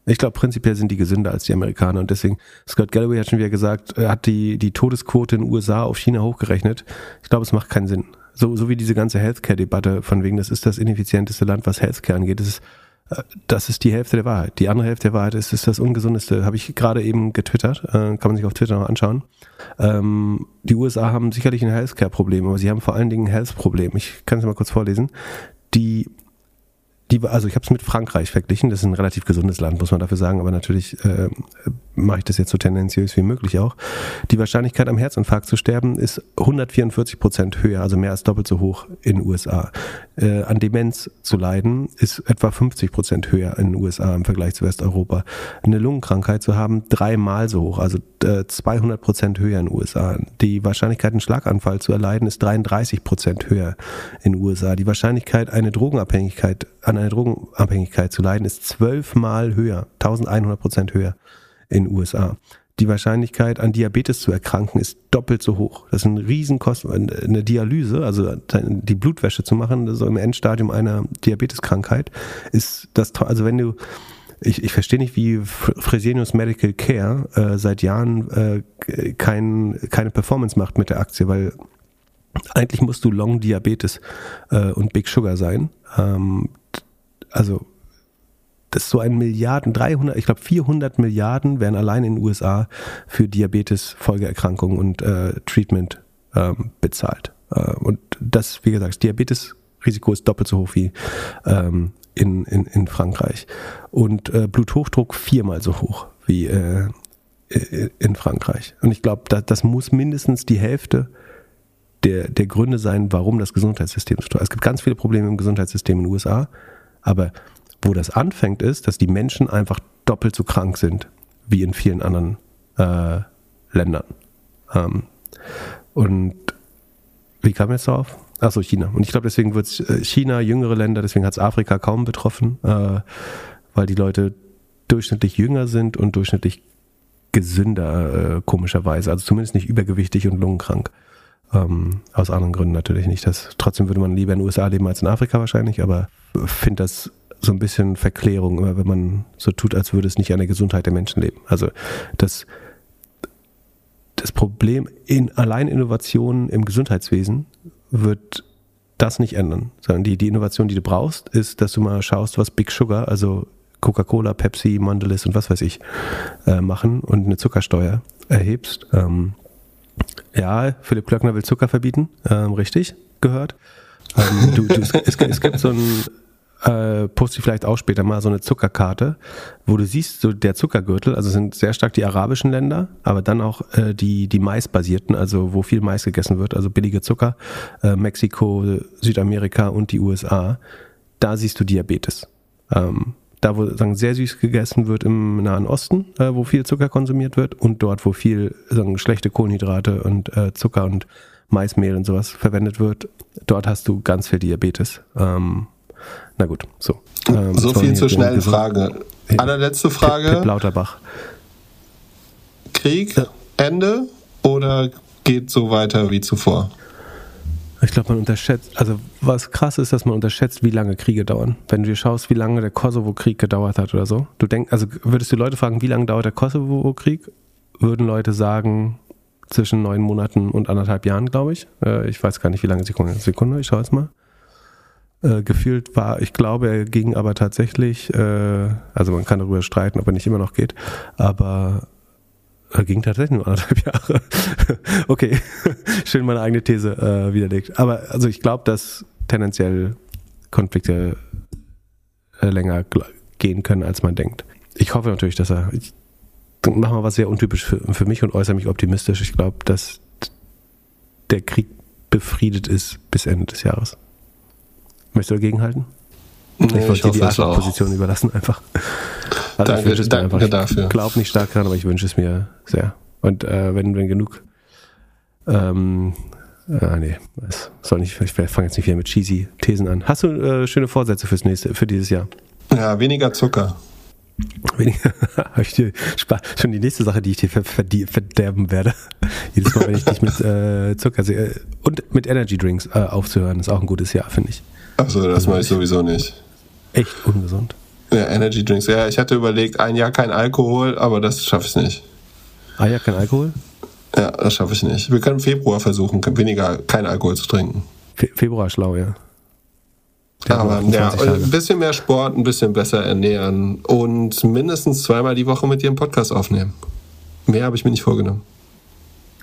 Ich glaube, prinzipiell sind die gesünder als die Amerikaner und deswegen, Scott Galloway hat schon wieder gesagt, er hat die, die Todesquote in den USA auf China hochgerechnet. Ich glaube, es macht keinen Sinn. So, so wie diese ganze Healthcare-Debatte von wegen, das ist das ineffizienteste Land, was Healthcare angeht. Das ist, äh, das ist die Hälfte der Wahrheit. Die andere Hälfte der Wahrheit ist, ist das ungesundeste, habe ich gerade eben getwittert, äh, kann man sich auf Twitter noch anschauen. Ähm, die USA haben sicherlich ein Healthcare-Problem, aber sie haben vor allen Dingen ein Health-Problem. Ich kann es mal kurz vorlesen. Die die, also ich habe es mit Frankreich verglichen. Das ist ein relativ gesundes Land, muss man dafür sagen. Aber natürlich äh, mache ich das jetzt so tendenziös wie möglich auch. Die Wahrscheinlichkeit am Herzinfarkt zu sterben ist 144 Prozent höher, also mehr als doppelt so hoch in den USA. Äh, an Demenz zu leiden ist etwa 50 Prozent höher in den USA im Vergleich zu Westeuropa. Eine Lungenkrankheit zu haben dreimal so hoch, also äh, 200 Prozent höher in den USA. Die Wahrscheinlichkeit, einen Schlaganfall zu erleiden, ist 33 Prozent höher in den USA. Die Wahrscheinlichkeit, eine Drogenabhängigkeit an einer Drogenabhängigkeit zu leiden, ist zwölfmal höher, 1100 Prozent höher in USA. Die Wahrscheinlichkeit, an Diabetes zu erkranken, ist doppelt so hoch. Das ist ein Riesenkosten. Eine Dialyse, also die Blutwäsche zu machen, so im Endstadium einer Diabeteskrankheit, ist das, also wenn du, ich, ich verstehe nicht, wie Fresenius Medical Care äh, seit Jahren äh, kein, keine Performance macht mit der Aktie, weil eigentlich musst du Long Diabetes äh, und Big Sugar sein. Ähm, also das so ein Milliarden, 300, ich glaube 400 Milliarden werden allein in den USA für Diabetes, Folgeerkrankungen und äh, Treatment ähm, bezahlt. Äh, und das, wie gesagt, Diabetesrisiko ist doppelt so hoch wie ähm, in, in, in Frankreich. Und äh, Bluthochdruck viermal so hoch wie äh, in Frankreich. Und ich glaube, da, das muss mindestens die Hälfte der, der Gründe sein, warum das Gesundheitssystem so teuer ist. Es gibt ganz viele Probleme im Gesundheitssystem in den USA, aber wo das anfängt, ist, dass die Menschen einfach doppelt so krank sind wie in vielen anderen äh, Ländern. Ähm, und wie kam jetzt darauf? Achso, China. Und ich glaube, deswegen wird China, jüngere Länder, deswegen hat es Afrika kaum betroffen, äh, weil die Leute durchschnittlich jünger sind und durchschnittlich gesünder, äh, komischerweise. Also zumindest nicht übergewichtig und lungenkrank. Ähm, aus anderen Gründen natürlich nicht. Das, trotzdem würde man lieber in den USA leben als in Afrika wahrscheinlich, aber finde das so ein bisschen Verklärung, immer wenn man so tut, als würde es nicht an der Gesundheit der Menschen leben. Also das, das Problem in allein Innovationen im Gesundheitswesen wird das nicht ändern, sondern die, die Innovation, die du brauchst, ist, dass du mal schaust, was Big Sugar, also Coca-Cola, Pepsi, Mondelez und was weiß ich, äh, machen und eine Zuckersteuer erhebst. Ähm, ja, Philipp Klöckner will Zucker verbieten, ähm, richtig gehört. Ähm, du, du, es, es, gibt so ein, äh, poste ich vielleicht auch später mal so eine Zuckerkarte, wo du siehst, so der Zuckergürtel, also sind sehr stark die arabischen Länder, aber dann auch äh, die, die maisbasierten, also wo viel Mais gegessen wird, also billige Zucker, äh, Mexiko, Südamerika und die USA. Da siehst du Diabetes. Ähm, da, wo sagen, sehr süß gegessen wird im Nahen Osten, äh, wo viel Zucker konsumiert wird und dort, wo viel sagen, schlechte Kohlenhydrate und äh, Zucker und Maismehl und sowas verwendet wird, dort hast du ganz viel Diabetes. Ähm, na gut, so. Ähm, so viel zur schnellen Frage. Allerletzte Frage. Pip, Pip Lauterbach. Krieg, ja. Ende oder geht so weiter wie zuvor? Ich glaube, man unterschätzt, also was krass ist, dass man unterschätzt, wie lange Kriege dauern. Wenn du dir schaust, wie lange der Kosovo-Krieg gedauert hat oder so. Du denkst, also würdest du Leute fragen, wie lange dauert der Kosovo-Krieg? Würden Leute sagen, zwischen neun Monaten und anderthalb Jahren, glaube ich. Äh, ich weiß gar nicht, wie lange Sekunde. Sekunde, ich schaue es mal. Äh, gefühlt war, ich glaube, er ging aber tatsächlich, äh, also man kann darüber streiten, ob er nicht immer noch geht, aber er ging tatsächlich nur anderthalb Jahre. okay, schön meine eigene These äh, widerlegt. Aber also ich glaube, dass tendenziell Konflikte äh, länger gehen können, als man denkt. Ich hoffe natürlich, dass er. Ich mache mal was sehr untypisch für, für mich und äußere mich optimistisch. Ich glaube, dass der Krieg befriedet ist bis Ende des Jahres. Möchtest du dagegen halten? Nee, ich wollte dir die Position überlassen einfach. Also danke, ich danke einfach. dafür. Ich glaube nicht stark dran, aber ich wünsche es mir sehr. Und äh, wenn, wenn genug ähm, Ah, nee, es soll nicht, ich fange jetzt nicht wieder mit cheesy Thesen an. Hast du äh, schöne Vorsätze fürs nächste, für dieses Jahr? Ja, weniger Zucker. Weniger, schon die nächste Sache, die ich dir verderben werde. Jedes Mal, wenn ich dich mit äh, Zucker sehe. Und mit Energy Drinks äh, aufzuhören, ist auch ein gutes Jahr, finde ich. Achso, das mache ich sowieso nicht. Echt ungesund. Ja, Energy Drinks. Ja, ich hatte überlegt, ein Jahr kein Alkohol, aber das schaffe ich nicht. Ein Jahr kein Alkohol? Ja, das schaffe ich nicht. Wir können Februar versuchen, weniger kein Alkohol zu trinken. Fe Februar schlau, ja. Der aber ja, ein bisschen mehr Sport, ein bisschen besser ernähren und mindestens zweimal die Woche mit dir einen Podcast aufnehmen. Mehr habe ich mir nicht vorgenommen.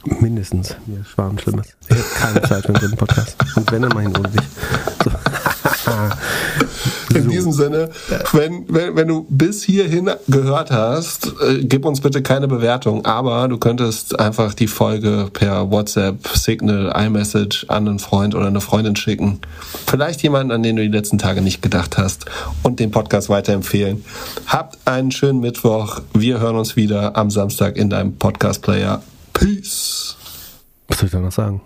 Mindestens. Mir schwarm Schlimmes. Ich habe keine Zeit für einen Podcast. Und wenn, dann mach ich ihn ohne dich. So. In so. diesem Sinne, wenn, wenn, wenn du bis hierhin gehört hast, äh, gib uns bitte keine Bewertung, aber du könntest einfach die Folge per WhatsApp, Signal, iMessage an einen Freund oder eine Freundin schicken. Vielleicht jemanden, an den du die letzten Tage nicht gedacht hast und den Podcast weiterempfehlen. Habt einen schönen Mittwoch. Wir hören uns wieder am Samstag in deinem Podcast-Player. Peace. Was soll ich da noch sagen?